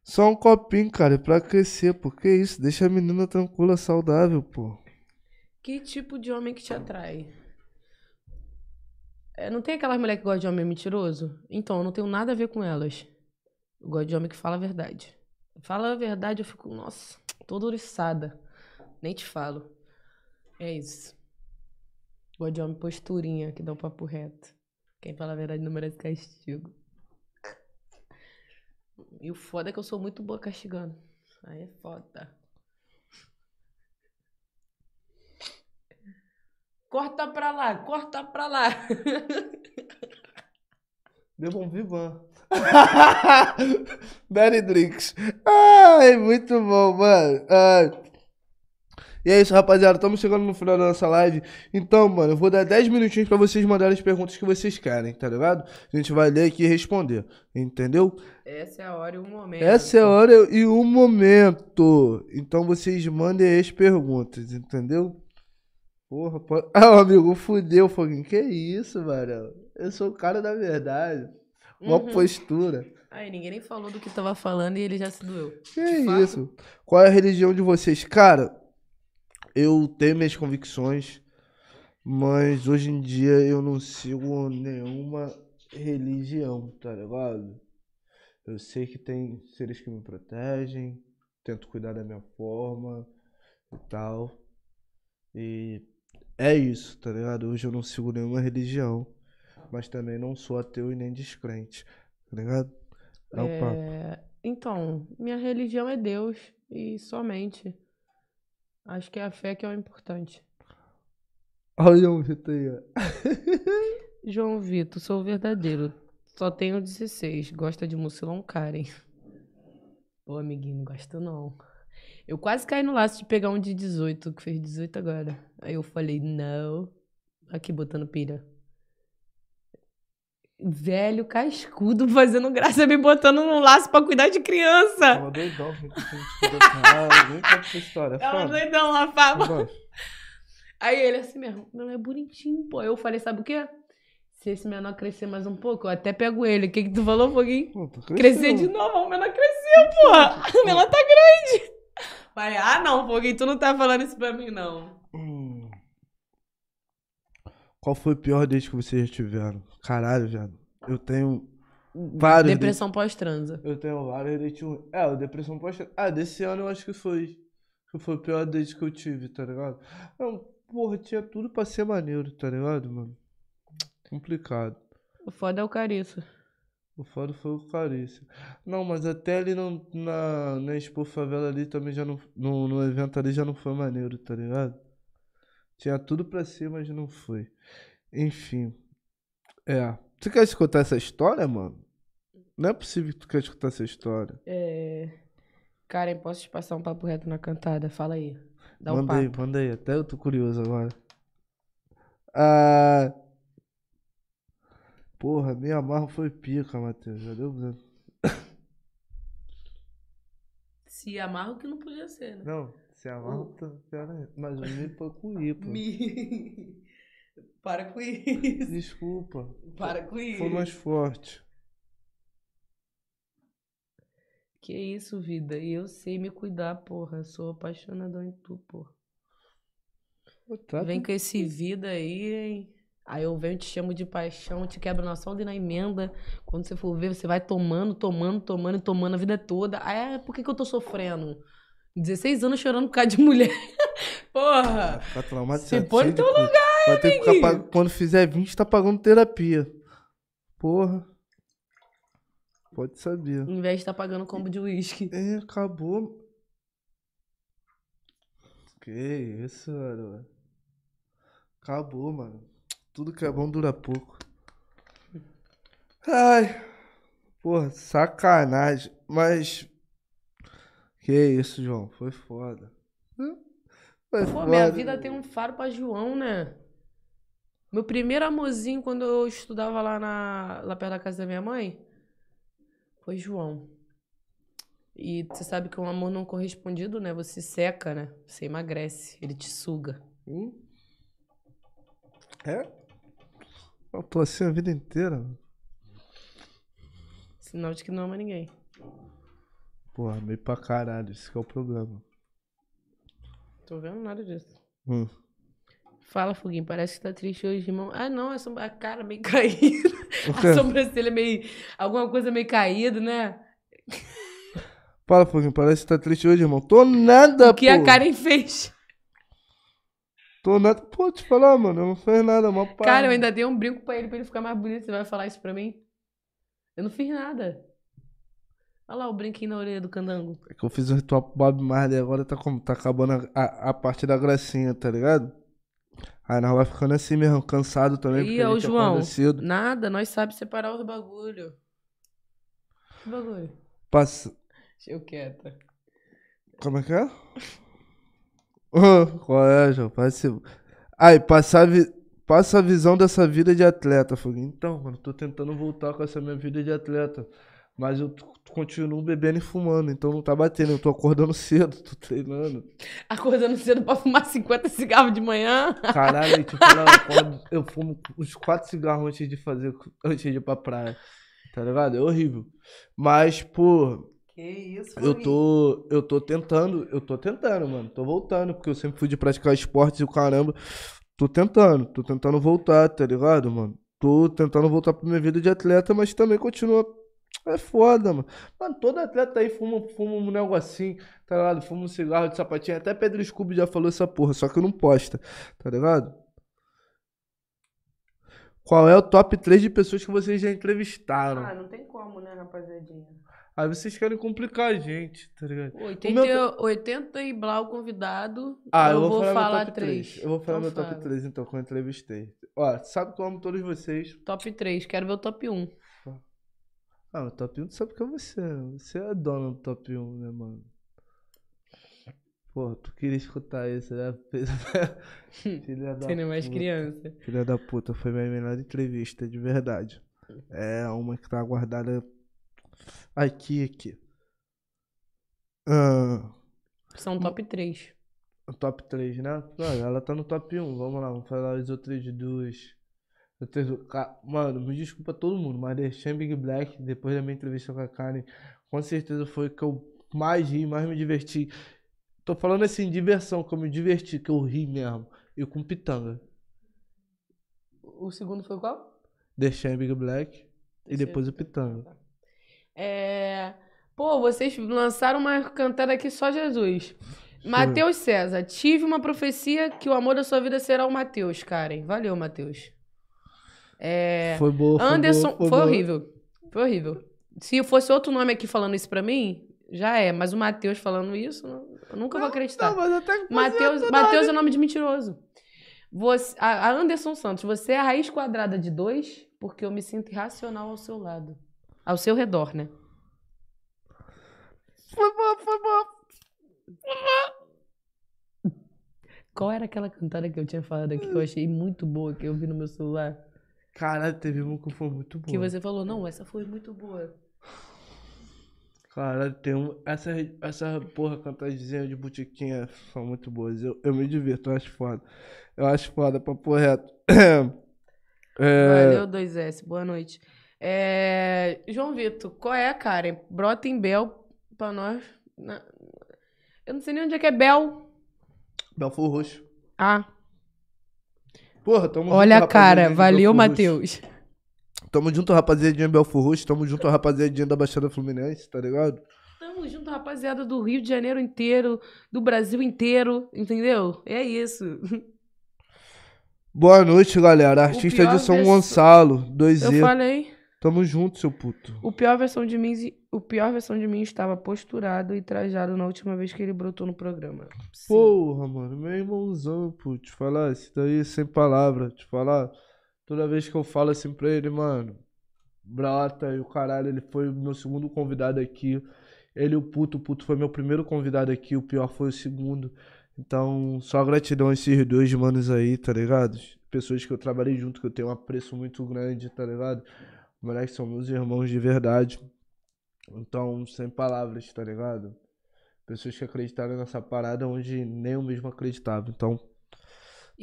Só um copinho, cara, pra crescer, pô. Que isso? Deixa a menina tranquila, saudável, pô. Que tipo de homem que te atrai? É, não tem aquelas mulheres que gostam de homem mentiroso? Então, eu não tenho nada a ver com elas. Eu gosto de homem que fala a verdade. Fala a verdade, eu fico, nossa, toda oriçada. Nem te falo. É isso. Gosto de homem posturinha, que dá o papo reto. Quem fala a verdade não merece castigo. E o foda é que eu sou muito boa castigando. Aí é foda. Corta pra lá, corta pra lá. Deu bom vivan. Berry Drinks. Ai, muito bom, mano. Ai. E é isso, rapaziada. Estamos chegando no final da nossa live. Então, mano, eu vou dar 10 minutinhos pra vocês mandarem as perguntas que vocês querem, tá ligado? A gente vai ler aqui e responder. Entendeu? Essa é a hora e o momento. Essa é a hora e o momento. Então vocês mandem as perguntas, entendeu? Porra, pode... Ah, o amigo, fudeu, Foguinho. Que isso, mano? Eu sou o cara da verdade. Uma Uhum. postura. Aí, ninguém nem falou do que tava falando e ele já se doeu. Que De fato. isso? Qual é a religião de vocês? Cara, eu tenho minhas convicções, mas hoje em dia eu não sigo nenhuma religião, tá ligado? Eu sei que tem seres que me protegem, tento cuidar da minha forma e tal. E é isso, tá ligado? Hoje eu não sigo nenhuma religião, mas também não sou ateu e nem descrente, tá ligado? É o papo. É, Então, minha religião é Deus e somente. Acho que é a fé que é o importante. Olha o Vitor aí, ó. João Vitor, sou verdadeiro. Só tenho 16. Gosta de mucilão Karen. Ô, amiguinho, não gosto não. Eu quase caí no laço de pegar um de 18, que fez 18 agora. Aí eu falei, não. Aqui botando pira. Velho cascudo fazendo graça, me botando num laço pra cuidar de criança. Doidão, vem com cara, vem com essa história. Ela Fala. doidão lá, Fábio. Aí ele assim mesmo, meu é bonitinho, pô. Eu falei, sabe o quê? Se esse menor crescer mais um pouco, eu até pego ele. O que que tu falou, Foguinho? Pô, tô Crescer de novo, o menor cresceu, porra. O menor tá grande. Falei, ah não, Foguinho, tu não tá falando isso pra mim, não. Hum. Qual foi o pior date que vocês já tiveram? Caralho, viado. Eu tenho vários. Depressão pós-transa. Eu tenho vários dates ruins. É, o depressão pós Ah, desse ano eu acho que foi. Que foi o pior date que eu tive, tá ligado? Não, porra, tinha tudo pra ser maneiro, tá ligado, mano? Complicado. O foda é o Cariço. O foda foi o Clarice. Não, mas até ali no, na, na Expo Favela ali também já não. No, no evento ali já não foi maneiro, tá ligado? Tinha tudo pra ser, mas não foi. Enfim. É. Tu quer escutar essa história, mano? Não é possível que tu quer escutar essa história. É... Karen, posso te passar um papo reto na cantada? Fala aí. Dá um manda papo. aí, manda aí. Até eu tô curioso agora. Ah. Porra, me amarro foi pica, Matheus. Já deu. Se amarra que não podia ser, né? Não, se pior ainda. Mas me I, pô. Me... Para com isso. Desculpa. Para com isso. Foi mais forte. Que isso, vida. E eu sei me cuidar, porra. Sou apaixonadão em tu, porra. Tá Vem com esse vida aí, hein? Aí eu venho, te chamo de paixão, te quebro na solda e na emenda. Quando você for ver, você vai tomando, tomando, tomando e tomando a vida toda. Aí, ah, por que, que eu tô sofrendo? 16 anos chorando por causa de mulher. Porra! Ficar traumatizado. Se põe no teu coisa. Vai ter que ficar Quando fizer 20, tá pagando terapia. Porra. Pode saber. Em vez de estar pagando combo de uísque. É, acabou. Que isso, mano. Acabou, mano. Tudo que é bom dura pouco. Ai. Porra, sacanagem. Mas. Que isso, João. Foi foda. Hã? Foi Pô, foda. minha vida tem um faro pra João, né? Meu primeiro amorzinho quando eu estudava lá, na, lá perto da casa da minha mãe foi João. E você sabe que um amor não correspondido, né? Você seca, né? Você emagrece, ele te suga. Hum? É? Eu tô assim a vida inteira. Sinal de que não ama ninguém. Porra, meio pra caralho. Esse que é o problema. Tô vendo nada disso. Hum. Fala, Foguinho, parece que tá triste hoje, irmão. Ah, não, a, som- a cara meio caída. A sobrancelha meio. Alguma coisa meio caída, né? Fala, Foguinho, parece que tá triste hoje, irmão. Tô nada, O que pô. a Karen fez. Tô nada. Pô, te falar, mano, eu não fiz nada, mó. Cara, eu ainda dei um brinco pra ele pra ele ficar mais bonito. Você vai falar isso pra mim? Eu não fiz nada. Olha lá o brinquinho na orelha do candango. É que eu fiz um ritual pro Bob Marley agora tá, como, tá acabando a, a, a parte da gracinha, tá ligado? Aí nós vai ficando assim mesmo, cansado também. A ô gente João. acorda cedo. Nada, nós sabemos separar os bagulho. Que bagulho? Passa... Deixa eu quieta. Como é que é? Qual é, João? Passa... Aí, passa a, vi... passa a visão dessa vida de atleta, Foguinho. Então, mano, tô tentando voltar com essa minha vida de atleta. Mas eu continuo bebendo e fumando, então não tá batendo. Eu tô acordando cedo, tô treinando. Acordando cedo pra fumar 50 cigarros de manhã. Caralho, tipo, eu acordo, eu fumo uns quatro cigarros antes de fazer, antes de ir pra praia. Tá ligado? É horrível. Mas, pô, Que isso, eu tô, eu tô tentando, eu tô tentando, mano. Tô voltando, porque eu sempre fui de praticar esportes e o caramba. Tô tentando, tô tentando voltar, tá ligado, mano? Tô tentando voltar pra minha vida de atleta, mas também continua. É foda, mano. Mano, todo atleta aí fuma, fuma um negocinho, tá ligado? Fuma um cigarro de sapatinho. Até Pedro Scooby já falou essa porra, só que não posta, tá ligado? Qual é o top 3 de pessoas que vocês já entrevistaram? Ah, não tem como, né, rapaziadinha? Aí vocês querem complicar a gente, tá ligado? 80, meu 80 e Blau convidado. Ah, eu, eu, vou, falar, falar meu top três. 3. Eu vou falar Então meu top fala. 3 então, que eu entrevistei. Ó, sabe que eu amo todos vocês. Top 3, quero ver o top 1. Ah, o top 1 tu sabe que é você. Você é dono do top 1, né, mano? Pô, tu queria escutar isso, né? Filha da Sendo mais puta. criança. Filha da puta, foi minha melhor entrevista, de verdade. É uma que tá guardada aqui, aqui. Ah, São top 3. o top 3, né? Não, ela tá no top 1. Vamos lá, vamos falar as outras duas. Mano, me desculpa todo mundo, mas deixei Big Black, depois da minha entrevista com a Karen, com certeza foi que eu mais ri, mais me diverti. Tô falando assim, diversão, que eu me diverti, que eu ri mesmo. E com Pitanga. O segundo foi qual? Deixei Big Black e depois o Pitanga. É. Pô, vocês lançaram uma cantada aqui só Jesus. Matheus César, tive uma profecia que o amor da sua vida será o Matheus, Karen. Valeu, Matheus. É, Foi boa, foi Anderson, boa, foi, boa. horrível. Foi horrível. Se fosse outro nome aqui falando isso pra mim, já é. Mas o Matheus falando isso, não- eu nunca vou acreditar. Não, mas que Matheus, você Matheus é nome de mentiroso. Você, a, Anderson Santos, você é a raiz quadrada de dois, porque eu me sinto irracional ao seu lado. Ao seu redor, né? Foi boa, foi boa. Qual era aquela cantada que eu tinha falado aqui que eu achei muito boa, que eu vi no meu celular? Caralho, teve uma que foi muito boa. Que você falou, não, essa foi muito boa. Caralho, tem um. Essa, essa porra, cantadezinha de botiquinha são muito boas. Eu, eu me divirto, eu acho foda. Eu acho foda, papo reto. É, Valeu, 2S, boa noite. É, João Vitor, qual é, Karen? Brota em Bel pra nós. Na- Eu não sei nem onde é que é Bel. Belfor Roxo. Ah, Porra, tamo olha a cara. Valeu. Matheus. Tamo junto, rapaziadinha de Belfor Roxo. Tamo junto, rapaziadinha da Baixada Fluminense, tá ligado? Tamo junto, rapaziada do Rio de Janeiro inteiro, do Brasil inteiro, entendeu? É isso. Boa noite, galera. Artista de São versão- Gonçalo, Eu 2Z. falei. Tamo junto, seu puto. O pior versão de mim, o pior versão de mim estava posturado e trajado na última vez que ele brotou no programa. Sim. Porra, mano, meu irmãozão, pô, te falar, isso daí sem palavra, te falar. Toda vez que eu falo assim pra ele, mano, brota e o caralho, ele foi meu segundo convidado aqui. Ele o puto, o puto foi meu primeiro convidado aqui, o pior foi o segundo. Então, só gratidão a esses dois manos aí, tá ligado? Pessoas que eu trabalhei junto, que eu tenho um apreço muito grande, tá ligado? Moleques são meus irmãos de verdade. Então, sem palavras, tá ligado? Pessoas que acreditaram nessa parada onde nem eu mesmo acreditava. Então,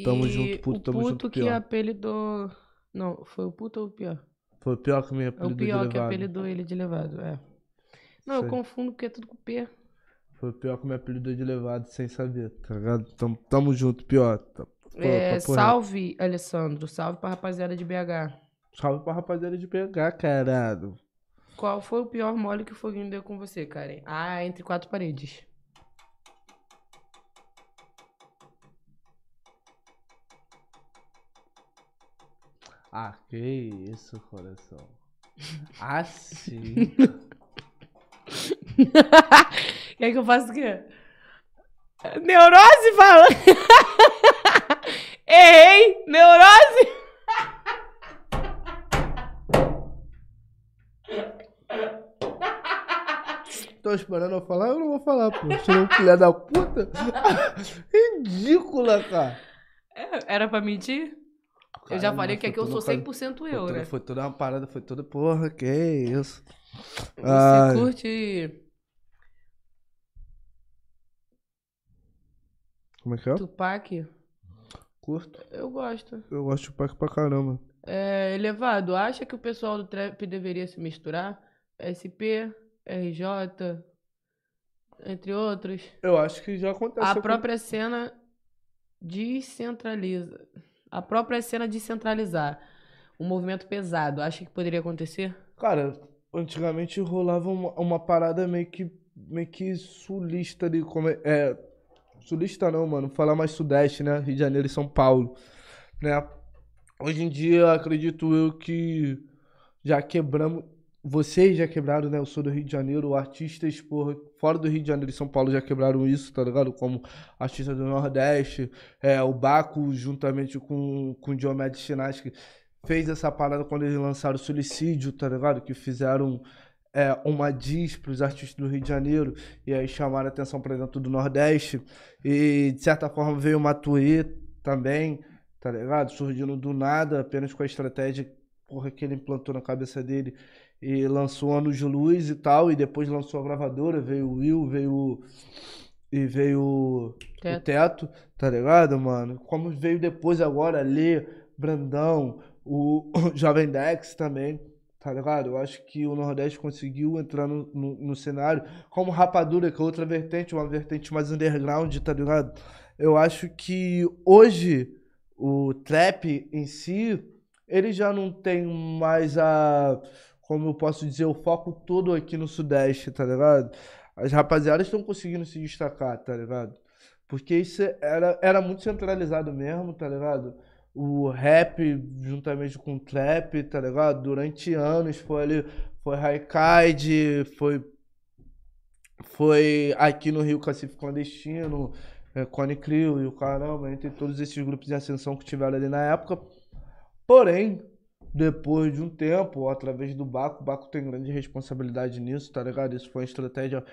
tamo E junto, puto, o tamo puto junto, que pior. apelidou... Não, foi o puto ou o pior? foi o pior que me É o apelidou de pior que levado. apelidou ele de levado, é. Não, eu Sei. confundo porque é tudo com P. Foi o pior que me apelidou de levado sem saber, tá ligado? Tamo, tamo junto, pior. Tá- É, reto. salve, Alessandro. Salve pra rapaziada de BH. Salve pra rapaziada de pegar, caralho. Qual foi o pior mole que o Foguinho deu com você, Karen? Ah, entre quatro paredes. Ah, que isso, coração. Ah, sim. Quer que eu faça o quê? Neurose fala! Errei! Neurose! Tô esperando eu falar, eu não vou falar, pô. Tirou um filho da puta. Ridícula, cara. É, Era pra mentir? Eu já falei que aqui eu sou toda uma 100% Foi eu, toda, né? foi toda uma parada, foi toda. Porra, que isso. Você Ai. curte Como é que é? Tupac? Curto. Eu gosto. Eu gosto de Tupac pra caramba. É, elevado, acha que o pessoal do trap deveria se misturar? SP, RJ, entre outros. Eu acho que já aconteceu. A com- própria cena descentraliza. A própria cena descentralizar. Um movimento pesado. Acha que poderia acontecer? Cara, antigamente rolava uma, uma parada meio que, meio que sulista ali. Como é, é, sulista não, mano. Falar mais sudeste, né? Rio de Janeiro e São Paulo. Né? Hoje em dia, acredito eu que já quebramos. Vocês já quebraram, né? Eu sou do Rio de Janeiro, artistas, porra, fora do Rio de Janeiro e São Paulo já quebraram isso, tá ligado? Como artista do Nordeste, é, o Baco, juntamente com, com o Diomedes Chinaski, fez essa parada quando eles lançaram o Suicídio, tá ligado? Que fizeram é, uma diss pros artistas do Rio de Janeiro e aí chamaram a atenção pra dentro do Nordeste. E de certa forma veio o Matuê também, tá ligado? Surgindo do nada, apenas com a estratégia porra, que ele implantou na cabeça dele e lançou Anos de Luz e tal, e depois lançou a gravadora, veio o Will, veio o- e veio o Teto. Teto, tá ligado, mano? Como veio depois agora Lê, Brandão, o Jovem Dex também, tá ligado? Eu acho que o Nordeste conseguiu entrar no, no, no cenário, como Rapadura, que é outra vertente, uma vertente mais underground, tá ligado? Eu acho que hoje o trap em si, ele já não tem mais a, como eu posso dizer, o foco todo aqui no Sudeste, tá ligado? As rapaziadas estão conseguindo se destacar, tá ligado? Porque isso era, era muito centralizado mesmo, tá ligado? o rap juntamente com o trap, tá ligado? Durante anos foi ali, foi Raikide, foi foi aqui no Rio Cacife Clandestino, é, Cone Crio e o caramba, entre todos esses grupos de ascensão que tiveram ali na época. Porém, depois de um tempo, através do Baco, o Baco tem grande responsabilidade nisso, tá ligado? Isso foi uma estratégia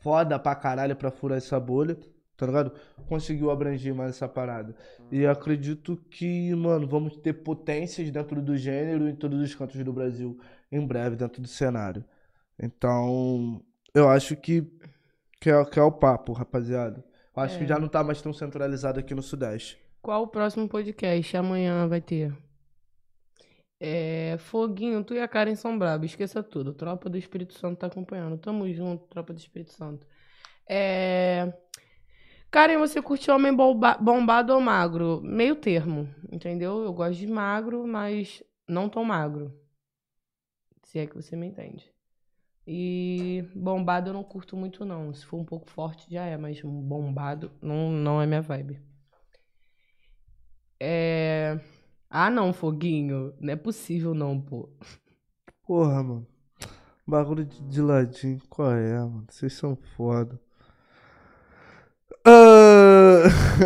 foda pra caralho pra furar essa bolha, tá ligado? Conseguiu abranger mais essa parada. E acredito que, mano, vamos ter potências dentro do gênero em todos os cantos do Brasil em breve, dentro do cenário. Então, eu acho que, que, é, que é o papo, rapaziada. Eu acho É. que já não tá mais tão centralizado aqui no Sudeste. Qual o próximo podcast? Amanhã vai ter. É, Foguinho, tu e a Karen são brabos, esqueça tudo. Tropa do Espírito Santo tá acompanhando. Tamo junto, Tropa do Espírito Santo. É... Karen, você curte homem bomba- bombado ou magro? Meio termo, entendeu? Eu gosto de magro, mas não tão magro. Se é que você me entende. E bombado eu não curto muito, não. Se for um pouco forte, já é, mas bombado não, não é minha vibe. É. Ah, não, Foguinho. Não é possível, não, pô. Porra, mano. Bagulho de, de ladinho, qual é, mano? Vocês são foda. Ah,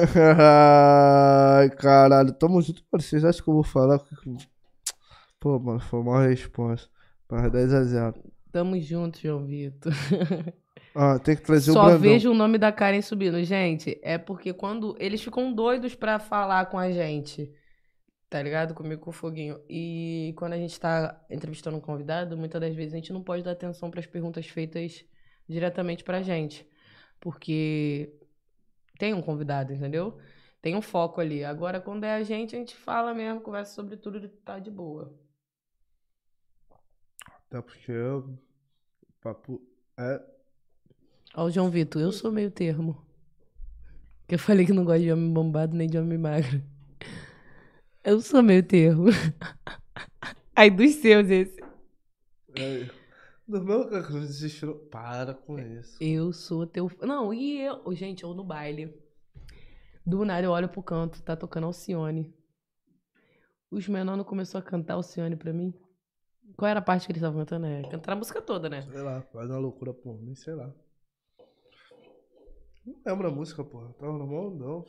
Ai, caralho, tamo junto. Mano, vocês acham que eu vou falar? Pô, mano, foi uma resposta. Para 10 a 0. Tamo junto, João Vitor. Ah, tem que trazer o Só Brandão. vejo o nome da Karen subindo. Gente, é porque quando eles ficam doidos pra falar com a gente, tá ligado? Comigo com o Foguinho. E quando a gente tá entrevistando um convidado, muitas das vezes a gente não pode dar atenção pras perguntas feitas diretamente pra gente. Porque tem um convidado, entendeu? Tem um foco ali. Agora, quando é a gente, a gente fala mesmo, conversa sobre tudo e tá de boa. Até porque o papo é. Ó, o João Vitor, eu sou meio termo. Que eu falei que não gosto de homem bombado nem de homem magro. Eu sou meio termo. Aí dos seus, esse. é do meu desistiu. Para com isso. Eu sou teu. Não, e eu. Gente, eu no baile. Do nada eu olho pro canto, tá tocando Alcione. Os menores começou a cantar Alcione pra mim. Qual era a parte que eles estavam cantando? É, cantar a música toda, né? Sei lá, faz uma loucura por mim, sei lá. Não lembro a música, porra. Tava no mão, não.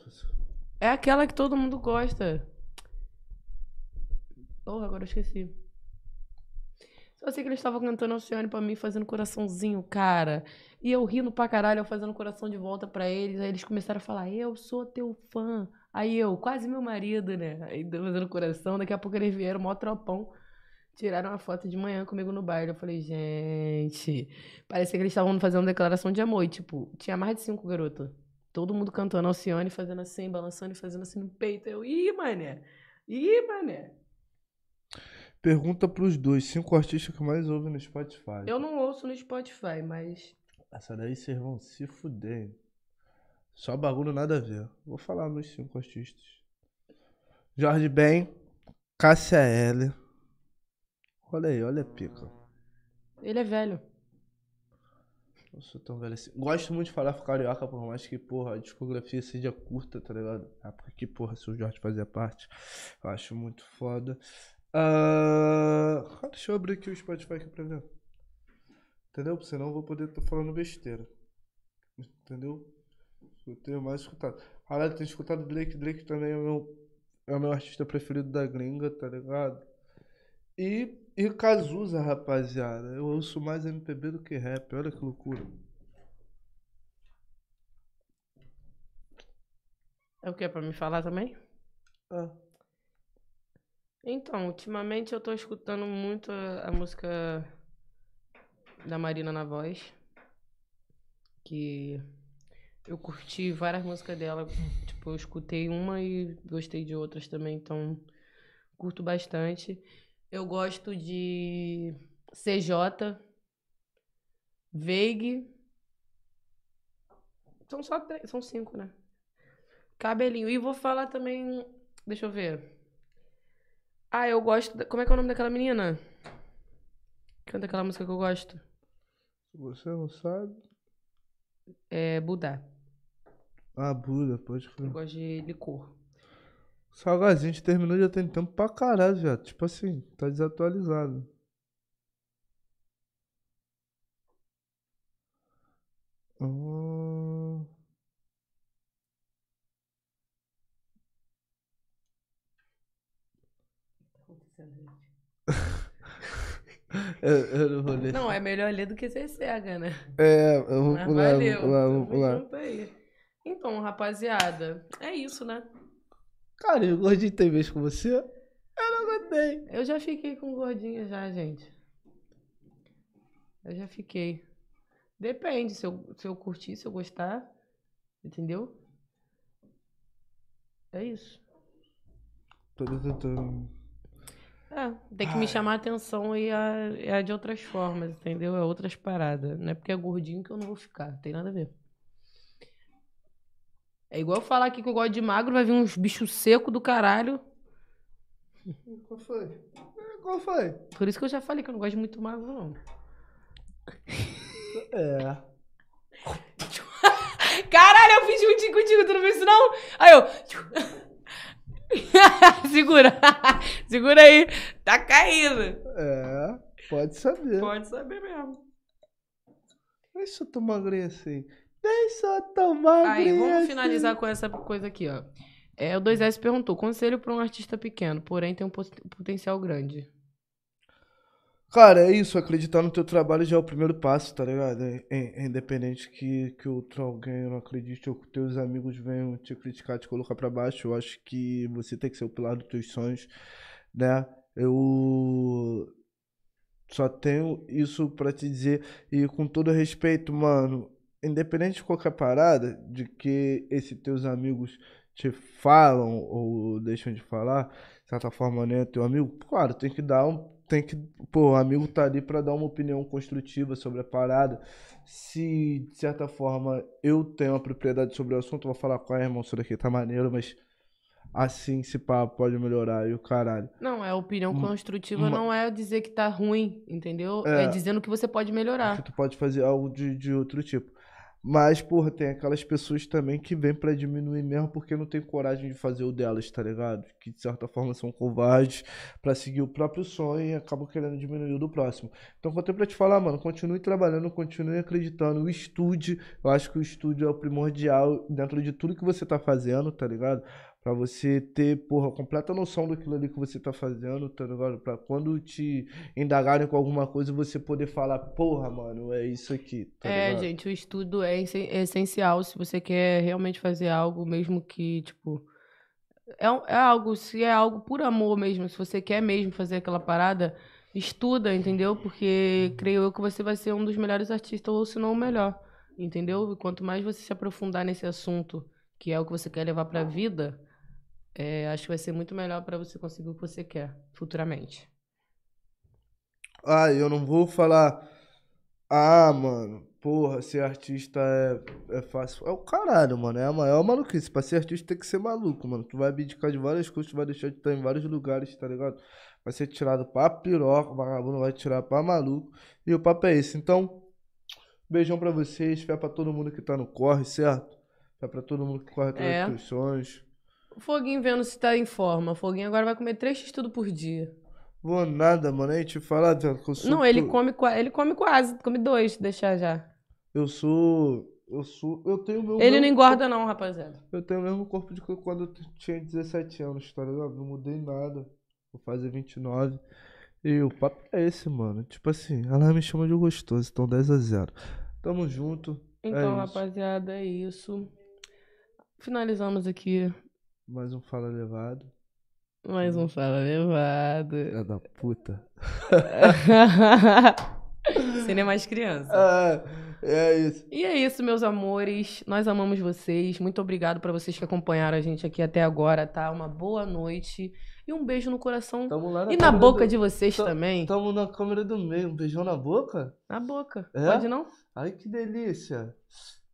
É aquela que todo mundo gosta. Porra, agora eu esqueci. Só sei que eles estavam cantando Alcione pra mim, fazendo coraçãozinho, cara. E eu rindo pra caralho, eu fazendo coração de volta pra eles. Aí eles começaram a falar, eu sou teu fã. Aí eu, quase meu marido, né? Aí fazendo coração, daqui a pouco eles vieram, mó tropão. Tiraram uma foto de manhã comigo no baile. Eu falei, gente. Parecia que eles estavam fazendo declaração de amor. E, tipo, tinha mais de cinco garotas. Todo mundo cantando Alcione, fazendo assim, balançando e fazendo assim no peito. Eu, ih, mané. Ih, mané. Pergunta pros dois, cinco artistas que mais ouvem no Spotify. Eu não ouço no Spotify, mas. Essa daí vocês vão se fuder. Só bagulho nada a ver. Vou falar meus cinco artistas. Jorge Ben, Cássia L. Olha aí, olha a pica. Ele é velho. Não sou tão velho assim. Gosto muito de falar com carioca, por mais que, porra, a discografia seja curta, tá ligado? A época que, porra, se o Jorge fazia parte. Eu acho muito foda. Ah, cara, deixa eu abrir aqui o Spotify aqui pra ver. Entendeu? Senão eu vou poder estar falando besteira. Entendeu? Eu tenho mais escutado. Caralho, tenho escutado Drake. Drake também é o meu, é meu artista preferido da gringa, tá ligado? E, e Cazuza, rapaziada. Eu ouço mais MPB do que rap. Olha que loucura. É o que? Pra me falar também? Ah, Então, ultimamente eu tô escutando muito a, a música da Marina na voz. Que eu curti várias músicas dela. Tipo, eu escutei uma e gostei de outras também, então curto bastante. Eu gosto de CJ, Veig. São só três, são cinco, né? Cabelinho. E vou falar também. Deixa eu ver. Ah, eu gosto. da- Como é que é o nome daquela menina? Canta aquela música que eu gosto. se você não sabe. É Budá. Ah, Buda, pode Eu falar. gosto de licor. Salgazinho, a gente terminou já tem tempo pra caralho já. Tipo assim, tá desatualizado. Hum. Eu, eu não vou ler. Não, é melhor ler do que ser cega, né? É, eu vou Mas pular, valeu. vou pular, vou pular. Então, rapaziada, é isso, né? Cara, e o gordinho tem vez com você? Eu não aguentei. Eu já fiquei com gordinha já, gente. Eu já fiquei. Depende, se eu, se eu curtir, se eu gostar. Entendeu? É isso. Tudo, tudo. É, tem que me chamar a atenção e é, é de outras formas, entendeu? É outras paradas. Não é porque é gordinho que eu não vou ficar. Tem nada a ver. É igual eu falar aqui que eu gosto de magro, vai vir uns bichos secos do caralho. Qual foi? É, Qual foi? Por isso que eu já falei que eu não gosto de muito magro, não. É. Caralho, eu fiz juntinho contigo, tu não viu isso não? Aí eu. Segura. Segura aí. Tá caindo. É, pode saber. Pode saber mesmo. Deixa eu tomar magrinho assim. Deixa eu tomar Aí, vamos assim. finalizar com essa coisa aqui, ó. É, o 2S perguntou: conselho pra um artista pequeno, porém tem um pot- potencial grande. Cara, é isso, acreditar no teu trabalho já é o primeiro passo, tá ligado? É, é- é independente que, que outro alguém não acredite ou que teus amigos venham te criticar, te colocar pra baixo, eu acho que você tem que ser o pilar dos teus sonhos, né? Eu só tenho isso pra te dizer e com todo respeito, mano, independente de qualquer parada, de que esses teus amigos te falam ou deixam de falar, de certa forma, né, teu amigo, claro, tem que dar um, tem que, pô, o amigo tá ali pra dar uma opinião construtiva sobre a parada. Se, de certa forma, eu tenho uma propriedade sobre o assunto, vou falar com a irmão, isso daqui tá maneiro, mas assim, se pá, pode melhorar e o caralho. Não, é opinião construtiva, uma- não é dizer que tá ruim, entendeu? É. É, dizendo que você pode melhorar. que tu pode fazer algo de, de outro tipo. Mas, porra, tem aquelas pessoas também que vêm pra diminuir mesmo porque não tem coragem de fazer o delas, tá ligado? Que de certa forma são covardes pra seguir o próprio sonho e acabam querendo diminuir o do próximo. Então, eu tenho pra te falar, mano, continue trabalhando, continue acreditando, estude. Eu acho que o estudo é o primordial dentro de tudo que você tá fazendo, tá ligado? Pra você ter, porra, completa noção daquilo ali que você tá fazendo, tá ligado? Pra quando te indagarem com alguma coisa, você poder falar, porra, mano, é isso aqui, tá é, ligado? gente, o estudo é, é essencial se você quer realmente fazer algo, mesmo que, tipo. É, é algo, se é algo por amor mesmo, se você quer mesmo fazer aquela parada, estuda, entendeu? Porque creio eu que você vai ser um dos melhores artistas, ou se não o melhor, entendeu? E quanto mais você se aprofundar nesse assunto, que é o que você quer levar pra vida, é, acho que vai ser muito melhor pra você conseguir o que você quer futuramente. Ah, eu não vou falar, ah, mano, porra, ser artista é, é fácil. É o caralho, mano, é a maior maluquice. Pra ser artista tem que ser maluco, mano. Tu vai abdicar de várias coisas, tu vai deixar de estar em vários lugares, tá ligado? Vai ser tirado pra piroca, o vagabundo vai tirar pra maluco. E o papo é esse. Então, beijão pra vocês, fé pra todo mundo que tá no corre, certo? Fé pra todo mundo que corre atrás É. dos sonhos. O Foguinho vendo se tá em forma. O Foguinho agora vai comer três x tudo por dia. Vou nada, mano. Aí te falar, eu sou. Não, ele come, ele come quase, come dois, deixar já. Eu sou. Eu sou. Eu tenho meu. Ele não engorda não, rapaziada. Eu tenho o mesmo corpo de quando eu tinha 17 anos, tá ligado? Não mudei nada. Vou fazer 29. E o papo é esse, mano. Tipo assim, ela me chama de gostoso, então 10 a 0. Tamo junto. Então, é rapaziada, é isso. Finalizamos aqui Mais um Fala Levado. mais um Fala Levado. Filha da puta. Você nem é mais criança. Ah, é isso. E é isso, meus amores. Nós amamos vocês. Muito obrigado pra vocês que acompanharam a gente aqui até agora, tá? Uma boa noite e um beijo no coração. Tamo lá na E na boca do- de vocês Tá- também. Tamo na câmera do meio. Um beijão na boca? Na boca. É? Pode não? Ai, que delícia.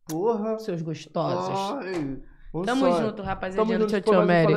Porra. Seus gostosos. Ai. Tamo junto, Tamo rapaziada. junto. Tchau, tchau, Mary.